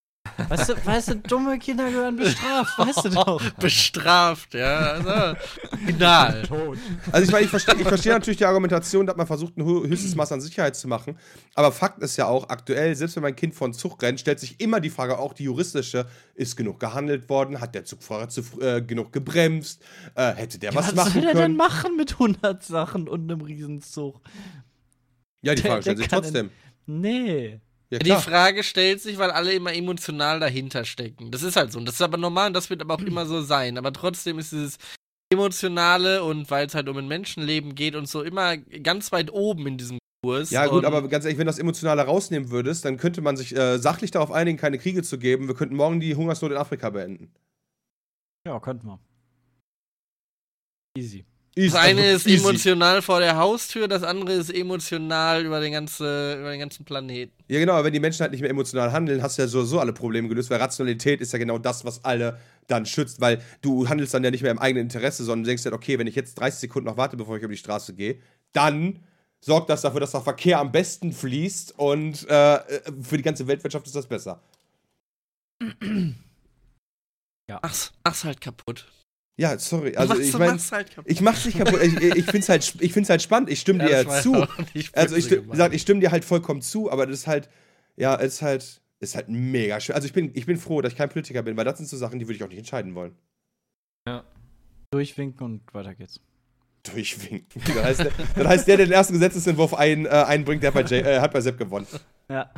Weißt du, weißt du, dumme Kinder gehören bestraft, weißt du doch. Bestraft, ja. Also, final. Also ich meine, ich verstehe ich versteh natürlich die Argumentation, dass man versucht, ein hö- höchstes Maß an Sicherheit zu machen. Aber Fakt ist ja auch, aktuell, selbst wenn mein Kind von Zug rennt, stellt sich immer die Frage, auch die juristische, ist genug gehandelt worden? Hat der Zugfahrer zu, äh, genug gebremst? Äh, hätte der was Was machen soll der denn können? machen mit 100 Sachen und einem Riesenzug? ja, die Der- Frage stellt sich trotzdem. Nee. Ja, Die. Frage stellt sich, weil alle immer emotional dahinter stecken. Das ist halt so. Und das ist aber normal und das wird aber auch immer so sein. Aber trotzdem ist dieses Emotionale und weil es halt um ein Menschenleben geht und so immer ganz weit oben in diesem Kurs. Ja, gut, aber ganz ehrlich, wenn du das Emotionale rausnehmen würdest, dann könnte man sich äh, sachlich darauf einigen, keine Kriege zu geben. Wir könnten morgen die Hungersnot in Afrika beenden. Ja, könnten wir. Easy. Das eine also ist easy. emotional vor der Haustür, das andere ist emotional über den, ganze, über den ganzen Planeten. Ja, genau, aber wenn die Menschen halt nicht mehr emotional handeln, hast du ja sowieso alle Probleme gelöst, weil Rationalität ist ja genau das, was alle dann schützt, weil du handelst dann ja nicht mehr im eigenen Interesse, sondern denkst halt, okay, wenn ich jetzt 30 Sekunden noch warte, bevor ich über die Straße gehe, dann sorgt das dafür, dass der Verkehr am besten fließt und äh, für die ganze Weltwirtschaft ist das besser. Mach's, mach's halt kaputt. Ja, sorry, also mach's, ich meine, mach's halt ich mach's nicht kaputt, ich, ich find's halt, ich find's halt spannend, ich stimme Ja, dir war zu. Also ich, gesagt, ich stimme dir halt vollkommen zu, aber das ist halt, Ja, es ist halt, ist halt mega schwer. Also ich bin, ich bin froh, dass ich kein Politiker bin, weil das sind so Sachen, die würde ich auch nicht entscheiden wollen. Durchwinken und weiter geht's. Durchwinken. Dann heißt, der, dann heißt der, der den ersten Gesetzesentwurf ein, äh, einbringt, der hat bei, Jay, äh, hat bei Sepp gewonnen. Ja.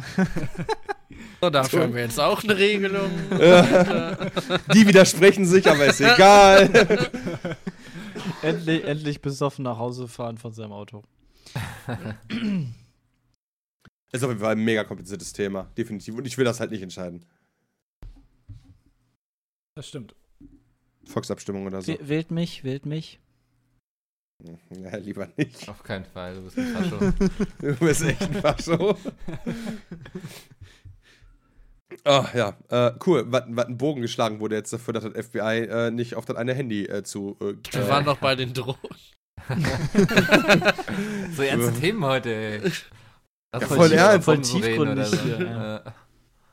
So, dafür haben wir jetzt auch eine Regelung. Die widersprechen sich, aber ist egal. endlich, endlich besoffen nach Hause fahren von seinem Auto. Ist auf jeden Fall ein mega kompliziertes Thema, definitiv. Und ich will das halt nicht entscheiden. Das stimmt. Volksabstimmung oder so. W- Wählt mich, wählt mich. Ja, lieber nicht. Auf keinen Fall, du bist ein Fascho. Du bist echt ein Fascho. Ah, ja, äh, cool. Was ein Bogen geschlagen wurde jetzt dafür, dass das FBI äh, nicht auf das eine Handy äh, zu. Äh, Wir waren noch bei den Drohnen. so ernste Themen heute, ey. Lass Ja, voll lieber ernst. Voll so. tiefgründig hier, Ja.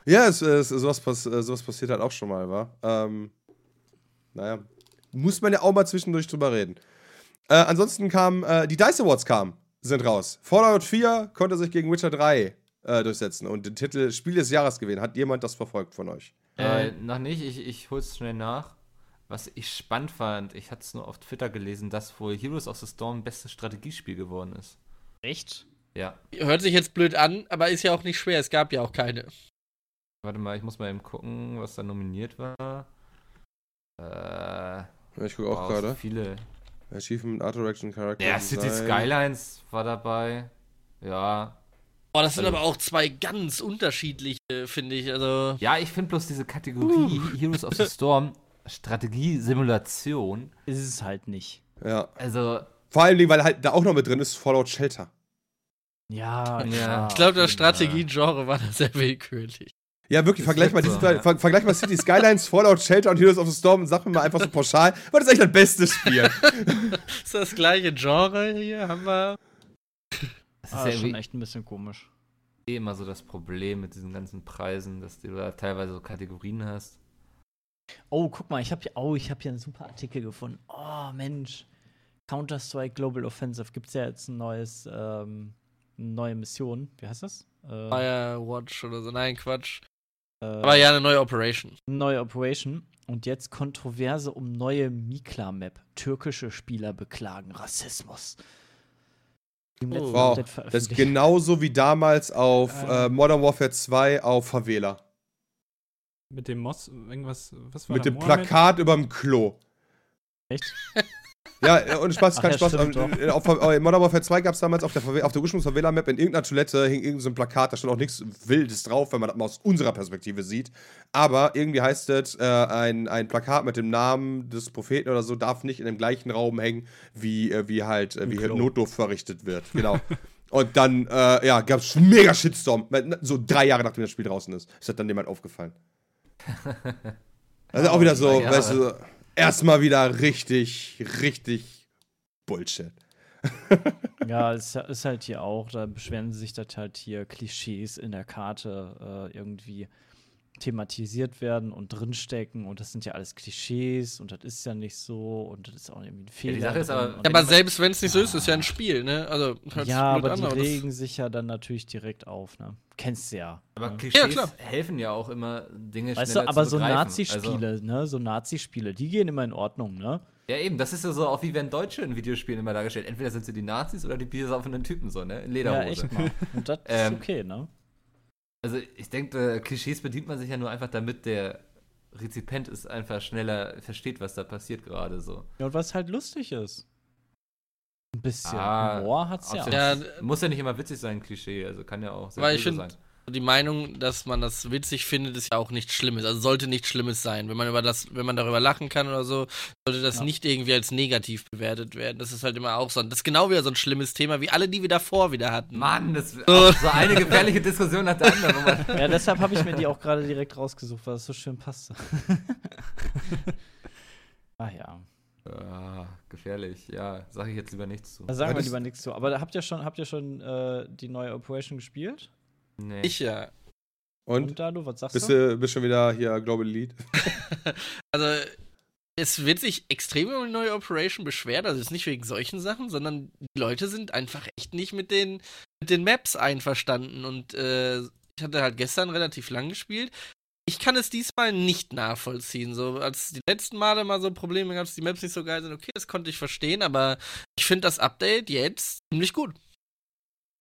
Ja, es, es, sowas, pass, äh, sowas passiert halt auch schon mal, wa? Ähm, naja, muss man ja auch mal zwischendurch drüber reden. Äh, ansonsten kam, äh, die DICE Awards kamen, sind raus. Fallout 4 konnte sich gegen Witcher 3 äh, durchsetzen und den Titel Spiel des Jahres gewinnen. Hat jemand das verfolgt von euch? Äh, noch nicht, ich, ich hol's schnell nach. Was ich spannend fand, ich hatte es nur auf Twitter gelesen, dass wohl Heroes of the Storm bestes Strategiespiel geworden ist. Echt? Ja. Hört sich jetzt blöd an, aber ist ja auch nicht schwer. Es gab ja auch keine. Warte mal, ich muss mal eben gucken, was da nominiert war. Äh, ich gucke auch wow, gerade. Viele. Achievement, Art Direction, Character. Ja, City. Skylines war dabei. Ja. Boah, das sind Also- aber auch zwei ganz unterschiedliche, finde ich. Also. Ja, ich finde bloß diese Kategorie Heroes of the Storm Strategie-Simulation. Ist es halt nicht. Ja. Also, Vor allem, weil halt da auch noch mit drin ist Fallout Shelter. Ja, Ja. Ich glaube, das. Strategie-Genre war da sehr willkürlich. Ja, wirklich, vergleich mal, diese so, ja. ver vergleich mal City Skylines, Fallout Shelter und Heroes of the Storm und sag mir mal einfach so pauschal, was ist eigentlich das beste Spiel? Ist das gleiche Genre hier? Haben wir. das ist Ah, ja schon echt ein bisschen komisch. eh immer so das Problem mit diesen ganzen Preisen, dass du da teilweise so Kategorien hast. Oh, guck mal, ich habe hier, oh, ich habe hier einen super Artikel gefunden. Oh, Mensch. Counter-Strike Global Offensive gibt's ja jetzt ein neues, ähm, eine neue Mission. Wie heißt das? Äh, Firewatch oder so. Nein, Quatsch. Äh, Aber ja, eine neue Operation. neue Operation. Und jetzt Kontroverse um neue Mikla-Map. Türkische Spieler beklagen Rassismus. Im letzten Wow, Das ist genauso wie damals auf Ähm. äh, Modern Warfare 2 auf Favela. Mit dem Moss, irgendwas, was war Mit da, dem Mohammed? Plakat überm Klo. Echt? Ja, äh, und Spaß, Ach kein ja, Spaß. stimmt, ähm, äh, auf, äh, Modern Warfare 2 gab es damals auf der, auf der Ursprungs-Favela-Map in irgendeiner Toilette hing irgend so ein Plakat, da stand auch nichts Wildes drauf, wenn man das mal aus unserer Perspektive sieht. Aber irgendwie heißt es, äh, ein, ein Plakat mit dem Namen des Propheten oder so darf nicht in dem gleichen Raum hängen, wie, äh, wie halt, äh, wie. Notdurft verrichtet wird. Genau. Und dann, äh, ja, gab es mega Shitstorm. So drei Jahre nachdem das Spiel draußen ist. Ist das dann jemand aufgefallen. Also auch wieder so, weißt du, erstmal wieder richtig, richtig Bullshit. Ja, es ist halt hier auch, da beschweren sich, dass halt hier Klischees in der Karte äh, irgendwie thematisiert werden und drinstecken und das sind ja alles Klischees und das ist ja nicht so und das ist auch irgendwie ein Fehler. die Sache ist aber- Ja, aber selbst wenn es nicht so ist, ist ja ein Spiel, ne? Also, ja, aber an, die regen sich ja dann natürlich direkt auf, ne? Kennst du ja. Aber ne? Klischees klar. helfen ja auch immer, Dinge Weißt schneller du, aber zu so begreifen. Nazi-Spiele, ne? So Nazi-Spiele, die gehen immer in Ordnung, ne? Also, ja, eben, das ist ja so, auch wie wenn Deutsche in Videospielen immer dargestellt. Entweder sind sie die Nazis oder die biersaufenden Typen so, ne? In Ja, Lederhose. echt mal. Und das Ähm, ist okay, ne? Also ich denke, äh, Klischees bedient man sich ja nur einfach, damit der Rezipient es einfach schneller versteht, was da passiert gerade so. Ja, und was halt lustig ist. Ein bisschen Ah, Humor hat's ja auch. Ja, Muss ja nicht immer witzig sein, Klischee. Also kann ja auch sehr Weil ich böse find- sein. Die Meinung, dass man das witzig findet, ist ja auch nichts Schlimmes. Also sollte nichts Schlimmes sein. Wenn man über das, wenn man darüber lachen kann oder so, sollte das Ja. nicht irgendwie als negativ bewertet werden. Das ist halt immer auch so. ein- Das ist genau wieder so ein schlimmes Thema, wie alle, die wir davor wieder hatten. Mann, das ist auch so eine gefährliche Diskussion nach der anderen. Wo man, Ja, deshalb habe ich mir die auch gerade direkt rausgesucht, weil es so schön passte. Ach ja. ah, gefährlich, ja, sage ich jetzt lieber nichts zu. Da sagen wir lieber nichts zu. Aber habt ihr schon, habt ihr schon äh, die neue Operation gespielt? Nee. Ich ja. Und? Und Dalu, was sagst Bist du? bist schon wieder hier Global Elite? Also, es wird sich extrem über die neue Operation beschwert. Also, es ist nicht wegen solchen Sachen, sondern die Leute sind einfach echt nicht mit den, mit den Maps einverstanden. Und äh, Ich hatte halt gestern relativ lang gespielt. Ich kann es diesmal nicht nachvollziehen. So, als die letzten Male mal so Probleme gab, dass die Maps nicht so geil sind, okay, das konnte ich verstehen, aber ich finde das Update jetzt ziemlich gut.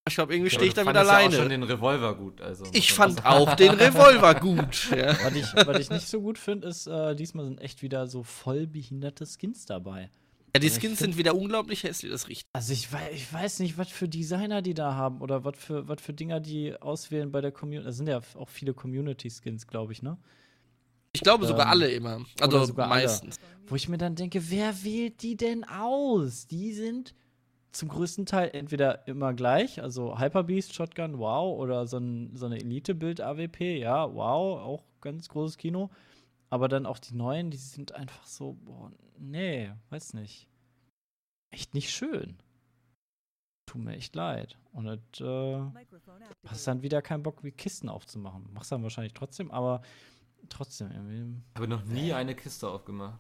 Ich glaube, irgendwie stehe ich damit Ja alleine. auch schon den Revolver gut. Also, ich fand sagen. auch den Revolver gut. Ja. Was ich, was ich nicht so gut finde, ist, äh, diesmal sind echt wieder so voll behinderte Skins dabei. ja, die Also Skins find- sind wieder unglaublich hässlich, das riecht. Also ich weiß, ich weiß nicht, was für Designer die da haben oder was für, was für Dinger die auswählen bei der Community. Das sind ja auch viele Community-Skins, glaube ich, ne? Ich glaube sogar Ähm, alle immer. Also sogar alle. meistens. Wo ich mir dann denke, wer wählt die denn aus? Die sind zum größten Teil entweder immer gleich, also Hyperbeast, Shotgun, wow, oder so, ein, so eine Elite-Bild-AWP, ja, wow, auch ganz großes Kino. Aber dann auch die neuen, die sind einfach so, boah, nee, weiß nicht. Echt nicht schön. Tut mir echt leid. Und das, äh, hast dann wieder keinen Bock, wie Kisten aufzumachen. Machst dann wahrscheinlich trotzdem, aber trotzdem irgendwie. Ich habe noch nie eine Kiste aufgemacht.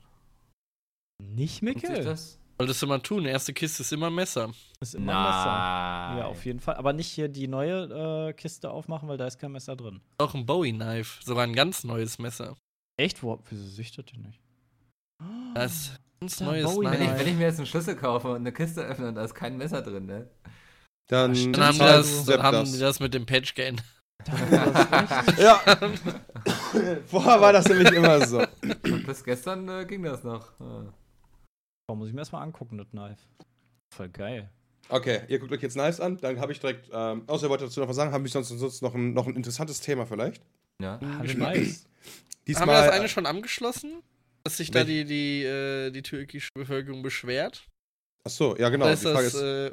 Nicht, Mickel? Das? Solltest du mal tun. Erste Kiste ist immer ein Messer. Ist immer ein Messer. Nein. Ja, auf jeden Fall. Aber nicht hier die neue äh, Kiste aufmachen, weil da ist kein Messer drin. Auch ein Bowie-Knife. Sogar ein ganz neues Messer. Echt? Wo, wieso das denn nicht? Das ist ein ganz neues Bowie Wenn ich, wenn ich mir jetzt einen Schlüssel kaufe und eine Kiste öffne und da ist kein Messer drin, ne? Dann, Dann haben, die das, dann haben die das mit dem Patch geändert. Ja. Vorher war das nämlich immer so. Und bis gestern äh, ging das noch. Ah. Warum muss ich mir erstmal angucken, das Knife? Voll geil. Okay, ihr guckt euch jetzt Knives an, dann habe ich direkt, ähm, außer ihr wollt dazu noch was sagen, habe ich sonst, sonst noch, ein, noch ein interessantes Thema vielleicht. Ja. Ah, nice. haben wir das Diesmal, eine schon angeschlossen? Dass sich da die, die, äh, die türkische Bevölkerung beschwert? achso, ja genau, Oder die ist Frage das ist, äh,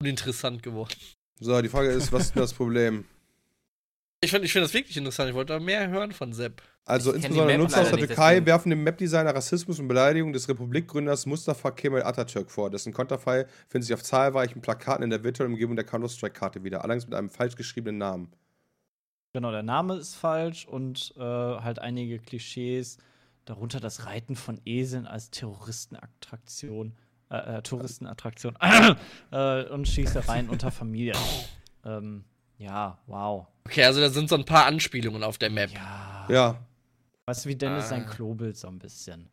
uninteressant geworden? so, die Frage ist, was ist denn das Problem? Ich finde ich find das wirklich interessant. Ich wollte da mehr hören von Sepp. Also insbesondere Nutzer aus der Türkei werfen dem Map-Designer Rassismus und Beleidigung des Republikgründers Mustafa Kemal Atatürk vor. Dessen Konterfei findet sich auf zahlreichen Plakaten in der virtuellen Umgebung der Counter-Strike-Karte wieder, allerdings mit einem falsch geschriebenen Namen. Genau, der Name ist falsch und äh, halt einige Klischees, darunter das Reiten von Eseln als Terroristenattraktion, äh, äh, Touristenattraktion äh, und Schießereien unter Familien. Ähm, ja, wow. Okay, also da sind so ein paar Anspielungen auf der Map. Ja. Ja, Weißt du, wie Dennis sein Ah. Klobild so ein bisschen.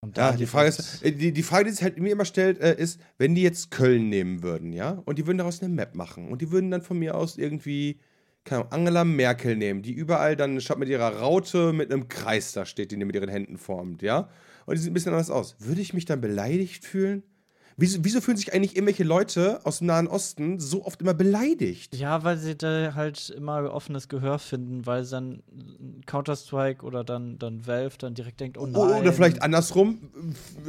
Und Ja, da die Frage ist, äh, die, die Frage, die sich halt mir immer stellt, äh, ist, wenn die jetzt Köln nehmen würden, ja, und die würden daraus eine Map machen und die würden dann von mir aus irgendwie, keine Ahnung, Angela Merkel nehmen, die überall dann statt mit ihrer Raute mit einem Kreis da steht, den die mit ihren Händen formt, ja, und die sieht ein bisschen anders aus. Würde ich mich dann beleidigt fühlen? Wieso, wieso fühlen sich eigentlich irgendwelche Leute aus dem Nahen Osten so oft immer beleidigt? Ja, weil sie da halt immer offenes Gehör finden, weil sie dann Counter-Strike oder dann, dann Valve dann direkt denkt, oh nein. Oder vielleicht andersrum,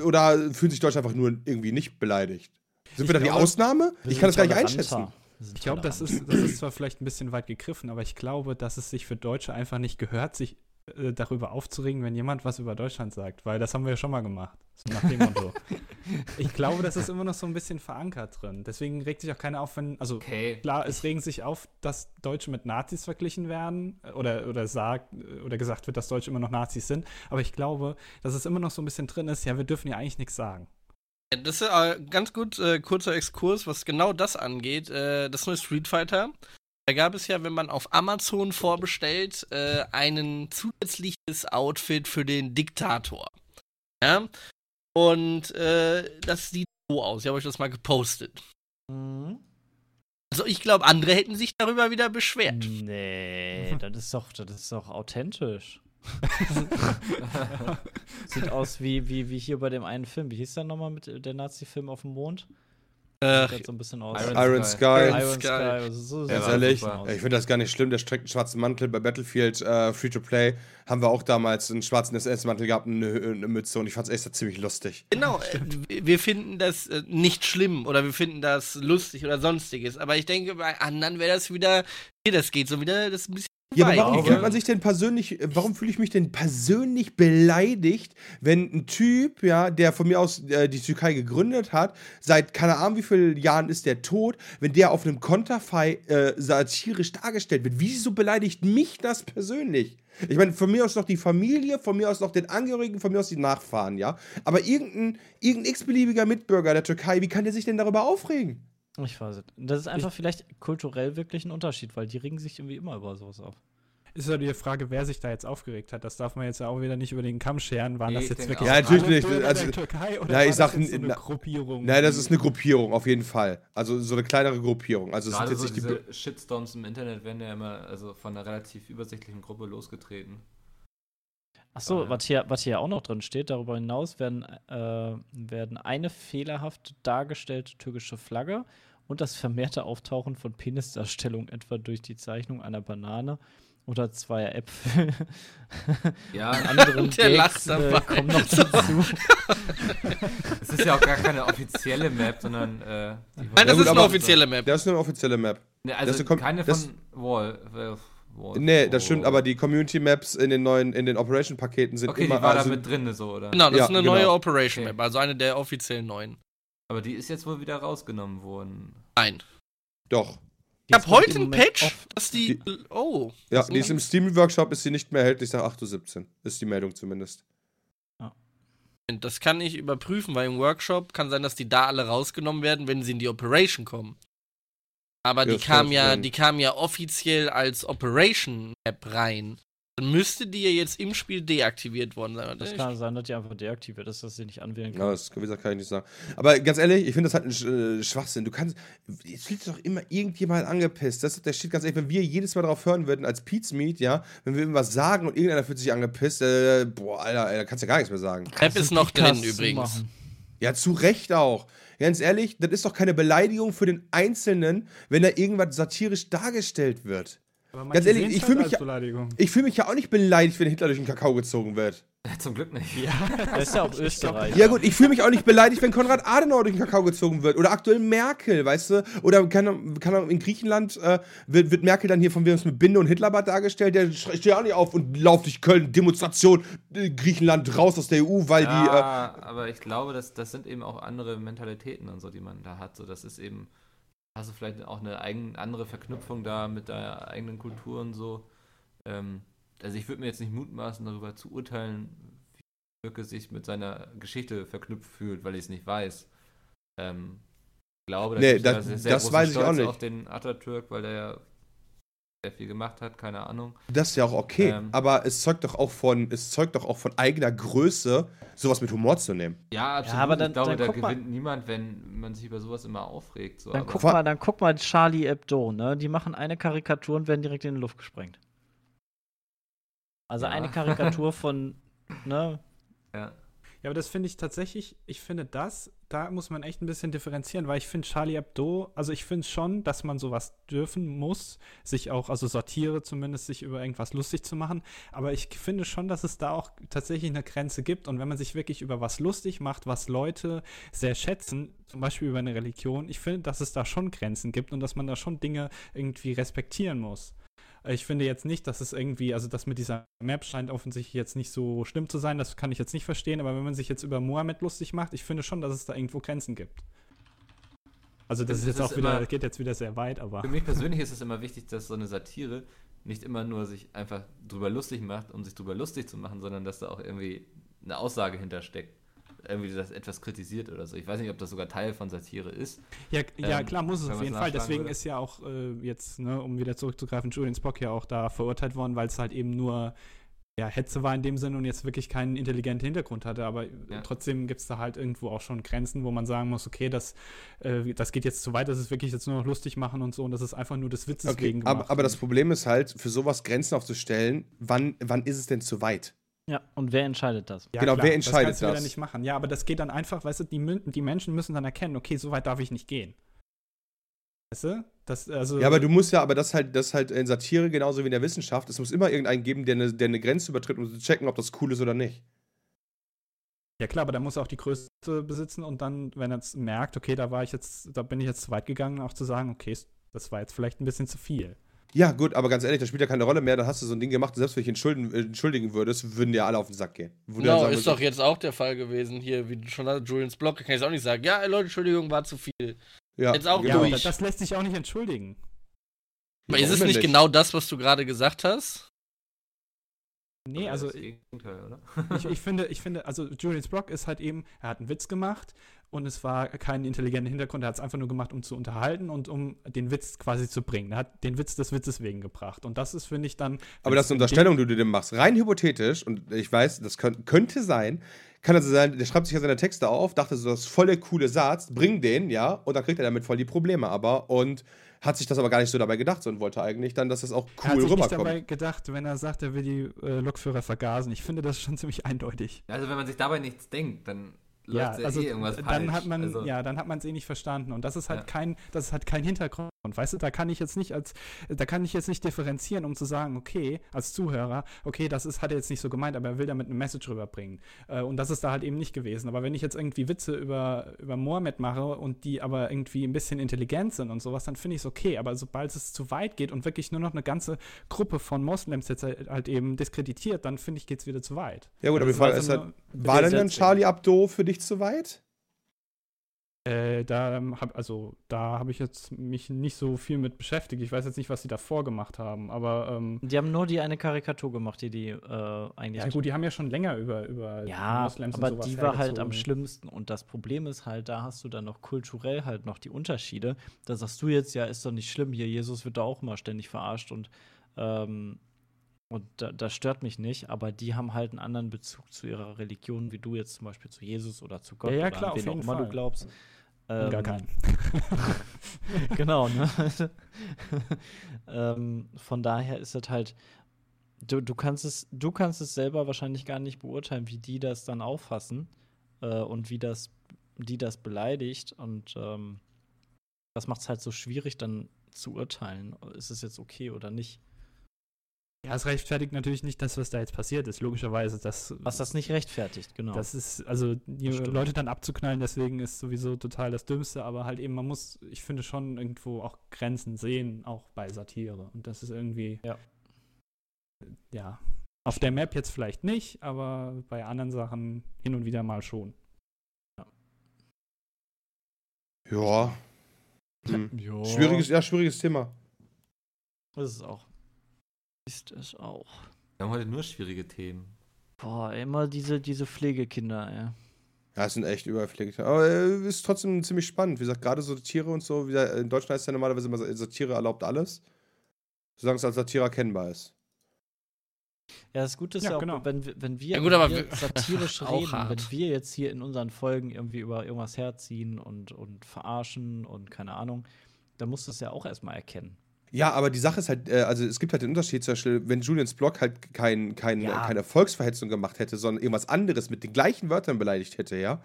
oder fühlen sich Deutsche einfach nur irgendwie nicht beleidigt? Sind wir da die Ausnahme? Ich kann das gar nicht einschätzen. Ich glaube, das ist, das ist zwar vielleicht ein bisschen weit gegriffen, aber ich glaube, dass es sich für Deutsche einfach nicht gehört, sich äh, darüber aufzuregen, wenn jemand was über Deutschland sagt, weil das haben wir ja schon mal gemacht. So nach dem Motto. ich glaube, das ist immer noch so ein bisschen verankert drin. Deswegen regt sich auch keiner auf, wenn, also Okay. klar, es regen sich auf, dass Deutsche mit Nazis verglichen werden äh, oder, oder sagt oder gesagt wird, dass Deutsche immer noch Nazis sind. Aber ich glaube, dass es immer noch so ein bisschen drin ist, ja, wir dürfen ja eigentlich nichts sagen. Das ist äh, ganz gut, äh, kurzer Exkurs, was genau das angeht. Äh, das neue Street Fighter. Da gab es ja, wenn man auf Amazon vorbestellt, äh, ein zusätzliches Outfit für den Diktator. Ja. Und äh, das sieht so aus. Ich habe euch das mal gepostet. Mhm. Also ich glaube, andere hätten sich darüber wieder beschwert. Nee, das ist doch, das ist doch authentisch. Sieht aus wie, wie, wie hier bei dem einen Film. Wie hieß der nochmal mit äh, der Nazi-Film auf dem Mond? Äh, Sieht so ein bisschen aus. Iron Iron Sky. Sky. Iron Sky. Sky. Also so Ganz war ehrlich, ich finde das gar nicht schlimm. Der trägt einen schwarzen Mantel. Bei Battlefield äh, Free-to-Play haben wir auch damals einen schwarzen SS-Mantel gehabt und eine, eine Mütze und ich fand es echt ziemlich lustig. Genau, äh, wir finden das äh, nicht schlimm oder wir finden das lustig oder sonstiges. Aber ich denke, bei anderen wäre das wieder, nee, das geht so wieder, das ist ein bisschen Ja, aber warum fühlt man sich denn persönlich, warum fühle ich mich denn persönlich beleidigt, wenn ein Typ, ja, der von mir aus äh, die Türkei gegründet hat, seit keine Ahnung wie vielen Jahren ist der tot, wenn der auf einem Konterfei äh, satirisch dargestellt wird, wieso beleidigt mich das persönlich? Ich meine, von mir aus noch die Familie, von mir aus noch den Angehörigen, von mir aus die Nachfahren, ja. Aber irgendein, irgendein x-beliebiger Mitbürger der Türkei, wie kann der sich denn darüber aufregen? Ich weiß es. Das ist einfach vielleicht kulturell wirklich ein Unterschied, weil die regen sich irgendwie immer über sowas auf. Ist ja die Frage, wer sich da jetzt aufgeregt hat. Das darf man jetzt ja auch wieder nicht über den Kamm scheren. Waren Nee, das ich jetzt wirklich. Ja, natürlich nicht. Also- der Türkei oder Ja, ich war sag, das jetzt so eine na- Gruppierung? Nein, das ist eine Gruppierung, auf jeden Fall. Also so eine kleinere Gruppierung. Also es sind Gerade jetzt so nicht die. diese Shitstorms im Internet werden ja immer also von einer relativ übersichtlichen Gruppe losgetreten. Achso, Ah, was hier, was hier auch noch drin steht, darüber hinaus werden, äh, werden eine fehlerhaft dargestellte türkische Flagge und das vermehrte Auftauchen von Penisdarstellungen, etwa durch die Zeichnung einer Banane oder zweier Äpfel. Ja, Anderen Der Gags, lacht äh, dabei. kommen noch dazu. es ist ja auch gar keine offizielle Map, sondern äh, Nein, das Ja, ist eine offizielle Map. Das ist eine offizielle Map. Ne, also das kommt- keine das- von Wall. äh, Wall Nee, das stimmt, Wall. aber die Community Maps in den neuen, in den Operation-Paketen sind Okay, immer. die war da also- mit drin, so, oder? Genau, das Ja, ist eine genau. neue Operation Okay. Map, also eine der offiziellen neuen. Aber die ist jetzt wohl wieder rausgenommen worden. Nein. Doch. Ich habe Die ist heute im ein Moment Patch, dass die. Oh. Ja, Das die ist im Steam-Workshop, ist sie nicht mehr erhältlich, sag 8.17 Uhr. Ist die Meldung zumindest. Das kann ich überprüfen, weil im Workshop kann sein, dass die da alle rausgenommen werden, wenn sie in die Operation kommen. Aber Ja, die kam ja, die kam ja offiziell als Operation Map rein. Dann müsste die ja jetzt im Spiel deaktiviert worden sein. Das kann sein, dass die einfach deaktiviert ist, dass sie nicht anwählen kann. Ja, das kann ich nicht sagen. Aber ganz ehrlich, ich finde das halt ein Sch- äh, Schwachsinn. Du kannst. Es fühlt sich doch immer irgendjemand angepisst. Das, der steht ganz ehrlich, wenn wir jedes Mal darauf hören würden, als Pete's Meet, ja, wenn wir irgendwas sagen und irgendeiner fühlt sich angepisst, äh, boah, Alter, da kannst du ja gar nichts mehr sagen. Map ist noch drin übrigens. machen. Ja, zu Recht auch. Ganz ehrlich, das ist doch keine Beleidigung für den Einzelnen, wenn da irgendwas satirisch dargestellt wird. Aber Ganz ehrlich, ich halt fühl mich ja-. Ich fühle mich ja auch nicht beleidigt, wenn Hitler durch den Kakao gezogen wird. Zum Glück nicht. Das ist ja auch Österreich. Ja gut, ich fühle mich auch nicht beleidigt, wenn Konrad Adenauer durch den Kakao gezogen wird. Oder aktuell Merkel, weißt du? Oder kann, kann in Griechenland äh, wird, wird Merkel dann hier von uns mit Binde und Hitlerbart dargestellt. Der steht ja auch nicht auf und lauft durch Köln, Demonstration, äh, Griechenland raus aus der EU, weil die... Äh, Ja, aber ich glaube, das, das sind eben auch andere Mentalitäten und so, die man da hat. So, das ist eben, hast du vielleicht auch eine eigen, andere Verknüpfung da mit deiner eigenen Kultur und so. Ähm, also ich würde mir jetzt nicht mutmaßen, darüber zu urteilen, wie Türke sich mit seiner Geschichte verknüpft fühlt, weil ich es nicht weiß. Ähm, ich glaube, da Nee, das- sehr, sehr das weiß ich auch Stolz nicht. auf den Atatürk, weil der ja sehr viel gemacht hat, keine Ahnung. das ist ja auch okay. Ähm. aber es zeugt doch auch von, es zeugt doch auch von eigener Größe, sowas mit Humor zu nehmen. Ja, absolut. aber dann- ich glaube, dann da guck mal. gewinnt niemand, wenn man sich über sowas immer aufregt. So, Dann aber- guck mal, dann guck mal Charlie Hebdo, ne? Die machen eine Karikatur und werden direkt in die Luft gesprengt. Also Ja. eine Karikatur von, ne? ja. Ja, aber das finde ich tatsächlich, ich finde das, da muss man echt ein bisschen differenzieren, weil ich finde Charlie Hebdo, also ich finde schon, dass man sowas dürfen muss, sich auch, also Satire zumindest, sich über irgendwas lustig zu machen, aber ich finde schon, dass es da auch tatsächlich eine Grenze gibt und wenn man sich wirklich über was lustig macht, was Leute sehr schätzen, zum Beispiel über eine Religion, ich finde, dass es da schon Grenzen gibt und dass man da schon Dinge irgendwie respektieren muss. Ich finde jetzt nicht, dass es irgendwie, also das mit dieser Map scheint offensichtlich jetzt nicht so schlimm zu sein, das kann ich jetzt nicht verstehen, aber wenn man sich jetzt über Mohammed lustig macht, ich finde schon, dass es da irgendwo Grenzen gibt. Also das Es ist jetzt ist auch wieder, geht jetzt wieder sehr weit, aber. Für mich persönlich ist es immer wichtig, dass so eine Satire nicht immer nur sich einfach drüber lustig macht, um sich drüber lustig zu machen, sondern dass da auch irgendwie eine Aussage hintersteckt. Irgendwie das etwas kritisiert oder so. Ich weiß nicht, ob das sogar Teil von Satire ist. Ja, ja Ähm, klar, muss es auf jeden Fall. Deswegen würde. ist ja auch äh, jetzt, ne, um wieder zurückzugreifen, Julian Spock ja auch da verurteilt worden, weil es halt eben nur ja, Hetze war in dem Sinne und jetzt wirklich keinen intelligenten Hintergrund hatte. Aber Ja. trotzdem gibt es da halt irgendwo auch schon Grenzen, wo man sagen muss, okay, das, äh, das geht jetzt zu weit, das ist wirklich jetzt nur noch lustig machen und so und das ist einfach nur des Witzes Okay, wegen gemacht. aber, aber das Problem ist halt, für sowas Grenzen aufzustellen, wann, wann ist es denn zu weit? Ja, und wer entscheidet das? genau, wer entscheidet das? kannst du wieder das? nicht machen. Ja, aber das geht dann einfach, weißt du, die, die Menschen müssen dann erkennen, okay, so weit darf ich nicht gehen. Weißt du? Das, also, Ja, aber du musst ja, aber das halt, das halt in Satire genauso wie in der Wissenschaft. Es muss immer irgendeinen geben, der eine, der eine Grenze übertritt, um zu checken, ob das cool ist oder nicht. Ja klar, aber da muss er auch die Größe besitzen und dann, wenn er jetzt merkt, okay, da war ich jetzt, da bin ich jetzt zu weit gegangen, auch zu sagen, okay, das war jetzt vielleicht ein bisschen zu viel. Ja, gut, aber ganz ehrlich, das spielt ja keine Rolle mehr. Dann hast du so ein Ding gemacht, selbst wenn ich entschuldigen, äh, entschuldigen würdest, würden dir alle auf den Sack gehen. Genau, sagen ist würdest, doch jetzt auch der Fall gewesen hier, wie du schon hast, Julians Blog, kann ich jetzt auch nicht sagen. Ja, Leute, Entschuldigung, war zu viel. ja, jetzt auch Ja, genau. aber durch. das, das lässt sich auch nicht entschuldigen. Aber ist es denn nicht genau das, was du gerade gesagt hast? Nee, also ich, ich, finde, ich finde, also Julian Brock ist halt eben, er hat einen Witz gemacht und es war kein intelligenter Hintergrund, er hat es einfach nur gemacht, um zu unterhalten und um den Witz quasi zu bringen. Er hat den Witz des Witzes wegen gebracht. Und das ist, finde ich, dann. Aber das ist eine Unterstellung, die du dem machst. Rein hypothetisch, und ich weiß, das könnt, könnte sein, kann also sein, der schreibt sich ja seine Texte auf, dachte so, das ist voll der coole Satz, bring den, ja, und dann kriegt er damit voll die Probleme aber und hat sich das aber gar nicht so dabei gedacht sondern wollte eigentlich dann, dass es auch Er hat cool sich nicht rüberkommt. dabei gedacht, wenn er sagt, er will die äh, Lokführer vergasen. Ich finde das schon ziemlich eindeutig. Also wenn man sich dabei nichts denkt, dann Ja, läuft ja, also eh dann hat man also, ja, dann hat man es eh nicht verstanden und das ist halt Ja. kein, das ist halt kein Hintergrund. Weißt du, da kann ich jetzt nicht als, da kann ich jetzt nicht differenzieren, um zu sagen, okay, als Zuhörer, okay, das ist, hat er jetzt nicht so gemeint, aber er will damit eine Message rüberbringen. Äh, und das ist da halt eben nicht gewesen. Aber wenn ich jetzt irgendwie Witze über, über Mohammed mache und die aber irgendwie ein bisschen intelligent sind und sowas, dann finde ich es okay. Aber sobald es zu weit geht und wirklich nur noch eine ganze Gruppe von Moslems jetzt halt halt eben diskreditiert, dann finde ich, geht es wieder zu weit. Ja gut, aber die Frage ist halt, war denn dann. Charlie Abdo für dich zu weit? Äh, da ähm, hab, also da habe ich jetzt mich nicht so viel mit beschäftigt. Ich weiß jetzt nicht, was sie davor gemacht haben, aber ähm, Die haben nur die eine Karikatur gemacht, die die äh, eigentlich. ja gut, die haben ja schon länger über über Ja, Moslems aber die war halt am schlimmsten. Und das Problem ist halt, da hast du dann noch kulturell halt noch die Unterschiede. Da sagst du jetzt, ja, ist doch nicht schlimm, hier Jesus wird da auch immer ständig verarscht und, ähm, und da, das stört mich nicht, aber die haben halt einen anderen Bezug zu ihrer Religion, wie du jetzt zum Beispiel zu Jesus oder zu Gott Ja, ja, oder klar, auf wen auch immer Fall. du glaubst. Und gar Ähm, keinen. genau, ne? ähm, von daher ist es halt, du, du kannst es, du kannst es selber wahrscheinlich gar nicht beurteilen, wie die das dann auffassen äh, und wie das, die das beleidigt. Und ähm, das macht es halt so schwierig, dann zu urteilen, ist es jetzt okay oder nicht. Ja, es rechtfertigt natürlich nicht das, was da jetzt passiert ist. Logischerweise, das, Was das nicht rechtfertigt, genau. das ist, also die Das stimmt. Leute dann abzuknallen, deswegen ist sowieso total das Dümmste, aber halt eben, man muss, ich finde schon irgendwo auch Grenzen sehen, auch bei Satire. Und das ist irgendwie, Ja. ja, auf der Map jetzt vielleicht nicht, aber bei anderen Sachen hin und wieder mal schon. Ja. Hm. ja. Schwieriges, ja, schwieriges Thema. Ist es auch. Ist es auch. Wir haben heute nur schwierige Themen. Boah, immer diese, diese Pflegekinder, ey. Ja, es sind echt überpflegt. Aber äh, ist trotzdem ziemlich spannend. Wie gesagt, gerade so Satire und so, wie gesagt, in Deutschland heißt ja normalerweise immer Satire erlaubt alles. Solange es als Satire erkennbar ist. Ja, das Gute ist Ja, ja, auch, genau. wenn, wir- wenn wir, Ja, gut, aber wenn wir wir- satirisch reden, hart. wenn wir jetzt hier in unseren Folgen irgendwie über irgendwas herziehen und, und verarschen und keine Ahnung, dann musst du es ja auch erstmal erkennen. Ja, aber die Sache ist halt, äh, also es gibt halt den Unterschied zum Beispiel, wenn Julians Blog halt kein, kein, Ja. keine Volksverhetzung gemacht hätte, sondern irgendwas anderes mit den gleichen Wörtern beleidigt hätte, ja.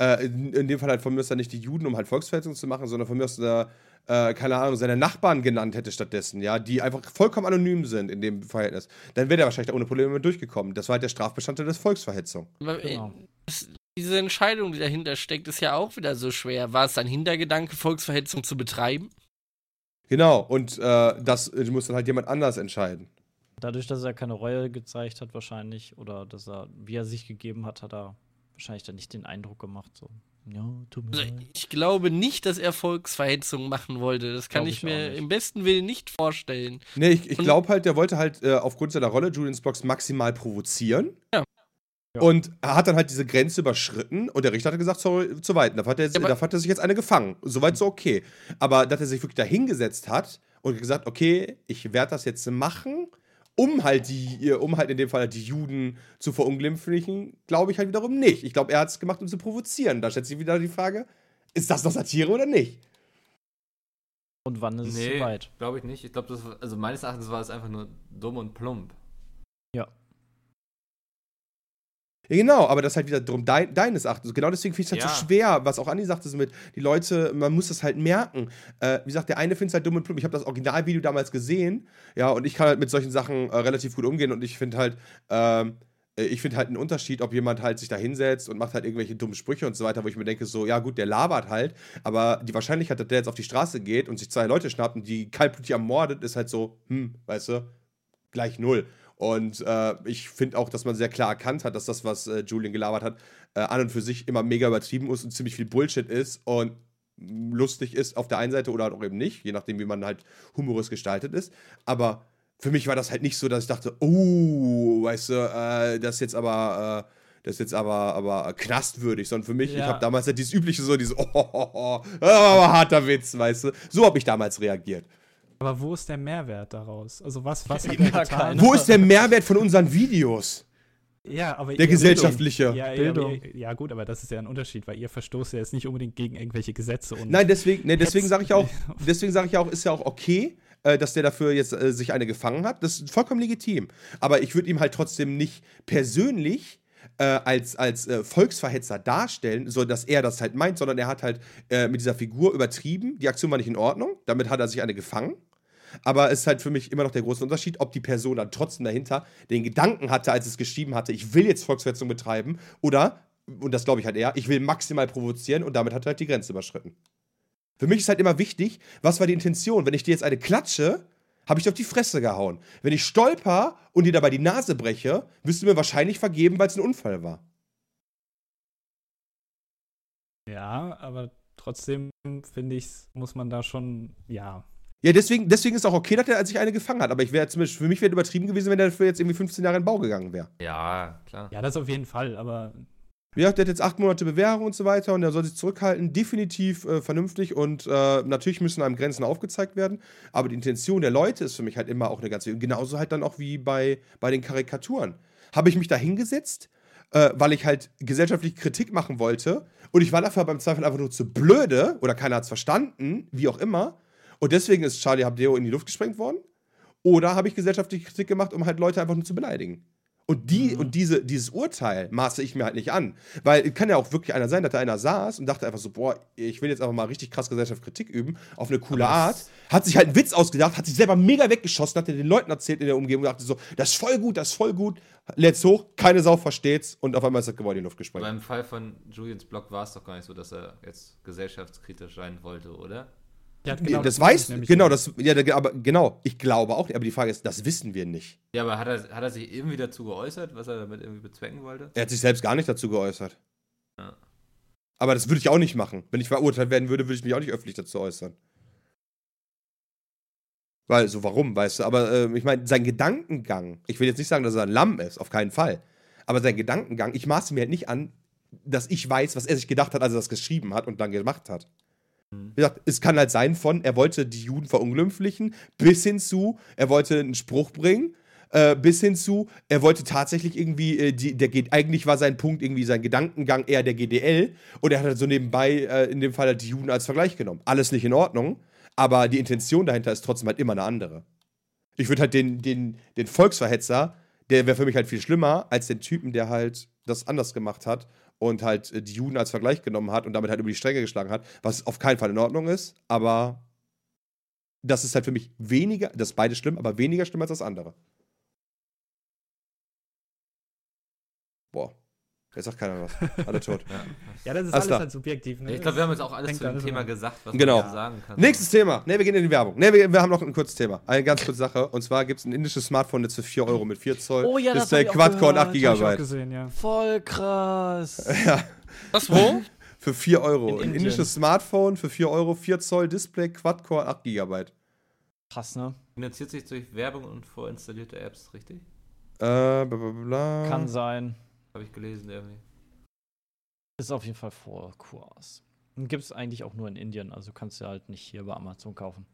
Äh, in, in dem Fall halt von mir aus dann nicht die Juden, um halt Volksverhetzung zu machen, sondern von mir aus, äh, äh, keine Ahnung, seine Nachbarn genannt hätte stattdessen, ja, die einfach vollkommen anonym sind in dem Verhältnis, dann wäre der wahrscheinlich da ohne Probleme mit durchgekommen. Das war halt der Strafbestandteil des Volksverhetzung. Äh, Genau. diese Entscheidung, die dahinter steckt, ist ja auch wieder so schwer. War es ein Hintergedanke, Volksverhetzung zu betreiben? Genau, und äh, das äh, muss dann halt jemand anders entscheiden. Dadurch, dass er keine Reue gezeigt hat, wahrscheinlich, oder dass er, wie er sich gegeben hat, hat er wahrscheinlich dann nicht den Eindruck gemacht, so, ja, tut mir Also, ich glaube nicht, dass er Volksverhetzung machen wollte. Das kann ich, ich mir nicht. im besten Willen nicht vorstellen. Nee, ich, ich glaube halt, der wollte halt äh, aufgrund seiner Rolle Julians Blocks maximal provozieren. Ja. Ja. Und er hat dann halt diese Grenze überschritten und der Richter hat gesagt, sorry, zu weit. Da hat, er jetzt, Ja, hat er sich jetzt eine gefangen. Soweit so okay. Aber dass er sich wirklich da hingesetzt hat und gesagt, okay, ich werde das jetzt machen, um halt die, um halt in dem Fall halt die Juden zu verunglimpflichen, glaube ich halt wiederum nicht. Ich glaube, er hat es gemacht, um zu provozieren. Da stellt sich wieder die Frage, ist das noch Satire oder nicht? Und wann ist es nee, zu weit? glaube ich nicht. Ich glaube, das war- also meines Erachtens war es einfach nur dumm und plump. Ja, genau, aber das ist halt wieder drum dein, deines Erachtens. Genau deswegen finde ich es halt Ja. so schwer, was auch Andi sagte, so mit, die Leute, man muss das halt merken. Äh, wie gesagt, der eine findet es halt dumm und plump. Ich habe das Originalvideo damals gesehen, ja, und ich kann halt mit solchen Sachen äh, relativ gut umgehen und ich finde halt, ähm, äh, ich finde halt einen Unterschied, ob jemand halt sich da hinsetzt und macht halt irgendwelche dummen Sprüche und so weiter, wo ich mir denke, so, ja gut, der labert halt, aber die Wahrscheinlichkeit, dass der jetzt auf die Straße geht und sich zwei Leute schnappt und die kaltblütig ermordet, ist halt so, hm, weißt du, gleich null. Und äh, ich finde auch, dass man sehr klar erkannt hat, dass das, was äh, Julian gelabert hat, äh, an und für sich immer mega übertrieben ist und ziemlich viel Bullshit ist und mm, lustig ist auf der einen Seite oder halt auch eben nicht, je nachdem, wie man halt humorös gestaltet ist. Aber für mich war das halt nicht so, dass ich dachte, oh, weißt du, äh, das ist jetzt aber, äh, das ist jetzt aber, aber knastwürdig, sondern für mich, ich Ja. habe damals halt dieses übliche so, dieses, oh, oh, oh, oh, aber harter Witz, weißt du. So habe ich damals reagiert. Aber wo ist der Mehrwert daraus? Also was, was hat er getan? Wo ist der Mehrwert von unseren Videos? Ja, aber Der gesellschaftliche. Ja, ja, Bildung. ihr- ja, gut, aber das ist ja ein Unterschied, weil ihr verstoßt ja jetzt nicht unbedingt gegen irgendwelche Gesetze und Nein, deswegen, ne, deswegen sage ich auch, deswegen sage ich auch, ist ja auch okay, äh, dass der dafür jetzt äh, sich eine gefangen hat. Das ist vollkommen legitim. Aber ich würde ihm halt trotzdem nicht persönlich äh, als, als äh, Volksverhetzer darstellen, so dass er das halt meint, sondern er hat halt äh, mit dieser Figur übertrieben. Die Aktion war nicht in Ordnung. Damit hat er sich eine gefangen. Aber es ist halt für mich immer noch der große Unterschied, ob die Person dann trotzdem dahinter den Gedanken hatte, als es geschrieben hatte, ich will jetzt Volksverhetzung betreiben oder, und das glaube ich halt eher, ich will maximal provozieren und damit hat er halt die Grenze überschritten. Für mich ist halt immer wichtig, was war die Intention? Wenn ich dir jetzt eine klatsche, habe ich dir auf die Fresse gehauen. Wenn ich stolper und dir dabei die Nase breche, wirst du mir wahrscheinlich vergeben, weil es ein Unfall war. ja, aber trotzdem finde ich, muss man da schon, ja. Ja, deswegen, deswegen ist auch okay, dass er sich eine gefangen hat. Aber ich wäre zumindest, für mich wäre übertrieben gewesen, wenn er dafür jetzt irgendwie 15 Jahre in den Bau gegangen wäre. Ja, klar. Ja, das auf jeden Fall, aber Ja, der hat jetzt acht Monate Bewährung und so weiter und der soll sich zurückhalten. Definitiv äh, vernünftig und äh, natürlich müssen einem Grenzen aufgezeigt werden. Aber die Intention der Leute ist für mich halt immer auch eine ganz Genauso halt dann auch wie bei, bei den Karikaturen. Habe ich mich da hingesetzt, äh, weil ich halt gesellschaftliche Kritik machen wollte und ich war dafür beim Zweifel einfach nur zu blöde oder keiner hat es verstanden, wie auch immer. Und deswegen ist Charlie Hebdo in die Luft gesprengt worden. Oder habe ich gesellschaftliche Kritik gemacht, um halt Leute einfach nur zu beleidigen? Und, die, und diese, dieses Urteil maße ich mir halt nicht an. Weil es kann ja auch wirklich einer sein, dass da einer saß und dachte einfach so, boah, ich will jetzt einfach mal richtig krass Gesellschaftskritik üben, auf eine coole Art. Hat sich halt einen Witz ausgedacht, hat sich selber mega weggeschossen, hat den Leuten erzählt in der Umgebung und dachte so, das ist voll gut, das ist voll gut. Lädt's hoch, keine Sau versteht's und auf einmal ist das Gebäude in die Luft gesprengt. Beim Fall von Julians Blog war es doch gar nicht so, dass er jetzt gesellschaftskritisch sein wollte, oder? Ja, das, meine weiß, genau, nicht. das, ja, da- aber genau, ich glaube auch nicht, aber die Frage ist, das wissen wir nicht. Ja, aber hat er, hat er sich irgendwie dazu geäußert, was er damit irgendwie bezwecken wollte? Er hat sich selbst gar nicht dazu geäußert. Ja. Aber das würde ich auch nicht machen. Wenn ich verurteilt werden würde, würde ich mich auch nicht öffentlich dazu äußern. Weil, so warum, weißt du? Aber äh, ich meine, sein Gedankengang, ich will jetzt nicht sagen, dass er ein Lamm ist, auf keinen Fall. Aber sein Gedankengang, ich maße mir halt nicht an, dass ich weiß, was er sich gedacht hat, als er das geschrieben hat und dann gemacht hat. Wie gesagt, es kann halt sein von, er wollte die Juden verunglimpflichen, bis hin zu, er wollte einen Spruch bringen, äh, bis hin zu, er wollte tatsächlich irgendwie, äh, die, der geht, eigentlich war sein Punkt irgendwie sein Gedankengang eher der GDL und er hat halt so nebenbei äh, in dem Fall halt die Juden als Vergleich genommen. Alles nicht in Ordnung, aber die Intention dahinter ist trotzdem halt immer eine andere. Ich würde halt den, den, den Volksverhetzer, der wäre für mich halt viel schlimmer als den Typen, der halt das anders gemacht hat und halt äh, die Juden als Vergleich genommen hat und damit halt über die Stränge geschlagen hat, was auf keinen Fall in Ordnung ist, aber das ist halt für mich weniger, das ist beides schlimm, aber weniger schlimm als das andere. Boah. Jetzt sagt keiner was. Alle tot. Ja. Ja, das ist Alles alles halt subjektiv. Ne? Ich glaube, wir haben jetzt auch alles Fängt zu dem alles Thema an. gesagt, was Genau. man sagen kann. Nächstes Thema. Ne, wir gehen in die Werbung. Ne, wir, wir haben noch ein kurzes Thema. Eine ganz kurze Sache. Und zwar gibt es ein indisches Smartphone jetzt für 4 Euro mit 4 Zoll. Oh ja, das ich auch Quad-Core und 8 gehört. Hab ich auch Gigabyte. gesehen, ja. Voll krass. Ja, Was, wo? für 4 Euro. In ein Indien. indisches Smartphone für 4 Euro, 4 Zoll Display, Quad-Core, 8 Gigabyte. Krass, ne? Finanziert sich durch Werbung und vorinstallierte Apps, richtig? Äh, bla, bla, bla. Kann sein. Habe ich gelesen irgendwie. Ist auf jeden Fall vor Kurs. Und gibt es eigentlich auch nur in Indien, also kannst du halt nicht hier bei Amazon kaufen.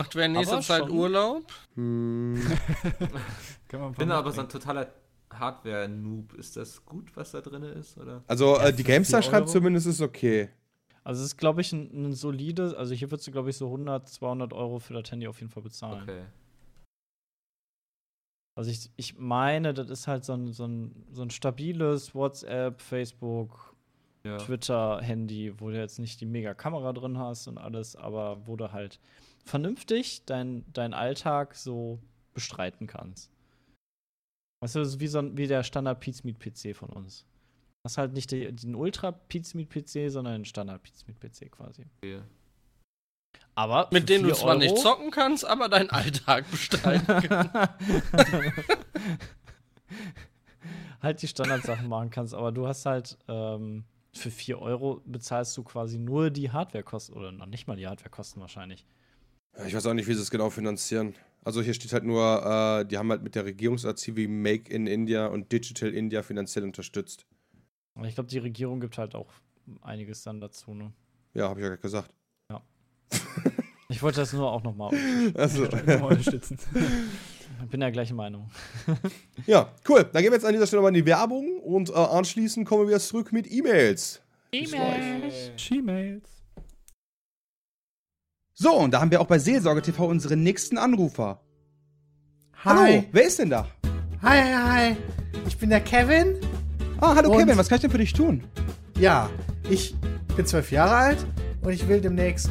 Macht wer in nächster Zeit schon. Urlaub? Hm. Kann man Ich bin aber so ein totaler Hardware-Noob. Ist das gut, was da drin ist? Oder? Also, Ja, äh, die GameStar 4 schreibt zumindest, ist okay. Also es ist, glaube ich, ein, ein solides, also hier würdest du, glaube ich, so 100, 200 Euro für das Handy auf jeden Fall bezahlen. Okay. Also ich, ich meine, das ist halt so ein, so, ein, so ein stabiles WhatsApp, Facebook, Ja. Twitter-Handy, wo du jetzt nicht die mega Kamera drin hast und alles, aber wo du halt vernünftig deinen dein Alltag so bestreiten kannst. Weißt du, das ist wie, so ein, wie der Standard Pizmeet PC von uns. Das ist halt nicht den Ultra Pizmeet PC, sondern den Standard Pizmeet PC quasi. okay. Aber Mit denen du 4 zwar nicht Euro- zocken kannst, aber deinen Alltag bestreiten kannst. halt die Standardsachen machen kannst, aber du hast halt ähm, für 4 Euro bezahlst du quasi nur die Hardwarekosten oder noch nicht mal die Hardwarekosten wahrscheinlich. Ich weiß auch nicht, wie sie es genau finanzieren. Also hier steht halt nur, äh, die haben halt mit der Regierungserziehung wie Make in India und Digital India finanziell unterstützt. Ich glaube, die Regierung gibt halt auch einiges dann dazu, ne? Ja, habe ich ja gerade gesagt. Ich wollte das nur auch nochmal. Also, Mal unterstützen. Ich bin der gleichen Meinung. ja, cool. Dann gehen wir jetzt an dieser Stelle mal in die Werbung und äh, anschließend kommen wir wieder zurück mit E-Mails. She-Mails. So, und da haben wir auch bei Seelsorge TV unseren nächsten Anrufer. Hi. Hallo, wer ist denn da? Hi, hi, hi. Ich bin der Kevin. Ah, hallo Und- Kevin, was kann ich denn für dich tun? Ja, ich bin zwölf Jahre alt und ich will demnächst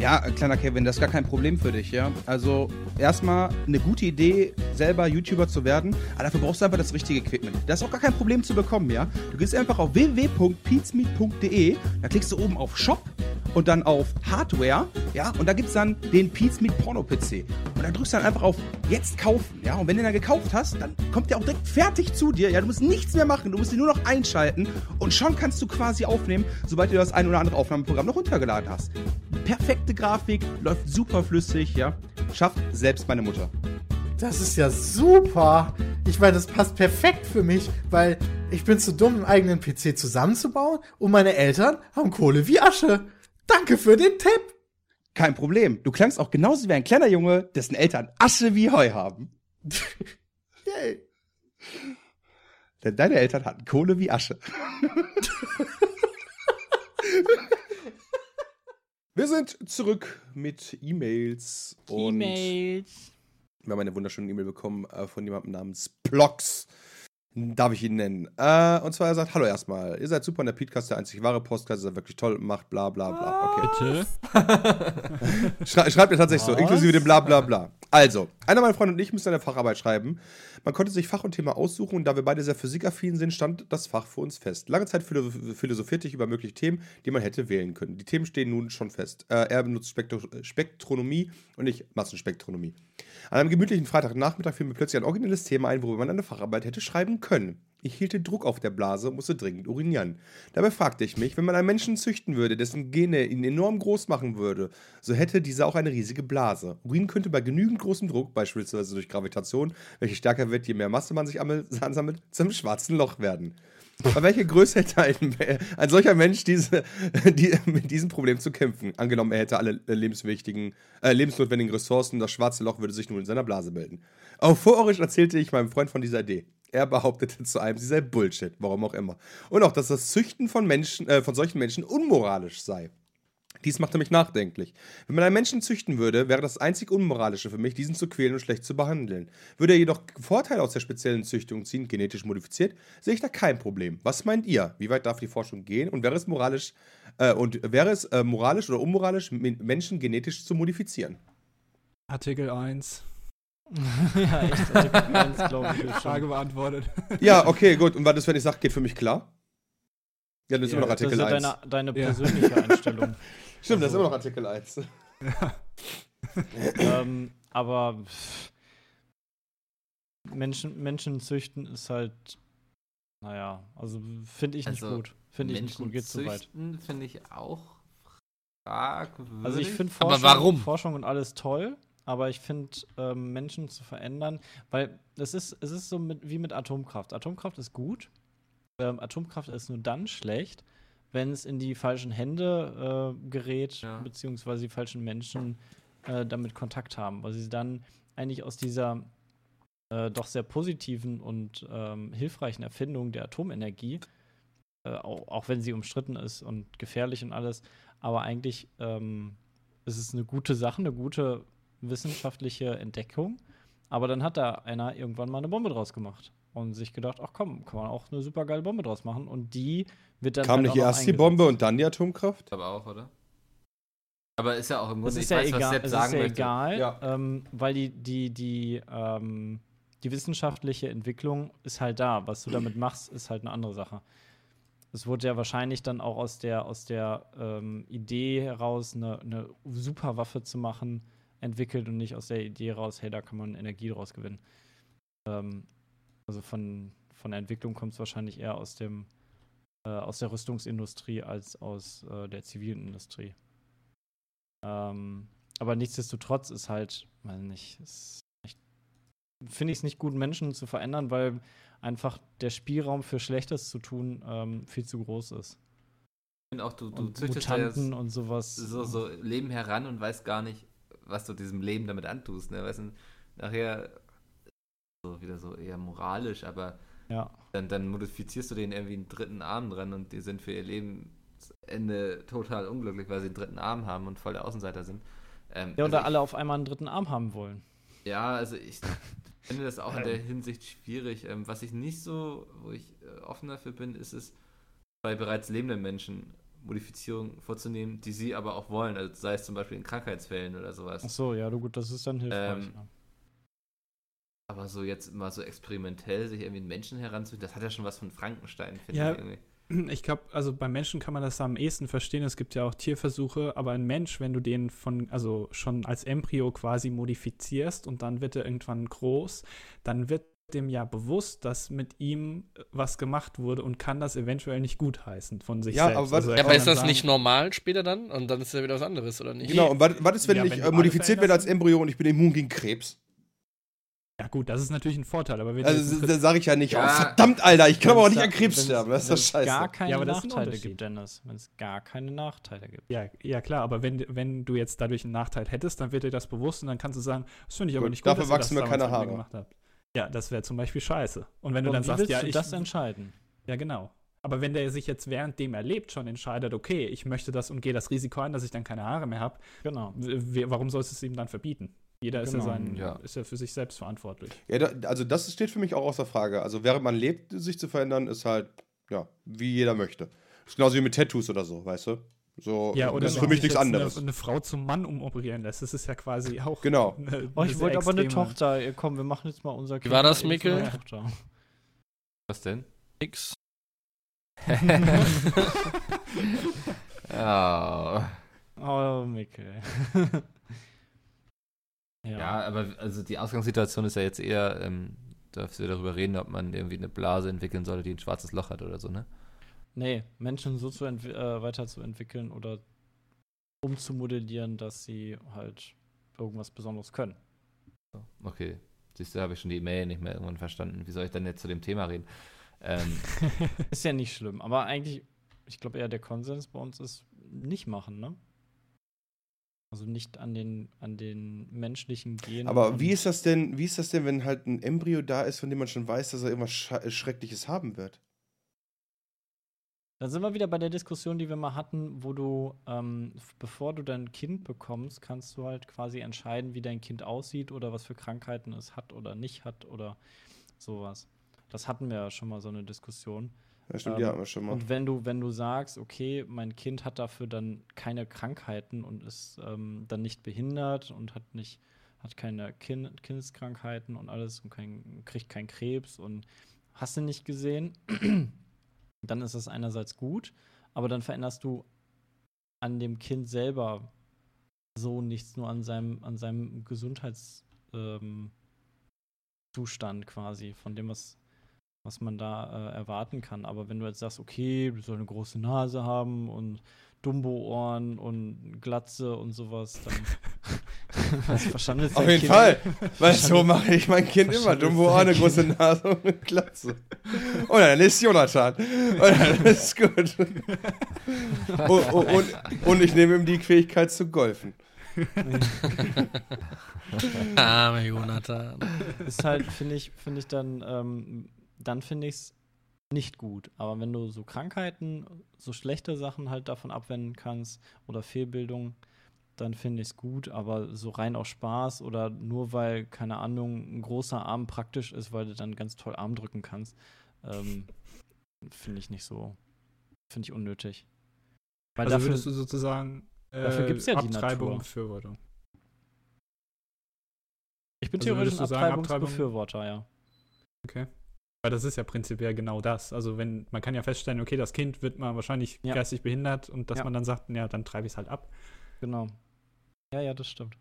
Ja, kleiner Kevin, das ist gar kein Problem für dich, ja. Also, erstmal eine gute Idee, selber YouTuber zu werden, aber dafür brauchst du einfach das richtige Equipment. Das ist auch gar kein Problem zu bekommen, ja. Du gehst einfach auf www.peatsmeet.de, da klickst du oben auf Shop und dann auf Hardware, ja, und da gibt's dann den Peatsmeet Porno PC. Und dann drückst du dann einfach auf Jetzt kaufen, ja. Und wenn du dann gekauft hast, dann kommt der auch direkt fertig zu dir, ja. Du musst nichts mehr machen, du musst ihn nur noch einschalten und schon kannst du quasi aufnehmen, sobald du das ein oder andere Aufnahmeprogramm noch runtergeladen hast. Perfekte Grafik, läuft super flüssig, ja. Schafft selbst meine Mutter. Das ist ja super. Ich meine, das passt perfekt für mich, weil ich bin zu dumm, einen eigenen PC zusammenzubauen und meine Eltern haben Kohle wie Asche. Danke für den Tipp. Kein Problem. Du klangst auch genauso wie ein kleiner Junge, dessen Eltern Asche wie Heu haben. Yay. Denn deine Eltern hatten Kohle wie Asche. Wir sind zurück mit E-Mails und E-Mails. wir haben eine wunderschöne E-Mail bekommen äh, von jemandem namens Plox. Darf ich ihn nennen? Äh, und zwar er sagt, hallo erstmal, ihr seid super in der Podcast, der einzig wahre Podcast, seid wirklich toll, macht bla bla bla. Okay. Bitte? Schrei schreibt er tatsächlich so, Was? inklusive dem bla bla bla. Also, einer meiner Freunde und ich müssen eine Facharbeit schreiben. Man konnte sich Fach und Thema aussuchen und da wir beide sehr physikaffin sind, stand das Fach für uns fest. Lange Zeit philo philosophierte ich über mögliche Themen, die man hätte wählen können. Die Themen stehen nun schon fest. Äh, er benutzt Spektro Spektronomie und ich Massenspektronomie. An einem gemütlichen Freitagnachmittag fiel mir plötzlich ein originelles Thema ein, worüber man eine Facharbeit hätte schreiben können. Ich hielt den Druck auf der Blase und musste dringend urinieren. Dabei fragte ich mich, wenn man einen Menschen züchten würde, dessen Gene ihn enorm groß machen würde, so hätte dieser auch eine riesige Blase. Urin könnte bei genügend großem Druck, beispielsweise durch Gravitation, welche stärker wird, je mehr Masse man sich ammel- ansammelt, zum schwarzen Loch werden. Bei welcher Größe hätte ein, ein solcher Mensch diese, die, mit diesem Problem zu kämpfen? Angenommen, er hätte alle lebenswichtigen, äh, lebensnotwendigen Ressourcen, das schwarze Loch würde sich nun in seiner Blase bilden. Euphorisch erzählte ich meinem Freund von dieser Idee. Er behauptete zu einem, sie sei Bullshit, warum auch immer. Und auch, dass das Züchten von Menschen, äh, von solchen Menschen unmoralisch sei. Dies machte mich nachdenklich. Wenn man einen Menschen züchten würde, wäre das einzig Unmoralische für mich, diesen zu quälen und schlecht zu behandeln. Würde er jedoch Vorteile aus der speziellen Züchtung ziehen, genetisch modifiziert, sehe ich da kein Problem. Was meint ihr? Wie weit darf die Forschung gehen? Und wäre es moralisch, äh, und wäre es äh, moralisch oder unmoralisch, men- Menschen genetisch zu modifizieren? Artikel 1. ja, echt. Artikel 1, glaube ich. ist Frage beantwortet. Ja, okay, gut. Und was ist, wenn ich sage, geht für mich klar? Ja, das ist Ja, immer noch Das ist Artikel ja 1. deine, deine Ja. persönliche Einstellung. Stimmt, das ist immer noch Artikel 1. ähm, aber Menschen, Menschen züchten ist halt, naja, also finde ich nicht Also, gut. Finde ich nicht gut, geht zu weit. züchten finde ich auch fragwürdig. Also ich finde Aber Forschung, warum? Forschung und alles toll, aber ich finde ähm, Menschen zu verändern, weil es ist, es ist so mit, wie mit Atomkraft. Atomkraft ist gut. Ähm, Atomkraft ist nur dann schlecht, wenn es in die falschen Hände äh, gerät, Ja. beziehungsweise die falschen Menschen äh, damit Kontakt haben, weil sie dann eigentlich aus dieser äh, doch sehr positiven und ähm, hilfreichen Erfindung der Atomenergie, äh, auch, auch wenn sie umstritten ist und gefährlich und alles, aber eigentlich ähm, ist es eine gute Sache, eine gute wissenschaftliche Entdeckung. Aber dann hat da einer irgendwann mal eine Bombe draus gemacht und sich gedacht, ach komm, kann man auch eine super geile Bombe draus machen. Und die wird dann Kam halt nicht erst die. Bombe und dann die Atomkraft? aber auch, oder? Aber ist ja auch im Grunde, ist ich ja weiß, was egal, Sepp es sagen ist ja möchte. egal Ja. ähm, weil die, die, die, ähm, die wissenschaftliche Entwicklung ist halt da. Was du damit machst, ist halt eine andere Sache. Es wurde ja wahrscheinlich dann auch aus der, aus der ähm, Idee heraus, eine, eine Superwaffe zu machen, entwickelt und nicht aus der Idee heraus, hey, da kann man Energie draus gewinnen. Ähm, also von, von der Entwicklung kommt es wahrscheinlich eher aus dem äh, aus der Rüstungsindustrie als aus äh, der zivilen Industrie. Ähm, aber nichtsdestotrotz ist halt, weiß nicht, finde ich es nicht gut, Menschen zu verändern, weil einfach der Spielraum für Schlechtes zu tun ähm, viel zu groß ist. Ich finde auch, du, du Und züchtest ja Mutanten und sowas. so, so Leben heran und weißt gar nicht, was du diesem Leben damit antust. Ne? Weißt du, nachher so wieder so eher moralisch, aber Ja. dann, dann modifizierst du denen irgendwie einen dritten Arm dran und die sind für ihr Lebensende total unglücklich, weil sie einen dritten Arm haben und voll der Außenseiter sind. Ähm, Ja, oder also ich- alle auf einmal einen dritten Arm haben wollen. Ja, also ich finde das auch in der Hinsicht schwierig. Ähm, was ich nicht so, wo ich äh, offen dafür bin, ist es, bei bereits lebenden Menschen Modifizierungen vorzunehmen, die sie aber auch wollen. Also sei es zum Beispiel in Krankheitsfällen oder sowas. Ach so, ja, du gut, das ist dann hilfreich. Ähm, ja. Aber so jetzt mal so experimentell sich irgendwie einen Menschen heranzuziehen, das hat ja schon was von Frankenstein, finde Ja. ich irgendwie. Ich glaube, also bei Menschen kann man das am ehesten verstehen. Es gibt ja auch Tierversuche, aber ein Mensch, wenn du den von, also schon als Embryo quasi modifizierst und dann wird er irgendwann groß, dann wird dem ja bewusst, dass mit ihm was gemacht wurde und kann das eventuell nicht gutheißen von sich Ja, selbst. aber was- er Ja, aber ist das sagen, nicht normal später dann? Und dann ist ja wieder was anderes, oder nicht? Genau, und was, was ist, wenn Ja, ich wenn äh, modifiziert werde als Embryo und ich bin immun gegen Krebs? Ja gut, das ist natürlich ein Vorteil, aber wenn du Also, da sage ich ja nicht, Ja. oh, verdammt, Alter, ich kann aber auch nicht an Krebs sterben. Das ist das scheiße. gar keine Ja, aber das ist ein Nachteile gibt, Dennis. Wenn es gar keine Nachteile gibt. ja, ja klar, aber wenn, wenn du jetzt dadurch einen Nachteil hättest, dann wird dir das bewusst und dann kannst du sagen, das finde ich aber Gut, nicht gut, dafür dass wachsen das mir keine Haare. mir gemacht habt. Ja, das wäre zum Beispiel scheiße. Und wenn du Und dann wie sagst, willst ja, du ich, das entscheiden? Ja, genau. Aber wenn der sich jetzt währenddem er lebt schon entscheidet, okay, ich möchte das und gehe das Risiko ein, dass ich dann keine Haare mehr habe, Genau. warum sollst du es ihm dann verbieten? Jeder ist, ja Genau, sein, ja. ist ja für sich selbst verantwortlich. Ja, da, also das steht für mich auch außer Frage. Also während man lebt, sich zu verändern, ist halt, ja, wie jeder möchte. ist genauso wie mit Tattoos oder so, weißt du? So, Ja, oder das ist für mich nichts anderes. Eine, eine Frau zum Mann umoperieren lässt, das ist ja quasi auch. Genau. Eine, Oh, ich wollte aber eine Tochter. Ja, Komm, wir machen jetzt mal unser Wie war das, Mikkel? eine Tochter. Was denn? Nix. ja. Oh, Mikkel. ja. Ja, aber also die Ausgangssituation ist ja jetzt eher, ähm, darfst du darüber reden, ob man irgendwie eine Blase entwickeln sollte, die ein schwarzes Loch hat oder so, ne? Nee, Menschen so zu äh, weiterzuentwickeln oder umzumodellieren, dass sie halt irgendwas Besonderes können. Okay. Siehst du, habe ich schon die E-Mail nicht mehr irgendwann verstanden. Wie soll ich denn jetzt zu dem Thema reden? Ähm, Ist ja nicht schlimm, aber eigentlich, ich glaube eher der Konsens bei uns ist nicht machen, ne? Also nicht an den, an den menschlichen Genen. Aber wie ist das denn, wie ist das denn, wenn halt ein Embryo da ist, von dem man schon weiß, dass er irgendwas Scha- Schreckliches haben wird? Dann sind wir wieder bei der Diskussion, die wir mal hatten, wo du, ähm, bevor du dein Kind bekommst, kannst du halt quasi entscheiden, wie dein Kind aussieht oder was für Krankheiten es hat oder nicht hat oder sowas. Das hatten wir ja schon mal so eine Diskussion. Ja, stimmt, Ähm, ja, hatten wir schon mal. Und wenn du, wenn du sagst, okay, mein Kind hat dafür dann keine Krankheiten und ist ähm, dann nicht behindert und hat nicht, hat keine kind Kindskrankheiten und alles und kein, kriegt keinen Krebs und hast du nicht gesehen, dann ist das einerseits gut, aber dann veränderst du an dem Kind selber so nichts, nur an seinem, an seinem Gesundheitszustand ähm, quasi, von dem, was, was man da äh, erwarten kann. Aber wenn du jetzt sagst, okay, du soll eine große Nase haben und Dumbo-Ohren und Glatze und sowas, dann was verschandelt Auf jeden Kind. Fall. Weil so mache ich mein Kind immer. Wahrscheinlich Dumbo Ohr, eine große Nase und eine Glatze. Und dann ist Jonathan. Und dann ist gut. und, und, und, und ich nehme ihm die Fähigkeit zu golfen. Arme Jonathan. ist halt, finde ich, finde ich dann, ähm, dann finde ich es nicht gut. Aber wenn du so Krankheiten, so schlechte Sachen halt davon abwenden kannst oder Fehlbildung, dann finde ich es gut. Aber so rein aus Spaß oder nur weil, keine Ahnung, ein großer Arm praktisch ist, weil du dann ganz toll Arm drücken kannst, ähm, finde ich nicht so, finde ich unnötig. Weil Also dafür, würdest du sozusagen äh, dafür gibt's ja die Abtreibung Natur. und Befürwortung. ich bin Also theoretisch ein sagen, Abtreibung- Abtreibungsbefürworter, ja. Okay. Weil das ist ja prinzipiell genau das. Also wenn, man kann ja feststellen, okay, das Kind wird mal wahrscheinlich Ja. geistig behindert und dass Ja. man dann sagt, ja, dann treibe ich es halt ab. Genau. Ja, ja, das stimmt.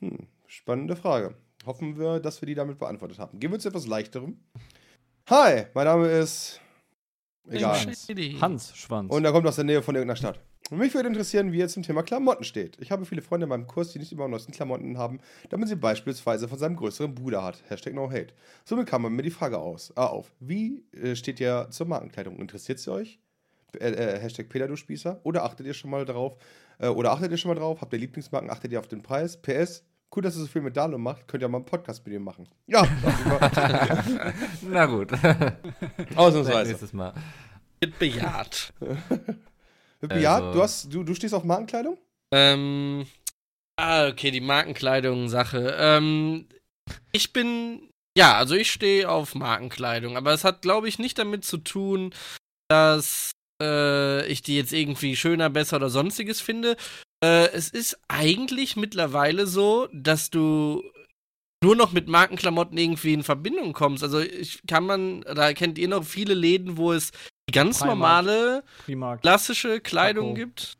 Hm, spannende Frage. Hoffen wir, dass wir die damit beantwortet haben. Gehen wir zu etwas leichterem. Hi, mein Name ist. Egal. Hans. Schwanz. Und er kommt aus der Nähe von irgendeiner Stadt. Und mich würde interessieren, wie er zum Thema Klamotten steht. Ich habe viele Freunde in meinem Kurs, die nicht immer die neuesten Klamotten haben, da man sie beispielsweise von seinem größeren Bruder hat. Hashtag no hate. Somit kam mir die Frage aus, äh, auf. Wie äh, steht ihr zur Markenkleidung? Interessiert sie euch? Äh, äh, Hashtag Peter, du Spießer. Oder achtet ihr schon mal drauf? Äh, oder achtet ihr schon mal drauf? Habt ihr Lieblingsmarken? Achtet ihr auf den Preis? PS? Cool, dass ihr so viel mit Dalo macht. Könnt ihr mal einen Podcast mit ihm machen. Ja, Na gut. ausnahmsweise. Nächstes Mal. Wird bejaht. Ja, Also- du, hast, du, du stehst auf Markenkleidung? ähm, ah, okay, die Markenkleidung-Sache. Ähm, ich bin, ja, also ich stehe auf Markenkleidung, aber es hat, glaube ich, nicht damit zu tun, dass äh, ich die jetzt irgendwie schöner, besser oder sonstiges finde. Äh, es ist eigentlich mittlerweile so, dass du nur noch mit Markenklamotten irgendwie in Verbindung kommst. Also ich kann man, da kennt ihr noch viele Läden, wo es die ganz Primark. normale, Primark. klassische Kleidung Sakko. gibt.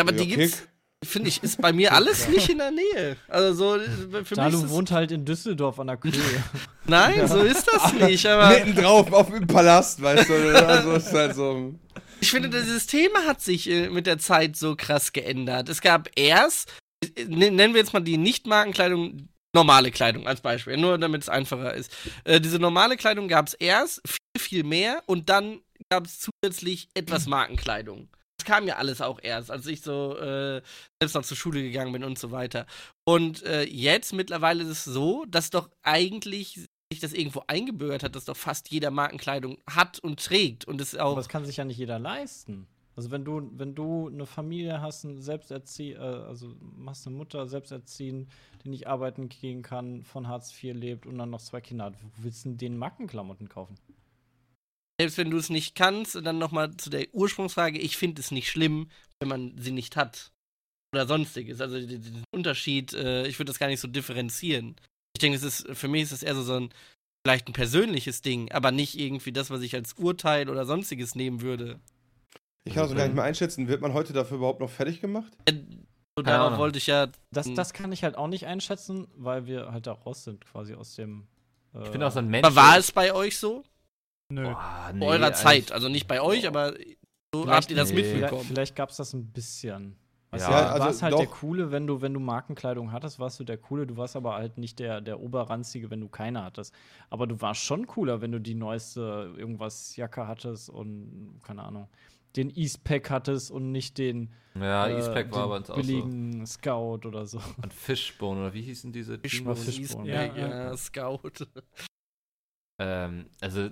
Aber die Ja, gibt's, finde ich, ist bei mir alles nicht in der Nähe. Also so, für mich Dalu ist es, wohnt halt in Düsseldorf an der Kühe. Nein, so ist das nicht, aber Mitten drauf auf dem Palast, weißt du? Also ist halt so. ich finde, das Thema hat sich äh, mit der Zeit so krass geändert. Es gab erst, äh, nennen wir jetzt mal die Nicht-Markenkleidung, normale Kleidung als Beispiel, nur damit es einfacher ist. Äh, diese normale Kleidung gab es erst, viel, mehr und dann gab es zusätzlich etwas Markenkleidung. Das kam ja alles auch erst, als ich so äh, selbst noch zur Schule gegangen bin und so weiter. Und äh, jetzt mittlerweile ist es so, dass doch eigentlich sich das irgendwo eingebürgert hat, dass doch fast jeder Markenkleidung hat und trägt und es auch Aber das kann sich ja nicht jeder leisten. Also wenn du, wenn du eine Familie hast, ein Selbsterzie äh, also hast eine Mutter selbsterziehend, die nicht arbeiten gehen kann, von Hartz IV lebt und dann noch zwei Kinder hat, wo willst du denn den Markenklamotten kaufen? Selbst wenn du es nicht kannst, dann nochmal zu der Ursprungsfrage, ich finde es nicht schlimm, wenn man sie nicht hat. Oder sonstiges. Also den Unterschied, äh, ich würde das gar nicht so differenzieren. Ich denke, es ist, für mich ist es eher so, so ein, vielleicht ein persönliches Ding, aber nicht irgendwie das, was ich als Urteil oder sonstiges nehmen würde. Ich kann das gar nicht mehr einschätzen. Wird man heute dafür überhaupt noch fertig gemacht? Äh, So, darauf wollte ich ja. Das, Hm. das kann ich halt auch nicht einschätzen, weil wir halt da raus sind, quasi aus dem. Äh, Ich bin auch so ein Mensch. Aber war es bei euch so? Nö. Boah, nee, eurer Zeit. Also nicht bei euch, aber so Vielleicht- habt ihr das nee. Vielleicht, mitbekommen. vielleicht gab es das ein bisschen. Weißt Ja, du, du also warst halt der doch. Coole, wenn du, wenn du Markenkleidung hattest, warst du der Coole. Du warst aber halt nicht der, der Oberranzige, wenn du keine hattest. Aber du warst schon cooler, wenn du die neueste irgendwas Jacke hattest und, keine Ahnung, den Eastpack hattest und nicht den, Ja, äh, Eastpack war uns auch so. billigen Scout oder so. Und Fishbone, oder wie hießen diese? Fishbone, Fishbone, Eastpack, ja. ja, Scout. Ähm, also,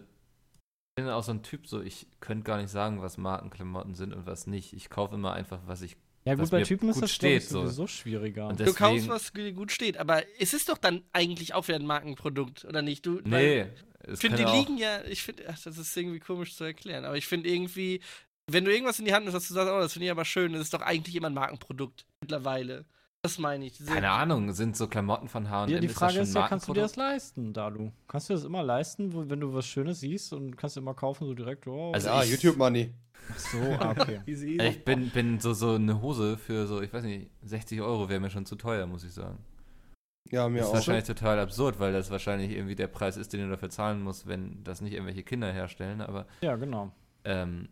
bin auch so ein Typ, so ich könnte gar nicht sagen, was Markenklamotten sind und was nicht. Ich kaufe immer einfach, was ich. Ja, gut, Was bei Typen ist gut das ich, steht, so. sowieso schwieriger. Und Du kaufst, deswegen- was gut steht, aber es ist doch dann eigentlich auch wieder ein Markenprodukt, oder nicht? Du, Nee. Ich es finde, die liegen ja, ich finde, ach, das ist irgendwie komisch zu erklären, aber ich finde irgendwie, wenn du irgendwas in die Hand nimmst, dass du sagst, oh, das finde ich aber schön, das ist doch eigentlich immer ein Markenprodukt mittlerweile. Das meine ich. Diese- Keine Ahnung, sind so Klamotten von H&M Ja, die Frage schon ist ja, kannst du dir das leisten, Dalu? Kannst du das immer leisten, wenn du was Schönes siehst und kannst du immer kaufen, so direkt, oh, Also ja, ich- YouTube Money. ach so, ah, okay. Easy, easy. Ich bin, bin so, so eine Hose für so, ich weiß nicht, 60 Euro wäre mir schon zu teuer, muss ich sagen. Ja, mir Das ist auch. wahrscheinlich total absurd, weil das wahrscheinlich irgendwie der Preis ist, den du dafür zahlen musst, wenn das nicht irgendwelche Kinder herstellen, aber ja, genau. ähm,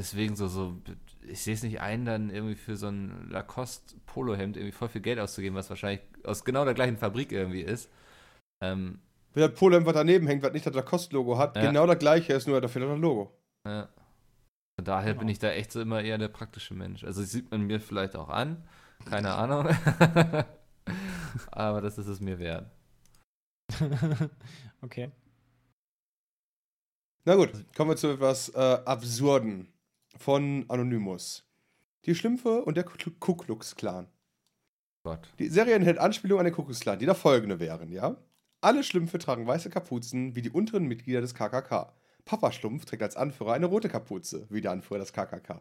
deswegen so, so, ich sehe es nicht ein, dann irgendwie für so ein Lacoste-Polohemd irgendwie voll viel Geld auszugeben, was wahrscheinlich aus genau der gleichen Fabrik irgendwie ist. Ähm, Wenn das Polo was daneben hängt, was nicht das Lacoste-Logo hat, Ja. genau das gleiche ist, nur dafür das Logo. ja. Von daher Genau. bin ich da echt so immer eher der praktische Mensch. Also das sieht man mir vielleicht auch an, keine Ahnung. aber das ist es mir wert. okay. Na gut, kommen wir zu etwas äh, Absurden von Anonymous. Die Schlümpfe und der Ku Klux Klan. Gott. Die Serie enthält Anspielungen an den Ku Klux Klan, die da folgende wären, ja? Alle Schlümpfe tragen weiße Kapuzen wie die unteren Mitglieder des KKK. Papa Schlumpf trägt als Anführer eine rote Kapuze, wie der Anführer des KKK.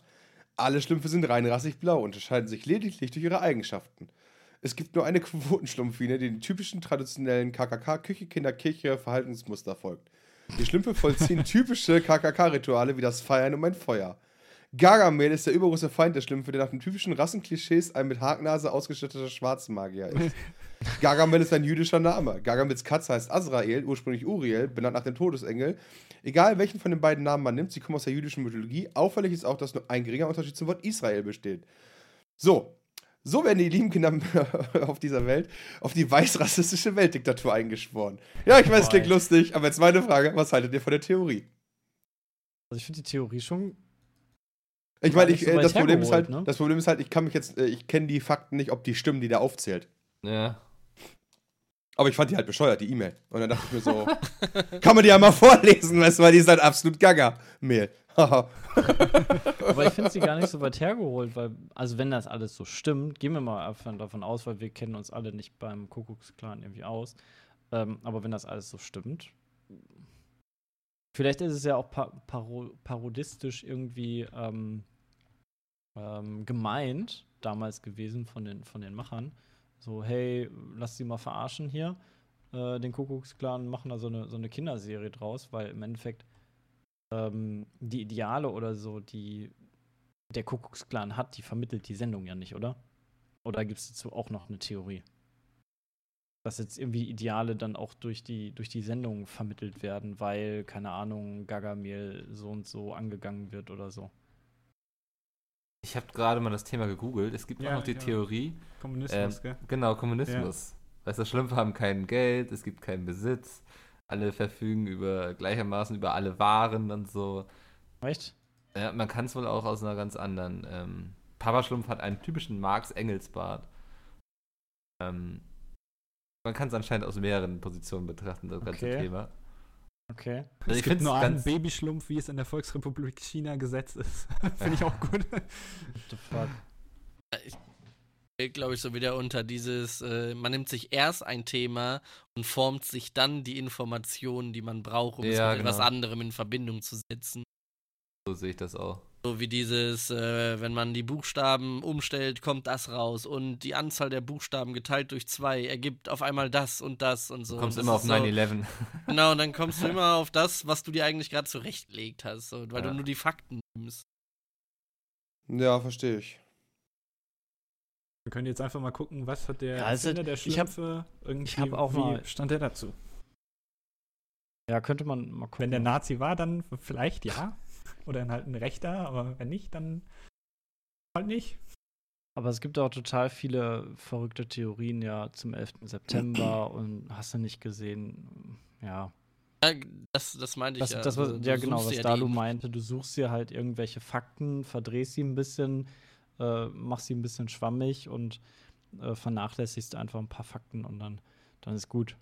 Alle Schlümpfe sind reinrassig blau und unterscheiden sich lediglich durch ihre Eigenschaften. Es gibt nur eine Quotenschlumpfine, die den typischen traditionellen KKK-Küche-Kinder-Kirche-Verhaltensmuster folgt. Die Schlümpfe vollziehen typische KKK-Rituale wie das Feiern um ein Feuer. Gargamel ist der übergroße Feind der Schlümpfe, der nach den typischen Rassenklischees ein mit Haknase ausgestatteter Schwarzmagier ist. Gargamel ist ein jüdischer Name. Gargamels Katze heißt Azrael, ursprünglich Uriel, benannt nach dem Todesengel. Egal welchen von den beiden Namen man nimmt, sie kommen aus der jüdischen Mythologie. Auffällig ist auch, dass nur ein geringer Unterschied zum Wort Israel besteht. So, so werden die lieben Kinder auf dieser Welt auf die weiß-rassistische Weltdiktatur eingeschworen. Ja, ich weiß, es klingt lustig, aber jetzt meine Frage: Was haltet ihr von der Theorie? Also ich finde die Theorie schon. Ich meine, ich, so äh, das Problem ist halt, ne? das Problem ist halt, ich kann mich jetzt, äh, ich kenne die Fakten nicht, ob die stimmen, die der aufzählt. Ja. Aber ich fand die halt bescheuert, die E-Mail. Und dann dachte ich mir so, kann man die ja mal vorlesen, weißt du, weil die ist halt absolut gaga. Mail. Haha. Aber ich finde sie gar nicht so weit hergeholt, weil, also wenn das alles so stimmt, gehen wir mal einfach davon aus, weil wir kennen uns alle nicht beim Kuckucksklan irgendwie aus. Ähm, aber wenn das alles so stimmt, vielleicht ist es ja auch pa paro parodistisch irgendwie ähm, ähm, gemeint, damals gewesen von den, von den Machern. So, hey, lass sie mal verarschen hier, äh, den Kuckucksklan, machen da so eine, so eine Kinderserie draus, weil im Endeffekt ähm, die Ideale oder so, die der Kuckucksklan hat, die vermittelt die Sendung ja nicht, oder? Oder gibt es dazu auch noch eine Theorie? Dass jetzt irgendwie Ideale dann auch durch die, durch die Sendung vermittelt werden, weil, keine Ahnung, Gagamel so und so angegangen wird oder so. Ich habe gerade mal das Thema gegoogelt. Es gibt Ja, auch noch die ja. Theorie. Kommunismus, Ähm, gell? genau, Kommunismus. Weißt du, Schlümpfe haben kein Geld, es gibt keinen Besitz. Alle verfügen über gleichermaßen über alle Waren und so. Echt? Ja, man kann es wohl auch aus einer ganz anderen. Ähm, Papa Schlumpf hat einen typischen Marx Engelsbart. Ähm, man kann es anscheinend aus mehreren Positionen betrachten, das ganze Okay. Thema. Okay. Also es ich gibt find's nur einen Babyschlumpf, wie es in der Volksrepublik China gesetzt ist. Finde ich auch gut. What the fuck? fällt, glaube ich, so wieder unter dieses, äh, man nimmt sich erst ein Thema und formt sich dann die Informationen, die man braucht, um es Ja, mit etwas genau. anderem in Verbindung zu setzen. So sehe ich das auch. So wie dieses, äh, wenn man die Buchstaben umstellt, kommt das raus und die Anzahl der Buchstaben geteilt durch zwei ergibt auf einmal das und das und so. Du kommst Und immer auf ist so- 9-11. Genau, und dann kommst du immer auf das, was du dir eigentlich gerade zurechtgelegt hast, so, weil Ja. du nur die Fakten nimmst. Ja, verstehe ich. Wir können jetzt einfach mal gucken, was hat der Ja, es Erfinder der ich hab- Schlümpfe irgendwie, ich hab auch wie mal- stand der dazu? Ja, könnte man mal gucken. Wenn der Nazi war, dann vielleicht ja. Oder dann halt ein Rechter, aber wenn nicht, dann halt nicht. Aber es gibt auch total viele verrückte Theorien ja zum 11. September und hast du nicht gesehen, ja. Ja, das, das meinte ich Das, ja. das, was, also, du ja, genau, was Dalu meinte, du suchst dir halt irgendwelche Fakten, verdrehst sie ein bisschen, äh, machst sie ein bisschen schwammig und äh, vernachlässigst einfach ein paar Fakten und dann, dann ist gut.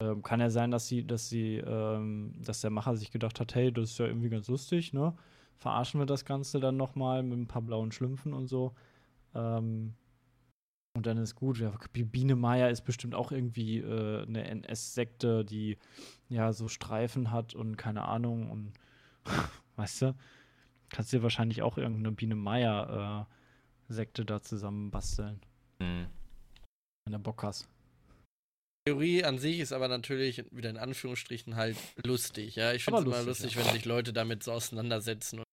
Ähm, kann ja sein, dass sie, dass sie, ähm, dass der Macher sich gedacht hat, hey, das ist ja irgendwie ganz lustig, ne? Verarschen wir das Ganze dann nochmal mit ein paar blauen Schlümpfen und so. Ähm, und dann ist gut. Ja, Biene Meier ist bestimmt auch irgendwie äh, eine NS-Sekte, die ja so Streifen hat und keine Ahnung und weißt du, kannst dir wahrscheinlich auch irgendeine Biene Meier äh, Sekte da zusammen basteln, Hm. wenn du Bock hast. Theorie an sich ist aber natürlich wieder in Anführungsstrichen halt lustig, ja. Ich finde es immer lustig, ja. wenn sich Leute damit so auseinandersetzen und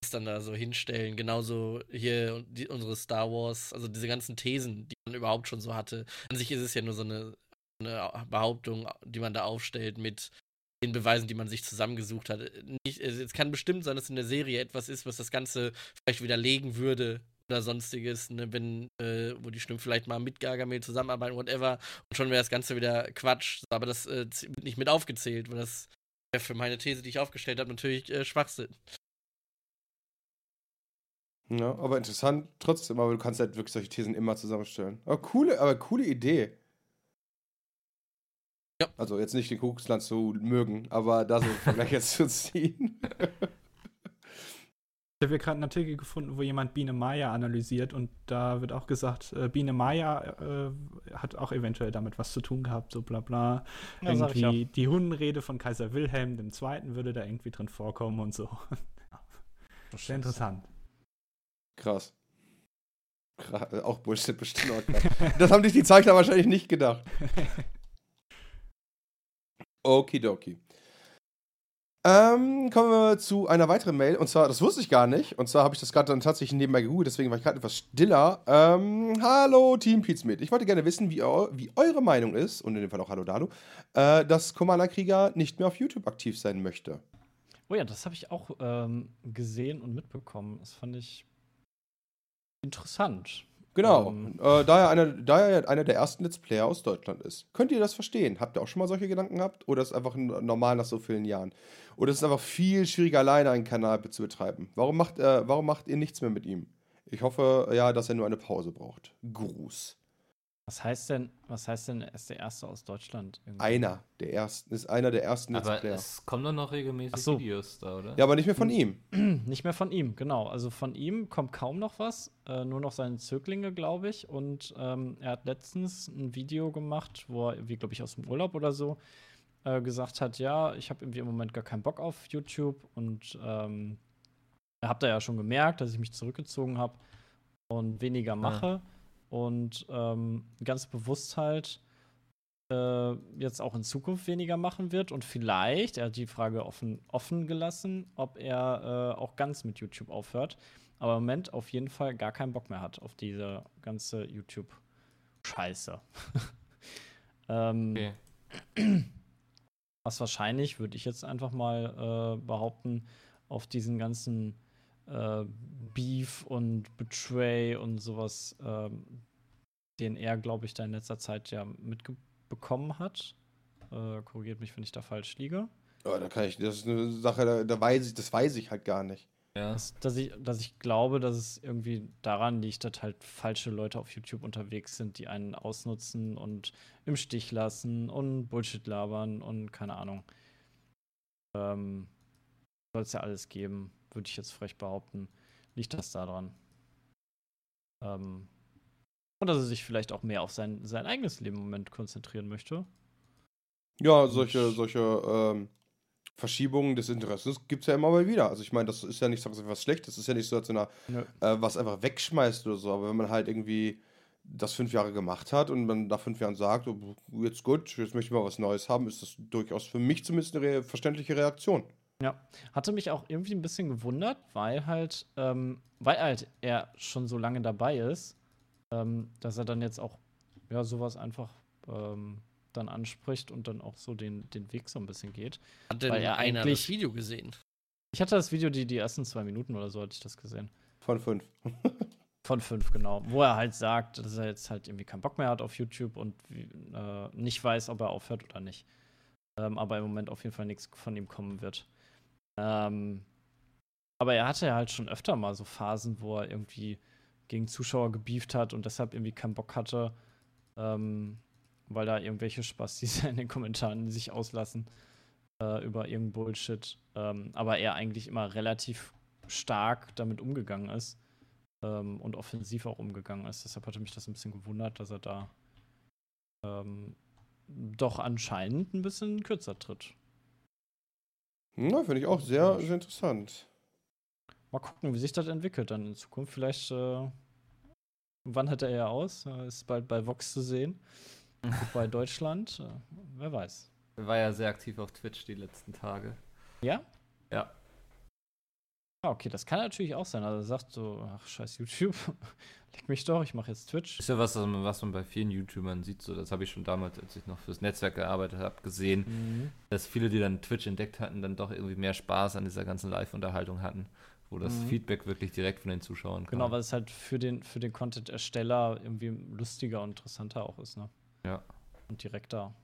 das dann da so hinstellen. Genauso hier die, unsere Star Wars, also diese ganzen Thesen, die man überhaupt schon so hatte. An sich ist es ja nur so eine, eine Behauptung, die man da aufstellt mit den Beweisen, die man sich zusammengesucht hat. Nicht, es es kann bestimmt sein, dass in der Serie etwas ist, was das Ganze vielleicht widerlegen würde oder sonstiges, ne, wenn, äh, wo die Stimmen vielleicht mal mit Gargamel zusammenarbeiten, whatever, und schon wäre das Ganze wieder Quatsch. Aber das äh, wird nicht mit aufgezählt, weil das wäre für meine These, die ich aufgestellt habe, natürlich äh, Schwachsinn. Ja, aber interessant trotzdem, aber du kannst halt wirklich solche Thesen immer zusammenstellen. Aber coole, aber coole Idee. Ja. Also jetzt nicht den Kuckucksland zu mögen, aber da so einen Vergleich jetzt zu ziehen. Ich habe hier gerade einen Artikel gefunden, wo jemand Biene Maya analysiert und da wird auch gesagt, äh, Biene Maya äh, hat auch eventuell damit was zu tun gehabt, so bla bla. Ja, irgendwie die Hundenrede von Kaiser Wilhelm II. würde da irgendwie drin vorkommen und so. Sehr interessant. Krass. Krass. Auch Bullshit bestimmt. Auch krass. das haben sich die Zeichner wahrscheinlich nicht gedacht. Okidoki. Ähm, kommen wir zu einer weiteren Mail. Und zwar, das wusste ich gar nicht. Und zwar habe ich das gerade dann tatsächlich nebenbei gegoogelt, deswegen war ich gerade etwas stiller. Ähm, hallo Team Pizmeet. Ich wollte gerne wissen, wie, eu wie eure Meinung ist, und in dem Fall auch Hallo Dalu, äh, dass Commander-Krieger nicht mehr auf YouTube aktiv sein möchte. Oh ja, das habe ich auch ähm, gesehen und mitbekommen. Das fand ich interessant. Genau, Ähm. äh, da, er einer, da er einer der ersten Let's Player aus Deutschland ist. Könnt ihr das verstehen? Habt ihr auch schon mal solche Gedanken gehabt? Oder ist es einfach normal nach so vielen Jahren? Oder ist es einfach viel schwieriger, alleine einen Kanal zu betreiben? Warum macht, äh, warum macht ihr nichts mehr mit ihm? Ich hoffe ja, dass er nur eine Pause braucht. Gruß. Was heißt denn, was heißt denn, er ist der Erste aus Deutschland? irgendwie? Einer der ersten, ist einer der ersten Let's Aber Player. es kommen doch noch regelmäßig so. Videos da, oder? Ja, aber nicht mehr von ihm. Nicht mehr von ihm, genau. Also von ihm kommt kaum noch was. Äh, nur noch seine Zöglinge, glaube ich. Und ähm, er hat letztens ein Video gemacht, wo er irgendwie, glaube ich, aus dem Urlaub oder so äh, gesagt hat, ja, ich habe irgendwie im Moment gar keinen Bock auf YouTube. Und ähm, ihr habt da ja schon gemerkt, dass ich mich zurückgezogen habe und weniger mache. Und ähm, ganz bewusst halt äh, jetzt auch in Zukunft weniger machen wird und vielleicht, er hat die Frage offen, offen gelassen, ob er äh, auch ganz mit YouTube aufhört, aber im Moment auf jeden Fall gar keinen Bock mehr hat auf diese ganze YouTube-Scheiße. ähm, Okay. was wahrscheinlich, würde ich jetzt einfach mal äh, behaupten, auf diesen ganzen äh, Beef und Betray und sowas, ähm, den er, glaube ich, da in letzter Zeit ja mitbekommen hat. Äh, korrigiert mich, wenn ich da falsch liege. Ja, da kann ich, das ist eine Sache, da, da weiß ich, das weiß ich halt gar nicht. Ja. Dass, dass, ich, dass ich glaube, dass es irgendwie daran liegt, dass halt falsche Leute auf YouTube unterwegs sind, die einen ausnutzen und im Stich lassen und Bullshit labern und keine Ahnung. Ähm, Soll es ja alles geben, würde ich jetzt frech behaupten. Liegt das daran? Ähm, und dass er sich vielleicht auch mehr auf sein, sein eigenes Leben im Moment konzentrieren möchte. Ja, solche, solche ähm, Verschiebungen des Interessens gibt es ja immer mal wieder. Also ich meine, das ist ja nicht so was Schlechtes, das ist ja nicht so, als wenn er äh, was einfach wegschmeißt oder so. Aber wenn man halt irgendwie das fünf Jahre gemacht hat und man nach fünf Jahren sagt, oh, jetzt gut, jetzt möchte ich mal was Neues haben, ist das durchaus für mich zumindest eine re verständliche Reaktion. Ja, hatte mich auch irgendwie ein bisschen gewundert, weil halt, ähm, weil halt er schon so lange dabei ist, ähm, dass er dann jetzt auch, ja, sowas einfach ähm, dann anspricht und dann auch so den, den Weg so ein bisschen geht. Hat denn Weil er einer eigentlich- das Video gesehen? Ich hatte das Video, die, die ersten zwei Minuten oder so hatte ich das gesehen. Von fünf. Von fünf, genau. Wo er halt sagt, dass er jetzt halt irgendwie keinen Bock mehr hat auf YouTube und äh, nicht weiß, ob er aufhört oder nicht. Ähm, aber im Moment auf jeden Fall nichts von ihm kommen wird. Ähm, aber er hatte ja halt schon öfter mal so Phasen, wo er irgendwie gegen Zuschauer gebieft hat und deshalb irgendwie keinen Bock hatte, ähm, weil da irgendwelche Spastis in den Kommentaren sich auslassen äh, über irgendeinen Bullshit. Ähm, aber er eigentlich immer relativ stark damit umgegangen ist ähm, und offensiv auch umgegangen ist. Deshalb hatte mich das ein bisschen gewundert, dass er da ähm, doch anscheinend ein bisschen kürzer tritt. Ja, finde ich auch sehr, sehr interessant. Mal gucken, wie sich das entwickelt dann in Zukunft. Vielleicht, äh, wann hat er ja aus? Ist bald bei Vox zu sehen. Und bei Deutschland. Äh, wer weiß. Er war ja sehr aktiv auf Twitch die letzten Tage. Ja? Ja. Ah, okay, das kann natürlich auch sein. Also er sagt so, ach scheiß YouTube, leg mich doch, ich mache jetzt Twitch. Ist ja was, was man bei vielen YouTubern sieht. So, das habe ich schon damals, als ich noch fürs Netzwerk gearbeitet habe, gesehen, Mhm. dass viele, die dann Twitch entdeckt hatten, dann doch irgendwie mehr Spaß an dieser ganzen Live-Unterhaltung hatten, wo das Mhm. Feedback wirklich direkt von den Zuschauern kam. Genau, weil es halt für den, für den Content-Ersteller irgendwie lustiger und interessanter auch ist, ne? Ja. Und direkter.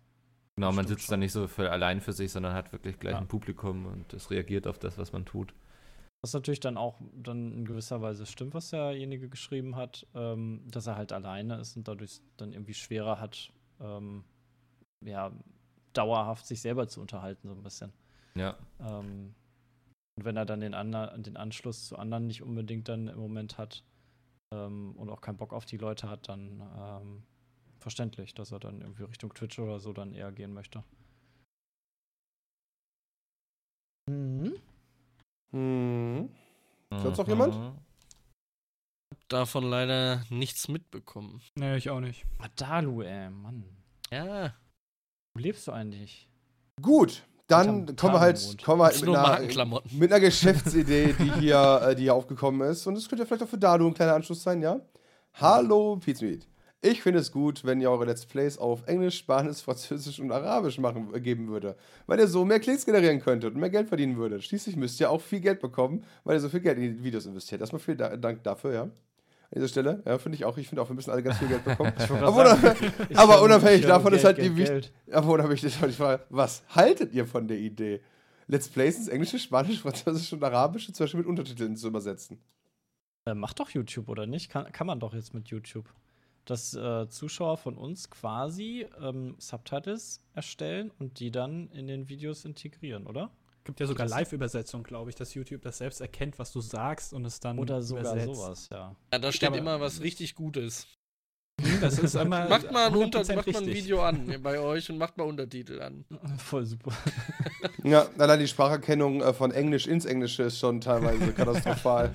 Genau, man sitzt dann nicht so für allein für sich, sondern hat wirklich gleich Ja. ein Publikum und es reagiert auf das, was man tut. Was natürlich dann auch dann in gewisser Weise stimmt, was derjenige geschrieben hat, ähm, dass er halt alleine ist und dadurch dann irgendwie schwerer hat, ähm, ja, dauerhaft sich selber zu unterhalten, so ein bisschen. Ja. Ähm, und wenn er dann den, ander den Anschluss zu anderen nicht unbedingt dann im Moment hat ähm, und auch keinen Bock auf die Leute hat, dann ähm, verständlich, dass er dann irgendwie Richtung Twitch oder so dann eher gehen möchte. Mhm. Hm. Sonst noch jemand? Mhm. davon leider nichts mitbekommen. Nee, ich auch nicht. Ah, Dalu, ey, Mann. Ja. Wo lebst du eigentlich? Gut, dann kommen wir halt, kommen wir halt mit nur einer, mit einer Geschäftsidee, die hier, äh, die hier aufgekommen ist. Und das könnte ja vielleicht auch für Dalu ein kleiner Anschluss sein, ja? Hallo, Pizmeet. Ich finde es gut, wenn ihr eure Let's Plays auf Englisch, Spanisch, Französisch und Arabisch machen, geben würde. Weil ihr so mehr Klicks generieren könntet und mehr Geld verdienen würdet. Schließlich müsst ihr auch viel Geld bekommen, weil ihr so viel Geld in die Videos investiert. Erstmal vielen Da- Dank dafür, ja. An dieser Stelle, ja, finde ich auch. Ich finde auch, wir müssen alle ganz viel Geld bekommen. aber unabhängig, aber unabhängig davon ist halt die wichtig. Aber unabhängig davon die Frage, was haltet ihr von der Idee? Let's Plays ins Englische, Spanisch, Französisch und Arabische zum Beispiel mit Untertiteln zu übersetzen. Äh, macht doch YouTube, oder nicht? Kann, kann man doch jetzt mit YouTube. Dass äh, Zuschauer von uns quasi ähm, Subtitles erstellen und die dann in den Videos integrieren, oder? Gibt ja sogar Live-Übersetzung, glaube ich, dass YouTube das selbst erkennt, was du sagst und es dann Oder sogar übersetzt. sowas, ja. Ja, da steht immer was richtig Gutes. Hm, Das ist einmal Macht mal, ein, Unter 100% macht mal ein. Video an bei euch und macht mal Untertitel an. Voll super. Ja, allein die Spracherkennung äh, von Englisch ins Englische ist schon teilweise katastrophal.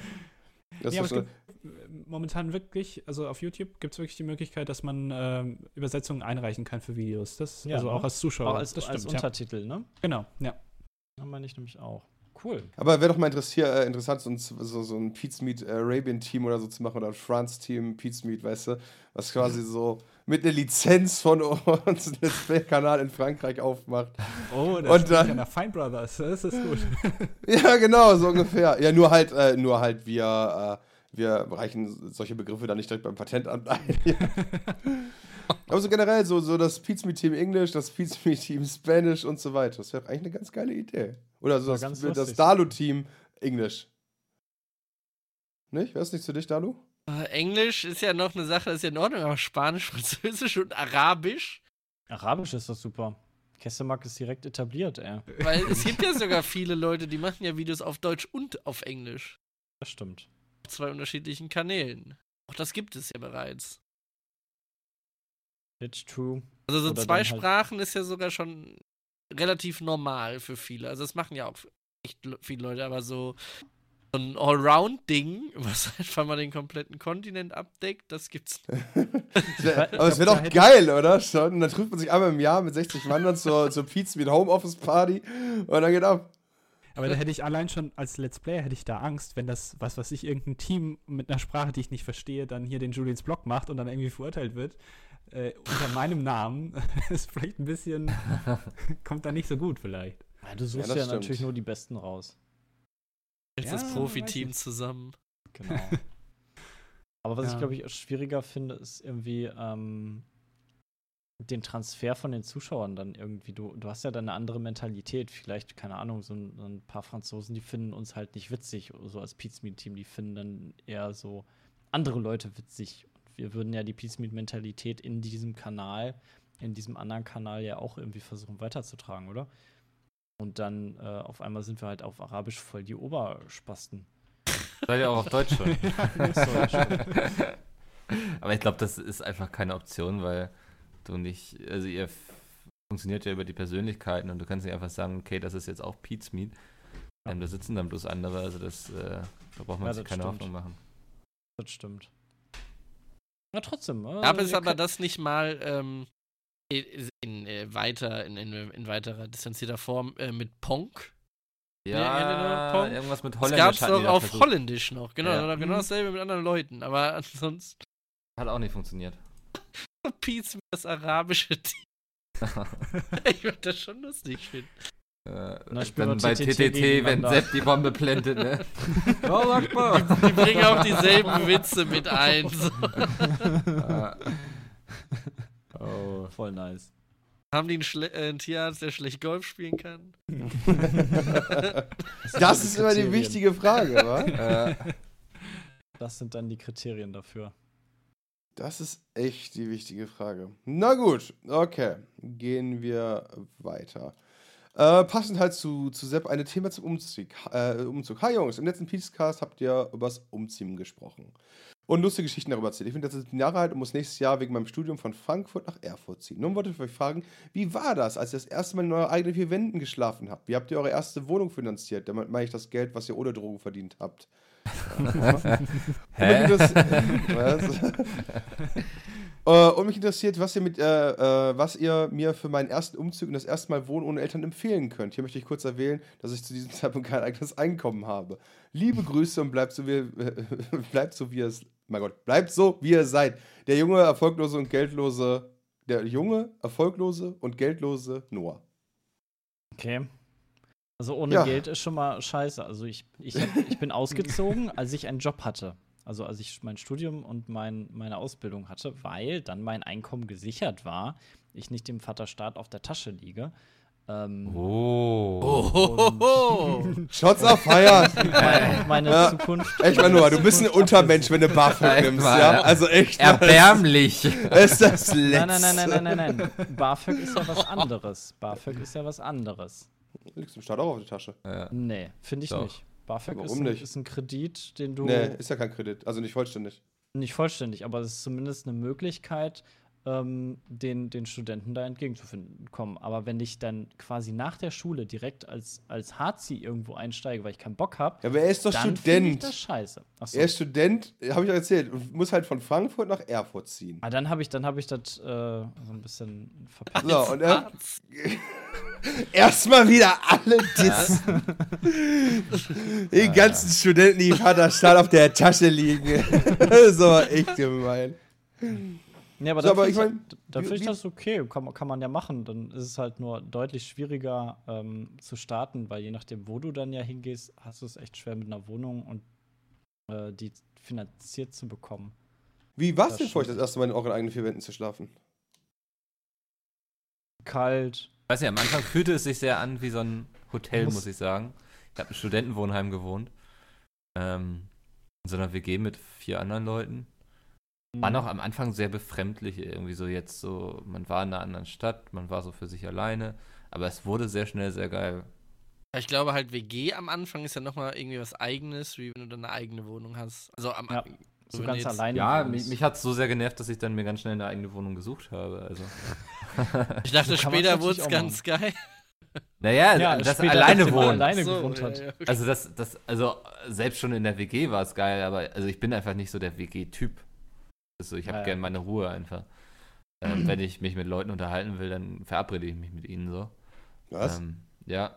Das Ja, aber ist äh, momentan wirklich, also auf YouTube gibt es wirklich die Möglichkeit, dass man ähm, Übersetzungen einreichen kann für Videos. Das, Ja, also ne? auch als Zuschauer. Auch als, das als stimmt, ja. Untertitel, ne? Genau, ja. Ja, meine ich nämlich auch. Cool. aber wäre doch mal äh, interessant, so ein, so, so ein Pete's Meat Arabian Team oder so zu machen oder ein France Team Pete's Meat, weißt du? Was quasi so mit einer Lizenz von uns einen Let's Play-Kanal in Frankreich aufmacht. Oh, Und das und dann- dann Fine Brothers. Das ist gut. Ja, genau, so ungefähr. Ja, nur halt, äh, nur halt wir, äh, wir reichen solche Begriffe dann nicht direkt beim Patentamt ein. Aber so generell, so, so das Pizza Me Team Englisch, das Pizza Me Team Spanish und so weiter. Das wäre eigentlich eine ganz geile Idee. Oder so das, das lustig. Dalu-Team Englisch. Nicht? Wäre es nicht für dich, Dalu? Äh, Englisch ist ja noch eine Sache, ist ja in Ordnung, aber Spanisch, Französisch und Arabisch. Arabisch ist doch super. Kessemark ist direkt etabliert, ey. Weil es gibt ja sogar viele Leute, die machen ja Videos auf Deutsch und auf Englisch. Das stimmt. Zwei unterschiedlichen Kanälen. Auch das gibt es ja bereits. It's true. Also so Oder zwei halt- Sprachen ist ja sogar schon relativ normal für viele. Also das machen ja auch echt le- viele Leute, aber so so ein Allround-Ding, was einfach mal den kompletten Kontinent abdeckt, das gibt's nicht. Aber es wäre doch geil, oder? Schon. Und dann trifft man sich einmal im Jahr mit 60 Mann dann zur, zur Pizza mit Homeoffice Party und dann geht ab. Aber da hätte ich allein schon als Let's Player hätte ich da Angst, wenn das, was weiß ich, irgendein Team mit einer Sprache, die ich nicht verstehe, dann hier den Julians Blog macht und dann irgendwie verurteilt wird. Äh, unter meinem Namen ist vielleicht ein bisschen, kommt da nicht so gut vielleicht. Ja, du suchst ja, stimmt. natürlich nur die Besten raus. Jetzt Ja, das Profiteam zusammen. Genau. Aber was ich, Ja. glaube ich, schwieriger finde, ist irgendwie ähm, den Transfer von den Zuschauern dann irgendwie. Du, du hast ja dann eine andere Mentalität. Vielleicht, keine Ahnung, so ein, so ein paar Franzosen, die finden uns halt nicht witzig, so als Pizmeet-Team. Die finden dann eher so andere Leute witzig. Und wir würden ja die Pizmeet-Mentalität in diesem Kanal, in diesem anderen Kanal ja auch irgendwie versuchen weiterzutragen, oder? Und dann äh, auf einmal sind wir halt auf Arabisch voll die Oberspasten. Seid ihr auch auf Deutsch schon? Aber ich glaube, das ist einfach keine Option, weil du nicht, also ihr funktioniert ja über die Persönlichkeiten und du kannst nicht einfach sagen, okay, das ist jetzt auch Pete's Meat. Ähm, da sitzen dann bloß andere, also das, äh, da braucht man Ja, sich das keine stimmt. Hoffnung machen. Das stimmt. Na trotzdem. Äh, Gab es aber das nicht mal ähm, in, in, äh, weiter, in, in, in weiterer distanzierter Form äh, mit Ponk? Ja, Ja, Pong. irgendwas mit Das Holländisch gab es doch auf versucht. Holländisch noch, genau. Ja. Genau, genau dasselbe mit anderen Leuten, aber ansonsten Hat auch nicht funktioniert. Pizza das arabische Team. ich würde das schon lustig finden. Äh, Na, wenn bei TTT TTT, wenn. Sepp die Bombe plantet, ne? oh, mal. Die bringen auch dieselben Witze mit ein. So. Ah, Oh, voll nice. Haben die einen, Schle äh, einen Tierarzt, der schlecht Golf spielen kann? Das ist immer die wichtige Frage, wa? äh, Das sind dann die Kriterien dafür. Das ist echt die wichtige Frage. Na gut, okay. Gehen wir weiter. Äh, passend halt zu, zu Sepp eine Thema zum Umzug. Äh, Umzug. Hi Jungs, im letzten Peacecast habt ihr übers Umziehen gesprochen. Und lustige Geschichten darüber erzählt. Ich bin jetzt 17 Jahre alt und muss nächstes Jahr wegen meinem Studium von Frankfurt nach Erfurt ziehen. Nun wollte ich euch fragen, wie war das, als ihr das erste Mal in euren eigenen vier Wänden geschlafen habt? Wie habt ihr eure erste Wohnung finanziert? Damit meine ich das Geld, was ihr ohne Drogen verdient habt. Hä? Und mich interessiert- was? Äh, und mich interessiert, was ihr, mit, äh, äh, was ihr mir für meinen ersten Umzug und das erste Mal Wohnen ohne Eltern empfehlen könnt. Hier möchte ich kurz erwähnen, dass ich zu diesem Zeitpunkt kein eigenes Einkommen habe. Liebe Grüße und bleibt so, wie, äh, bleibt so, wie ihr es. Mein Gott, bleibt so, wie ihr seid. Der junge, erfolglose und geldlose. Der junge, erfolglose und geldlose Noah. Okay. Also ohne Ja. Geld ist schon mal scheiße. Also ich, ich, hab, ich bin ausgezogen, als ich einen Job hatte. Also als ich mein Studium und mein, meine Ausbildung hatte, weil dann mein Einkommen gesichert war, ich nicht dem Vaterstaat auf der Tasche liege. Ähm, Oh. Oh, Shots auf Feier! meine, meine Ja. Zukunft. Echt mal, Noah, du bist ein Untermensch, wenn du BAföG nimmst, ja? Also echt. Erbärmlich. Ist das letzte. Nein, nein, nein, nein, nein, nein, nein. BAföG ist ja was anderes. BAföG ist ja was anderes. Liegst du im Staat auch auf die Tasche? Ja. Nee, finde ich Doch. nicht. BAföG Warum ist ein, nicht? ist ein Kredit, den du Nee, ist ja kein Kredit. Also nicht vollständig. nicht vollständig, aber es ist zumindest eine Möglichkeit, ähm, den, den Studenten da entgegenzukommen. Aber wenn ich dann quasi nach der Schule direkt als, als Harzi irgendwo einsteige, weil ich keinen Bock habe, Ja, aber er ist doch dann finde ich Student. das scheiße. Achso. Er ist Student, habe ich euch erzählt, und muss halt von Frankfurt nach Erfurt ziehen. Ah, dann habe ich, dann hab ich das äh, so ein bisschen verpasst. So, und er. Erstmal wieder alle dissen. Die ganzen Studenten, die Vaterstaat auf der Tasche liegen. so, echt gemein. Ja, aber So, dann aber finde ich mein, ich wie- das okay, kann, man- kann man ja machen. Dann ist es halt nur deutlich schwieriger ähm, zu starten, weil je nachdem, wo du dann ja hingehst, hast du es echt schwer mit einer Wohnung und äh, die finanziert zu bekommen. Wie war es Das denn für euch, das erste Mal in euren eigenen vier Wänden zu schlafen? Kalt. Weiß nicht, am Anfang fühlte es sich sehr an wie so ein Hotel, Muss- muss ich sagen. Ich habe im Studentenwohnheim gewohnt. Ähm, in so einer WG mit vier anderen Leuten. War Mhm. noch am Anfang sehr befremdlich irgendwie so jetzt so, man war in einer anderen Stadt, man war so für sich alleine, aber es wurde sehr schnell sehr geil. Ich glaube halt, WG am Anfang ist ja nochmal irgendwie was Eigenes, wie wenn du dann eine eigene Wohnung hast. Also am Ja, So wenn ganz jetzt- alleine. Ja, mich, mich hat es so sehr genervt, dass ich dann mir ganz schnell eine eigene Wohnung gesucht habe. Also. Ich dachte, So später wurde es ganz geil. naja, ja, das alleine wohnen. alleine So, gewohnt hat. ja, okay. Also das, das, also selbst schon in der WG war es geil, aber also ich bin einfach nicht so der WG-Typ. Also ich habe Ja, ja. gern meine Ruhe einfach. Ähm, wenn ich mich mit Leuten unterhalten will, dann verabrede ich mich mit ihnen so. Was? Ähm, ja,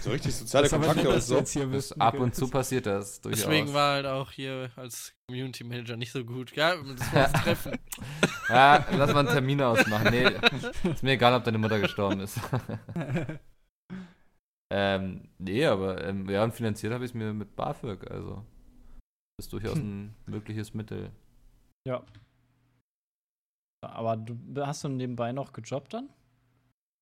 so richtig soziale Kontakte und so. ab und zu passiert das durchaus. Deswegen war halt auch hier als Community Manager nicht so gut. Ja, das war das Treffen. Ja, lass mal einen Termin ausmachen. Nee, ist mir egal, ob deine Mutter gestorben ist. ähm, nee, aber ähm, ja, und finanziert habe ich es mir mit BAföG, also. Das ist durchaus ein mögliches Mittel. Ja. Aber du hast du nebenbei noch gejobbt dann?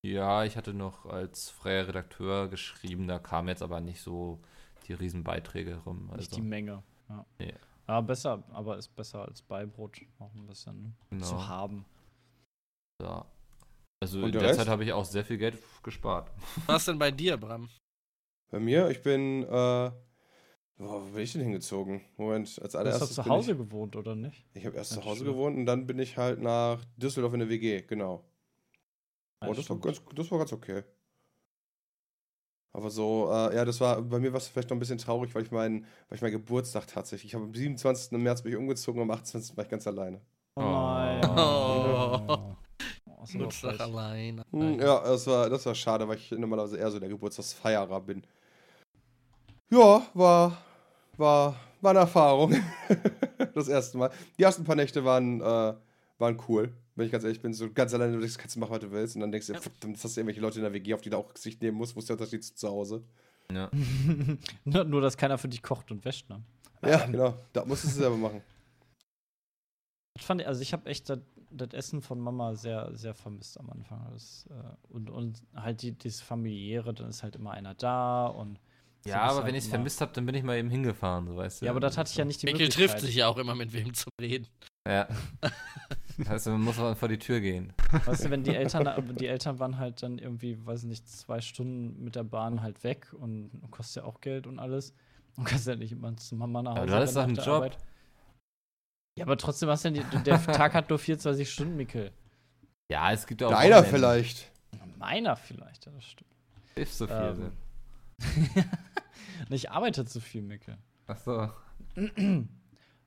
Ja, ich hatte noch als freier Redakteur geschrieben, da kamen jetzt aber nicht so die Riesenbeiträge rum. Also, Nicht die Menge. Ja. Nee. Aber besser, aber ist besser als Beibrot auch ein bisschen genau, zu haben. ja. Also Und in der der Rest? Zeit habe ich auch sehr viel Geld gespart. Was denn bei dir, Bram? Bei mir, ich bin, äh, wo bin ich denn hingezogen? Moment, als Du hast allererstes. doch zu Hause gewohnt, oder nicht? Ich, ich habe erst Ja, zu Hause stimmt. gewohnt und dann bin ich halt nach Düsseldorf in der WG, genau. Ja, Oh, das war, ganz, das war ganz okay. Aber so, äh, ja, das war, bei mir war es vielleicht noch ein bisschen traurig, weil ich meinen, weil ich meinen Geburtstag tatsächlich, ich habe am 27. März bin ich umgezogen, am 28. war ich ganz alleine. Oh nein. Oh. Oh, Geburtstag frech. allein. Hm, Ja, das war, das war schade, weil ich normalerweise eher so der Geburtstagsfeierer bin. Ja, war, war, war eine Erfahrung. das erste Mal. Die ersten paar Nächte waren, äh, waren cool. Wenn ich ganz ehrlich bin, so ganz alleine, du denkst, kannst du machen, was du willst. Und dann denkst du, ja. jetzt hast du irgendwelche Leute in der WG, auf die du auch Gesicht nehmen musst, wo ist der Unterschied zu zu Hause? Ja. nur, nur, dass keiner für dich kocht und wäscht, ne? Ja, genau. Da musstest du selber machen. Das fand ich, also ich habe echt das, das Essen von Mama sehr, sehr vermisst am Anfang. Das, äh, und, und halt die, dieses familiäre, dann ist halt immer einer da und Ja, aber halt wenn ich es vermisst habe, dann bin ich mal eben hingefahren, so weißt du. Ja, aber das hatte ich ja nicht die Mikkel Möglichkeit. trifft sich ja auch immer mit wem zu reden. Ja. Also man muss vor die Tür gehen. Weißt du, wenn die Eltern, die Eltern waren halt dann irgendwie, weiß nicht, zwei Stunden mit der Bahn halt weg und kostet ja auch Geld und alles. Und kannst ja nicht immer zu Mama nach Hause. Aber du hattest doch einen der Job. Ja, aber trotzdem hast du ja die, der Tag hat nur 24 Stunden, Mikkel. Ja, es gibt auch. Deiner vielleicht. Meiner vielleicht, ja, das stimmt. Hilft so viel. Ähm. Und ich arbeite zu viel, Mikkel. Ach so.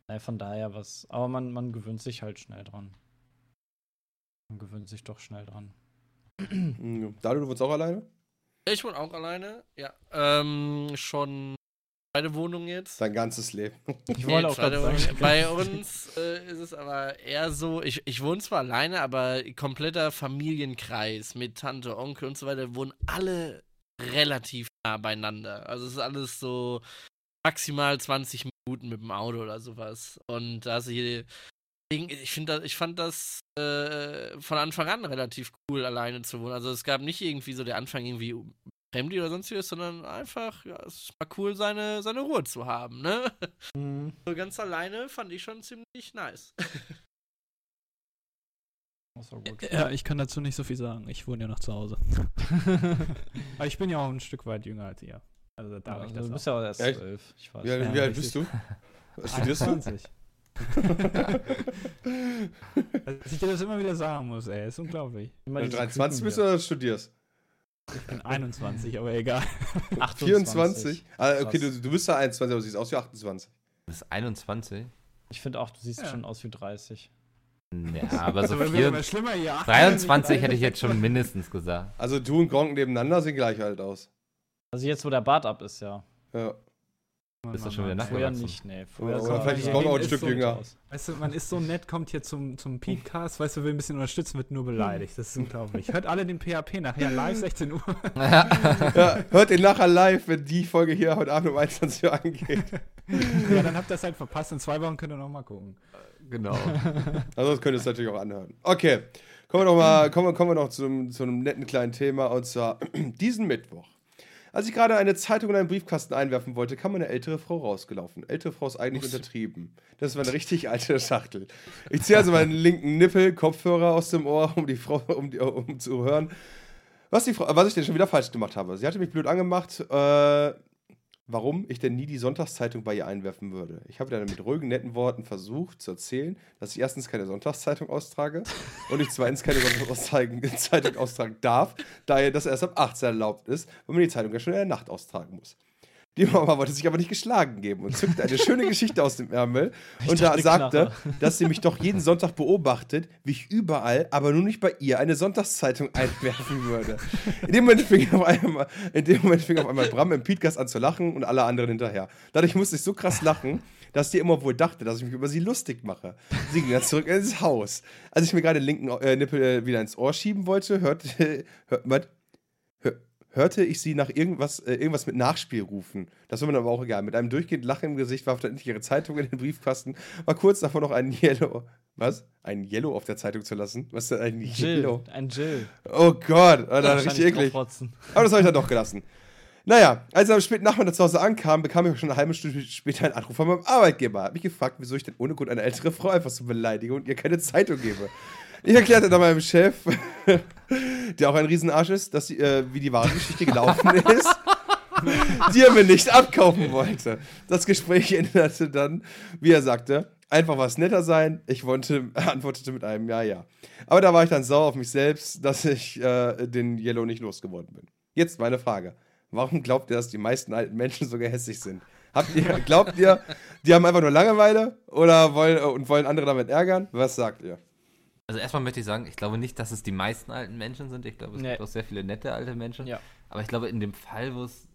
Naja, von daher was. Aber man, man gewöhnt sich halt schnell dran. Man gewöhnt sich doch schnell dran. Dalu, du wohnst auch alleine? Ich wohne auch alleine. Ja. Ähm, schon meine Wohnung jetzt. Dein ganzes Leben. Ich wollte Nee, auch gerade sagen. Wohnung. Bei uns äh, ist es aber eher so, ich, ich wohne zwar alleine, aber kompletter Familienkreis mit Tante, Onkel und so weiter wohnen alle relativ nah beieinander. Also es ist alles so maximal 20 Minuten mit dem Auto oder sowas. Und da ist hier. Ich finde, ich fand das äh, von Anfang an relativ cool, alleine zu wohnen. Also es gab nicht irgendwie so der Anfang irgendwie Fremdi oder sonstiges, sondern einfach, ja, es mal cool, seine, seine Ruhe zu haben, ne? Mhm. So ganz alleine fand ich schon ziemlich nice. Das war gut. Ja, ich kann dazu nicht so viel sagen. Ich wohne ja noch zu Hause. Aber ich bin ja auch ein Stück weit jünger als ihr. Also da Ja, darf ich also das du auch. bist ja auch erst Echt? zwölf. Ich weiß. Wie, alt- Ja, wie alt bist du? Was studierst du? 21. Dass ich dir das immer wieder sagen muss, ey, ist unglaublich. Immer Wenn du diese 23 Küken bist oder studierst? Ich bin 21, aber egal. 28. 24? Ah, okay, du, du bist ja 21, aber du siehst aus wie 28. Du bist 21? Ich finde auch, du siehst Ja. schon aus wie 30. Ja, aber so Aber wird vier, immer schlimmer hier. 23 hätte ich jetzt schon mindestens gesagt. Also du und Gronk nebeneinander sehen gleich alt aus. Also jetzt, wo der Bart ab ist, ja. Ja. Bist du schon wieder Früher nachgewachsen? nicht, nee. Früher sah vielleicht ist man Gronk auch ein ist Stück so jünger. aus. Weißt du, man ist so nett, kommt hier zum, zum Podcast, weißt du, will ein bisschen unterstützen, wird nur beleidigt. Das ist unglaublich. Hört alle den PHP nachher live 16 Uhr. ja, hört den nachher live, wenn die Folge hier heute Abend um 21 Uhr angeht. ja, dann habt ihr das halt verpasst. In zwei Wochen könnt ihr noch mal gucken. genau. Also das könnt ihr es natürlich auch anhören. Okay, kommen wir noch mal, kommen, wir- kommen wir noch zu, einem- zu einem netten kleinen Thema und zwar diesen Mittwoch. Als ich gerade eine Zeitung in einen Briefkasten einwerfen wollte, kam eine ältere Frau rausgelaufen. Ältere Frau ist eigentlich untertrieben. Das war eine richtig alte Schachtel. Ich ziehe also meinen linken Nippel, Kopfhörer aus dem Ohr, um die Frau, um, die, um zu hören, was, die Frau, was ich denn schon wieder falsch gemacht habe. Sie hatte mich blöd angemacht, äh, warum ich denn nie die Sonntagszeitung bei ihr einwerfen würde. Ich habe dann mit ruhigen, netten Worten versucht zu erzählen, dass ich erstens keine Sonntagszeitung austrage und ich zweitens keine Sonntagszeitung austragen darf, da ihr das erst ab 18 erlaubt ist, weil man die Zeitung ja schon in der Nacht austragen muss. Die Mama wollte sich aber nicht geschlagen geben und zückte eine schöne Geschichte aus dem Ärmel und da sagte, Knarre. dass sie mich doch jeden Sonntag beobachtet, wie ich überall, aber nur nicht bei ihr, eine Sonntagszeitung einwerfen würde. In dem Moment fing auf einmal, in dem Moment fing auf einmal Bram im Podcast an zu lachen und alle anderen hinterher. Dadurch musste ich so krass lachen, dass die immer wohl dachte, dass ich mich über sie lustig mache. Sie ging dann zurück ins Haus. Als ich mir gerade den linken äh, Nippel äh, wieder ins Ohr schieben wollte, hörte, hör, hörte ich sie nach irgendwas, äh, irgendwas mit Nachspiel rufen. Das war mir aber auch egal. Mit einem durchgehend Lachen im Gesicht warf dann endlich ihre Zeitung in den Briefkasten, war kurz davor noch ein Yellow. Was? Ein Yellow auf der Zeitung zu lassen? Was ist denn ein Jill, Yellow? ein Jill. Oh Gott, Alter, richtig eklig. Aber das habe ich dann doch gelassen. Naja, als er am späten Nachmittag zu Hause ankam, bekam ich schon eine halbe Stunde später einen Anruf von meinem Arbeitgeber. Er hat mich gefragt, wieso ich denn ohne Grund eine ältere Frau einfach so beleidige und ihr keine Zeitung gebe. Ich erklärte dann meinem Chef, der auch ein Riesenarsch ist, dass die, äh, wie die wahre Geschichte gelaufen ist, die er mir nicht abkaufen wollte. Das Gespräch endete dann, wie er sagte, einfach was netter sein. Ich wollte, antwortete mit einem Ja, ja. Aber da war ich dann sauer auf mich selbst, dass ich äh, den Yellow nicht losgeworden bin. Jetzt meine Frage. Warum glaubt ihr, dass die meisten alten Menschen so gehässig sind? Habt ihr, glaubt ihr, die haben einfach nur Langeweile oder wollen, und wollen andere damit ärgern? Was sagt ihr? Also erstmal möchte ich sagen, ich glaube nicht, dass es die meisten alten Menschen sind. Ich glaube, es Nee. gibt auch sehr viele nette alte Menschen. Ja. Aber ich glaube, in dem Fall, wo es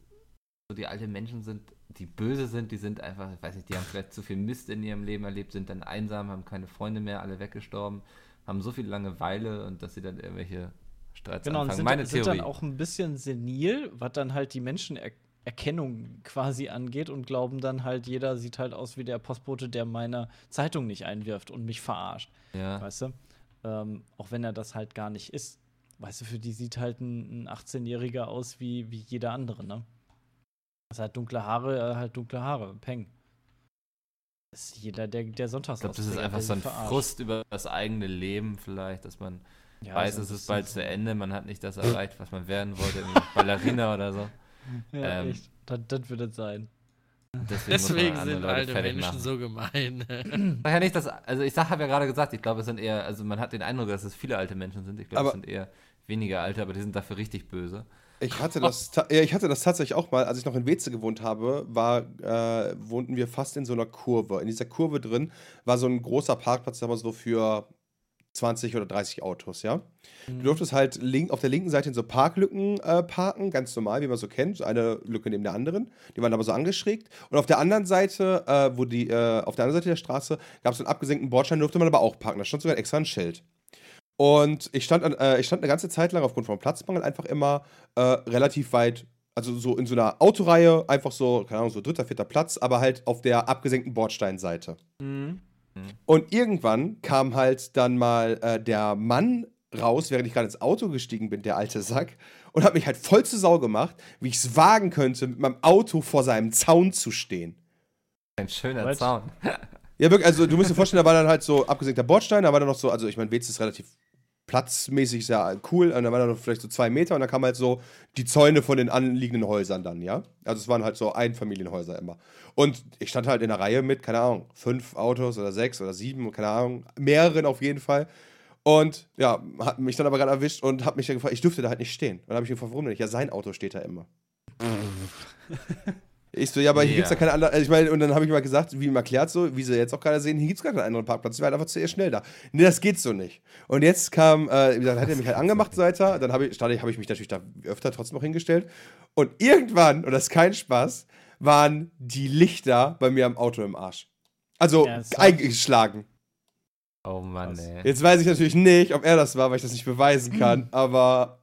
so die alten Menschen sind, die böse sind, die sind einfach, ich weiß nicht, die haben vielleicht zu viel Mist in ihrem Leben erlebt, sind dann einsam, haben keine Freunde mehr, alle weggestorben, haben so viel Langeweile und dass sie dann irgendwelche Streits Genau, und anfangen. sind, Meine sind Theorie. dann auch ein bisschen senil, was dann halt die Menschenerkennung quasi angeht und glauben dann halt, jeder sieht halt aus wie der Postbote, der meine Zeitung nicht einwirft und mich verarscht. ja. Weißt du? Ähm, auch wenn er das halt gar nicht ist. Weißt du, für die sieht halt ein, ein 18-Jähriger aus wie, wie jeder andere, ne? Das hat dunkle Haare, halt dunkle Haare, Peng. Das ist jeder, der, der sonntags Ich glaube, das ist einfach so ein verarscht. Frust über das eigene Leben vielleicht, dass man Ja, weiß, so ein es ist bald so. zu Ende, man hat nicht das erreicht, was man werden wollte, Ballerina oder so. Ja, Ähm, echt. Das, das wird es sein. Deswegen, Deswegen sind Leute alte Menschen machen. so gemein. Ja nicht, dass, also ich sag, habe ja gerade gesagt, ich glaube, es sind eher, also man hat den Eindruck, dass es viele alte Menschen sind. Ich glaube, es sind eher weniger alte, aber die sind dafür richtig böse. Ich hatte das, ja, ich hatte das tatsächlich auch mal, als ich noch in Weze gewohnt habe, war, äh, wohnten wir fast in so einer Kurve. In dieser Kurve drin war so ein großer Parkplatz, da war so für 20 oder 30 Autos, ja. Du durftest halt link, auf der linken Seite in so Parklücken äh, parken, ganz normal, wie man so kennt, so eine Lücke neben der anderen. Die waren aber so angeschrägt. Und auf der anderen Seite, äh, wo die, äh, auf der anderen Seite der Straße, gab es einen abgesenkten Bordstein, durfte man aber auch parken. Da stand sogar extra ein Schild. Und ich stand, an, äh, ich stand eine ganze Zeit lang aufgrund von Platzmangel einfach immer äh, relativ weit, also so in so einer Autoreihe, einfach so, keine Ahnung, so dritter, vierter Platz, aber halt auf der abgesenkten Bordsteinseite. Und irgendwann kam halt dann mal äh, der Mann raus, während ich gerade ins Auto gestiegen bin, der alte Sack, und hat mich halt voll zu Sau gemacht, wie ich es wagen könnte, mit meinem Auto vor seinem Zaun zu stehen. Ein schöner What? Zaun. Ja, wirklich, also du musst dir vorstellen, da war dann halt so abgesenkter Bordstein, da war dann noch so, also ich meine, WC ist relativ platzmäßig sehr cool, und da war dann noch vielleicht so zwei Meter und dann kamen halt so die Zäune von den anliegenden Häusern dann, ja. Also es waren halt so Einfamilienhäuser immer. Und ich stand halt in der Reihe mit, keine Ahnung, fünf Autos oder sechs oder sieben, keine Ahnung, mehreren auf jeden Fall. Und ja, hat mich dann aber gerade erwischt und hat mich dann gefragt, ich dürfte da halt nicht stehen. Und dann habe ich gefragt, warum denn nicht? Ja, sein Auto steht da immer. Ich so, ja, aber hier Ja. gibt's ja keine andere. Also ich meine, und dann habe ich mal gesagt, wie ihm erklärt, so, wie sie jetzt auch gerade sehen, hier gibt's gar keinen anderen Parkplatz. Ich war halt einfach zu ihr schnell da. Nee, das geht so nicht. Und jetzt kam, äh, wie gesagt, hat er mich halt angemacht, Seiter. Dann habe ich, stand ich- habe ich mich natürlich da öfter trotzdem noch hingestellt. Und irgendwann, und das ist kein Spaß, waren die Lichter bei mir am Auto im Arsch. Also Ernsthaft? eingeschlagen. Oh Mann, ey. Jetzt weiß ich natürlich nicht, ob er das war, weil ich das nicht beweisen kann, aber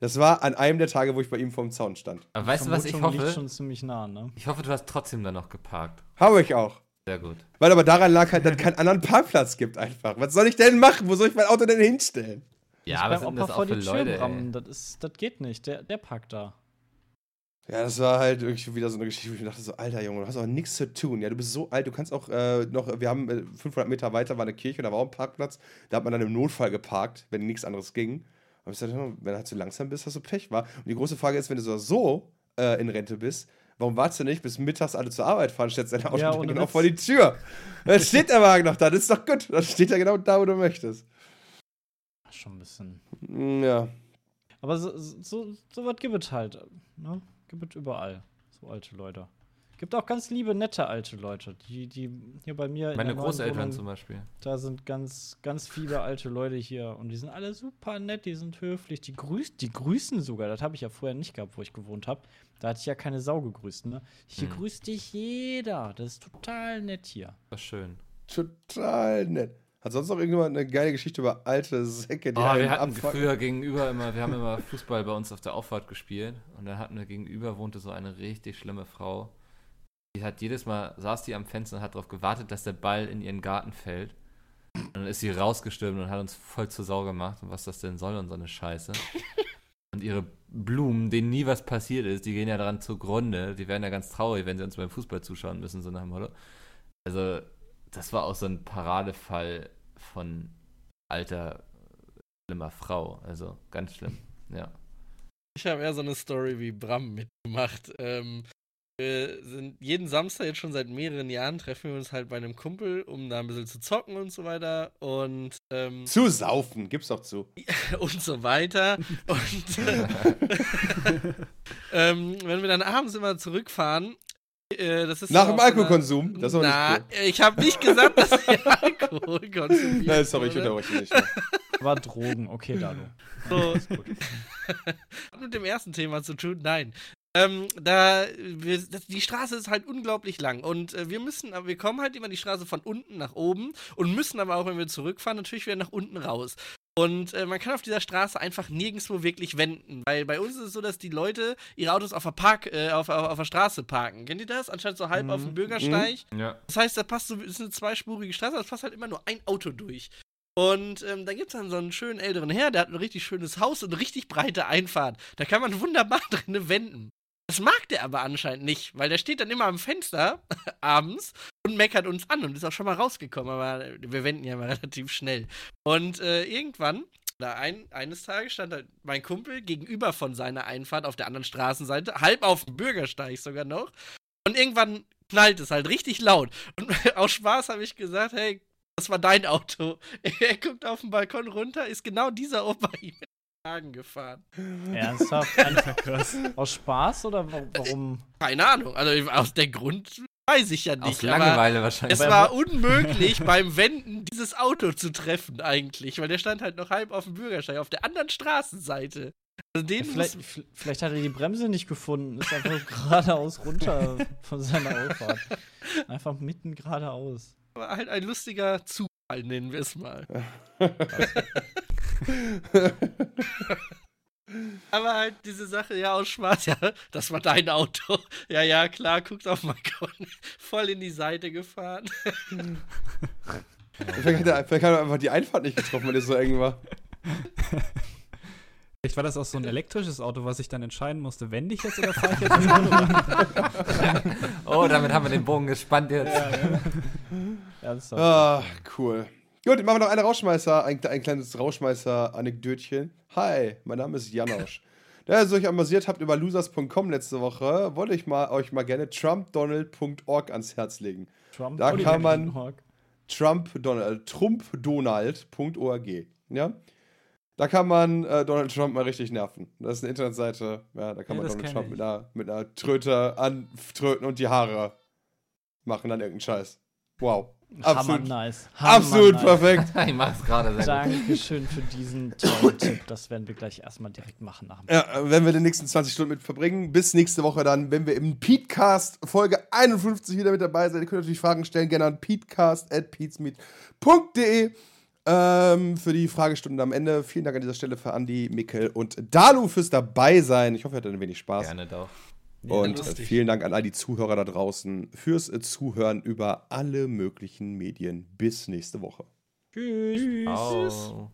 das war an einem der Tage, wo ich bei ihm vorm Zaun stand. Aber weißt du, was ich Vermutung liegt hoffe? schon ziemlich nah, ne? Ich hoffe, du hast trotzdem dann noch geparkt. Habe ich auch. Sehr gut. Weil aber daran lag halt, dass es keinen anderen Parkplatz gibt einfach. Was soll ich denn machen? Wo soll ich mein Auto denn hinstellen? Ja, aber was sind das vor auch für Leute, das, ist, das geht nicht. Der, der parkt da. Ja, das war halt irgendwie wieder so eine Geschichte, wo ich mir dachte so, alter Junge, du hast auch nichts zu tun. Ja, du bist so alt, du kannst auch äh, noch, wir haben äh, 500 Meter weiter war eine Kirche, da war auch ein Parkplatz. Da hat man dann im Notfall geparkt, wenn nichts anderes ging. Aber ich dachte, wenn du halt zu langsam bist, hast du Pech, war. Und die große Frage ist, wenn du so, so äh, in Rente bist, warum wartest du nicht, bis mittags alle zur Arbeit fahren, stellst dein Auto Ja, genau vor die Tür? Dann steht der Wagen noch da, das ist doch gut. Dann steht er genau da, wo du möchtest. Schon ein bisschen. Mm, Ja. Aber so, so, so was gibt es halt. Ne? Gibt es überall. So alte Leute. Gibt auch ganz liebe, nette alte Leute. Die, die hier bei mir. in Meine Großeltern Wohnung, zum Beispiel. Da sind ganz, ganz viele alte Leute hier. Und die sind alle super nett, die sind höflich. Die, grüß, die grüßen sogar. Das habe ich ja vorher nicht gehabt, wo ich gewohnt habe. Da hatte ich ja keine Sau gegrüßt. Ne? Hier Hm. grüßt dich jeder. Das ist total nett hier. Das ist schön. Total nett. Hat sonst noch irgendjemand eine geile Geschichte über alte Säcke, die Oh, wir hatten abfucken? früher gegenüber immer, wir haben immer Fußball bei uns auf der Auffahrt gespielt und da hatten wir gegenüber wohnte so eine richtig schlimme Frau. Die hat jedes Mal, saß die am Fenster und hat darauf gewartet, dass der Ball in ihren Garten fällt. Und dann ist sie rausgestürmt und hat uns voll zur Sau gemacht und was das denn soll und so eine Scheiße. Und ihre Blumen, denen nie was passiert ist, die gehen ja daran zugrunde. Die werden ja ganz traurig, wenn sie uns beim Fußball zuschauen müssen, so nach dem Motto. Also, das war auch so ein Paradefall von alter, schlimmer Frau. Also, ganz schlimm. Ja. Ich habe eher so eine Story wie Bram mitgemacht. Ähm, wir sind jeden Samstag jetzt schon seit mehreren Jahren treffen wir uns halt bei einem Kumpel, um da ein bisschen zu zocken und so weiter und ähm, Zu saufen, gib's doch zu. und so weiter. Und äh, ähm, wenn wir dann abends immer zurückfahren, äh, das ist Nach dem Alkoholkonsum? Das ist Na, nicht cool. ich habe nicht gesagt, dass ich Alkohol konsumiere. Nein, sorry, ich unterbreche dich nicht. War Drogen. Okay, Dado. So. Hat mit dem ersten Thema zu tun? Nein. Ähm, da, wir, das, die Straße ist halt unglaublich lang und äh, wir müssen, aber wir kommen halt immer die Straße von unten nach oben und müssen aber auch, wenn wir zurückfahren, natürlich wieder nach unten raus. Und äh, man kann auf dieser Straße einfach nirgendwo wirklich wenden, weil bei uns ist es so, dass die Leute ihre Autos auf der Park, äh, auf, auf, auf der Straße parken. Kennt ihr das? Anstatt so halb auf dem Bürgersteig. Ja. Das heißt, da passt so, ist eine zweispurige Straße, da passt halt immer nur ein Auto durch. Und ähm, da gibt es dann so einen schönen älteren Herr, der hat ein richtig schönes Haus und eine richtig breite Einfahrt. Da kann man wunderbar drinne wenden. Das mag der aber anscheinend nicht, weil der steht dann immer am Fenster abends und meckert uns an und ist auch schon mal rausgekommen, aber wir wenden ja mal relativ schnell. Und äh, irgendwann, da ein, eines Tages stand halt mein Kumpel gegenüber von seiner Einfahrt auf der anderen Straßenseite, halb auf dem Bürgersteig sogar noch. Und irgendwann knallt es halt richtig laut. Und aus Spaß habe ich gesagt, hey, das war dein Auto. Er guckt auf den Balkon runter, ist genau dieser Opa ihm Wagen gefahren. Ernsthaft? Aus Spaß oder wa- warum? Keine Ahnung, also aus der Grund weiß ich ja nicht. Aus aber Langeweile wahrscheinlich. es war unmöglich, beim Wenden dieses Auto zu treffen eigentlich, weil der stand halt noch halb auf dem Bürgersteig, auf der anderen Straßenseite. Also den Vielleicht, muss, v- vielleicht hat er die Bremse nicht gefunden, ist einfach geradeaus runter von seiner Auffahrt. Einfach mitten geradeaus. war halt ein lustiger Zufall, nennen wir es mal. Aber halt diese Sache, ja, aus Spaß, ja, das war dein Auto. Ja, ja, klar, guckt auf meinen Balkon. Voll in die Seite gefahren. Vielleicht hat, er, vielleicht hat er einfach die Einfahrt nicht getroffen, wenn es so eng war. Vielleicht war das auch so ein elektrisches Auto, was ich dann entscheiden musste, wende ich jetzt oder fahre ich jetzt ins Auto? Oh, damit haben wir den Bogen gespannt jetzt. Ernsthaft. Ah, cool. Gut, machen wir noch eine Rauschmeißer, ein, ein kleines Rauschmeißer-Anekdötchen. Hi, mein Name ist Janosch. Da ihr euch amüsiert habt über losers.com letzte Woche, wollte ich mal, euch mal gerne trumpdonald.org ans Herz legen. Trump da kann man-. Trump-Donald, trumpdonald.org. Ja? Da kann man äh, Donald Trump mal richtig nerven. Das ist eine Internetseite, ja, da kann Ja, man Donald Trump ich. mit einer, mit einer Tröte antröten und die Haare machen dann irgendeinen Scheiß. Wow. Hammer Absolut, nice. Hammer absolut nice. perfekt. Ich mach's gerade sehr gut. Dankeschön für diesen tollen Tipp. Das werden wir gleich erstmal direkt machen nach dem Ja, äh, wenn wir die nächsten 20 Stunden mit verbringen. Bis nächste Woche dann, wenn wir im Petecast Folge 51 wieder mit dabei sind. Ihr könnt natürlich Fragen stellen, gerne an petecast.peatsmeet.de ähm, für die Fragestunden am Ende. Vielen Dank an dieser Stelle für Andi, Mikkel und Dalu fürs Dabeisein. Ich hoffe, ihr hattet ein wenig Spaß. Gerne doch. Und äh, lustig. vielen Dank an all die Zuhörer da draußen fürs Zuhören über alle möglichen Medien. Bis nächste Woche. Tschüss. Au.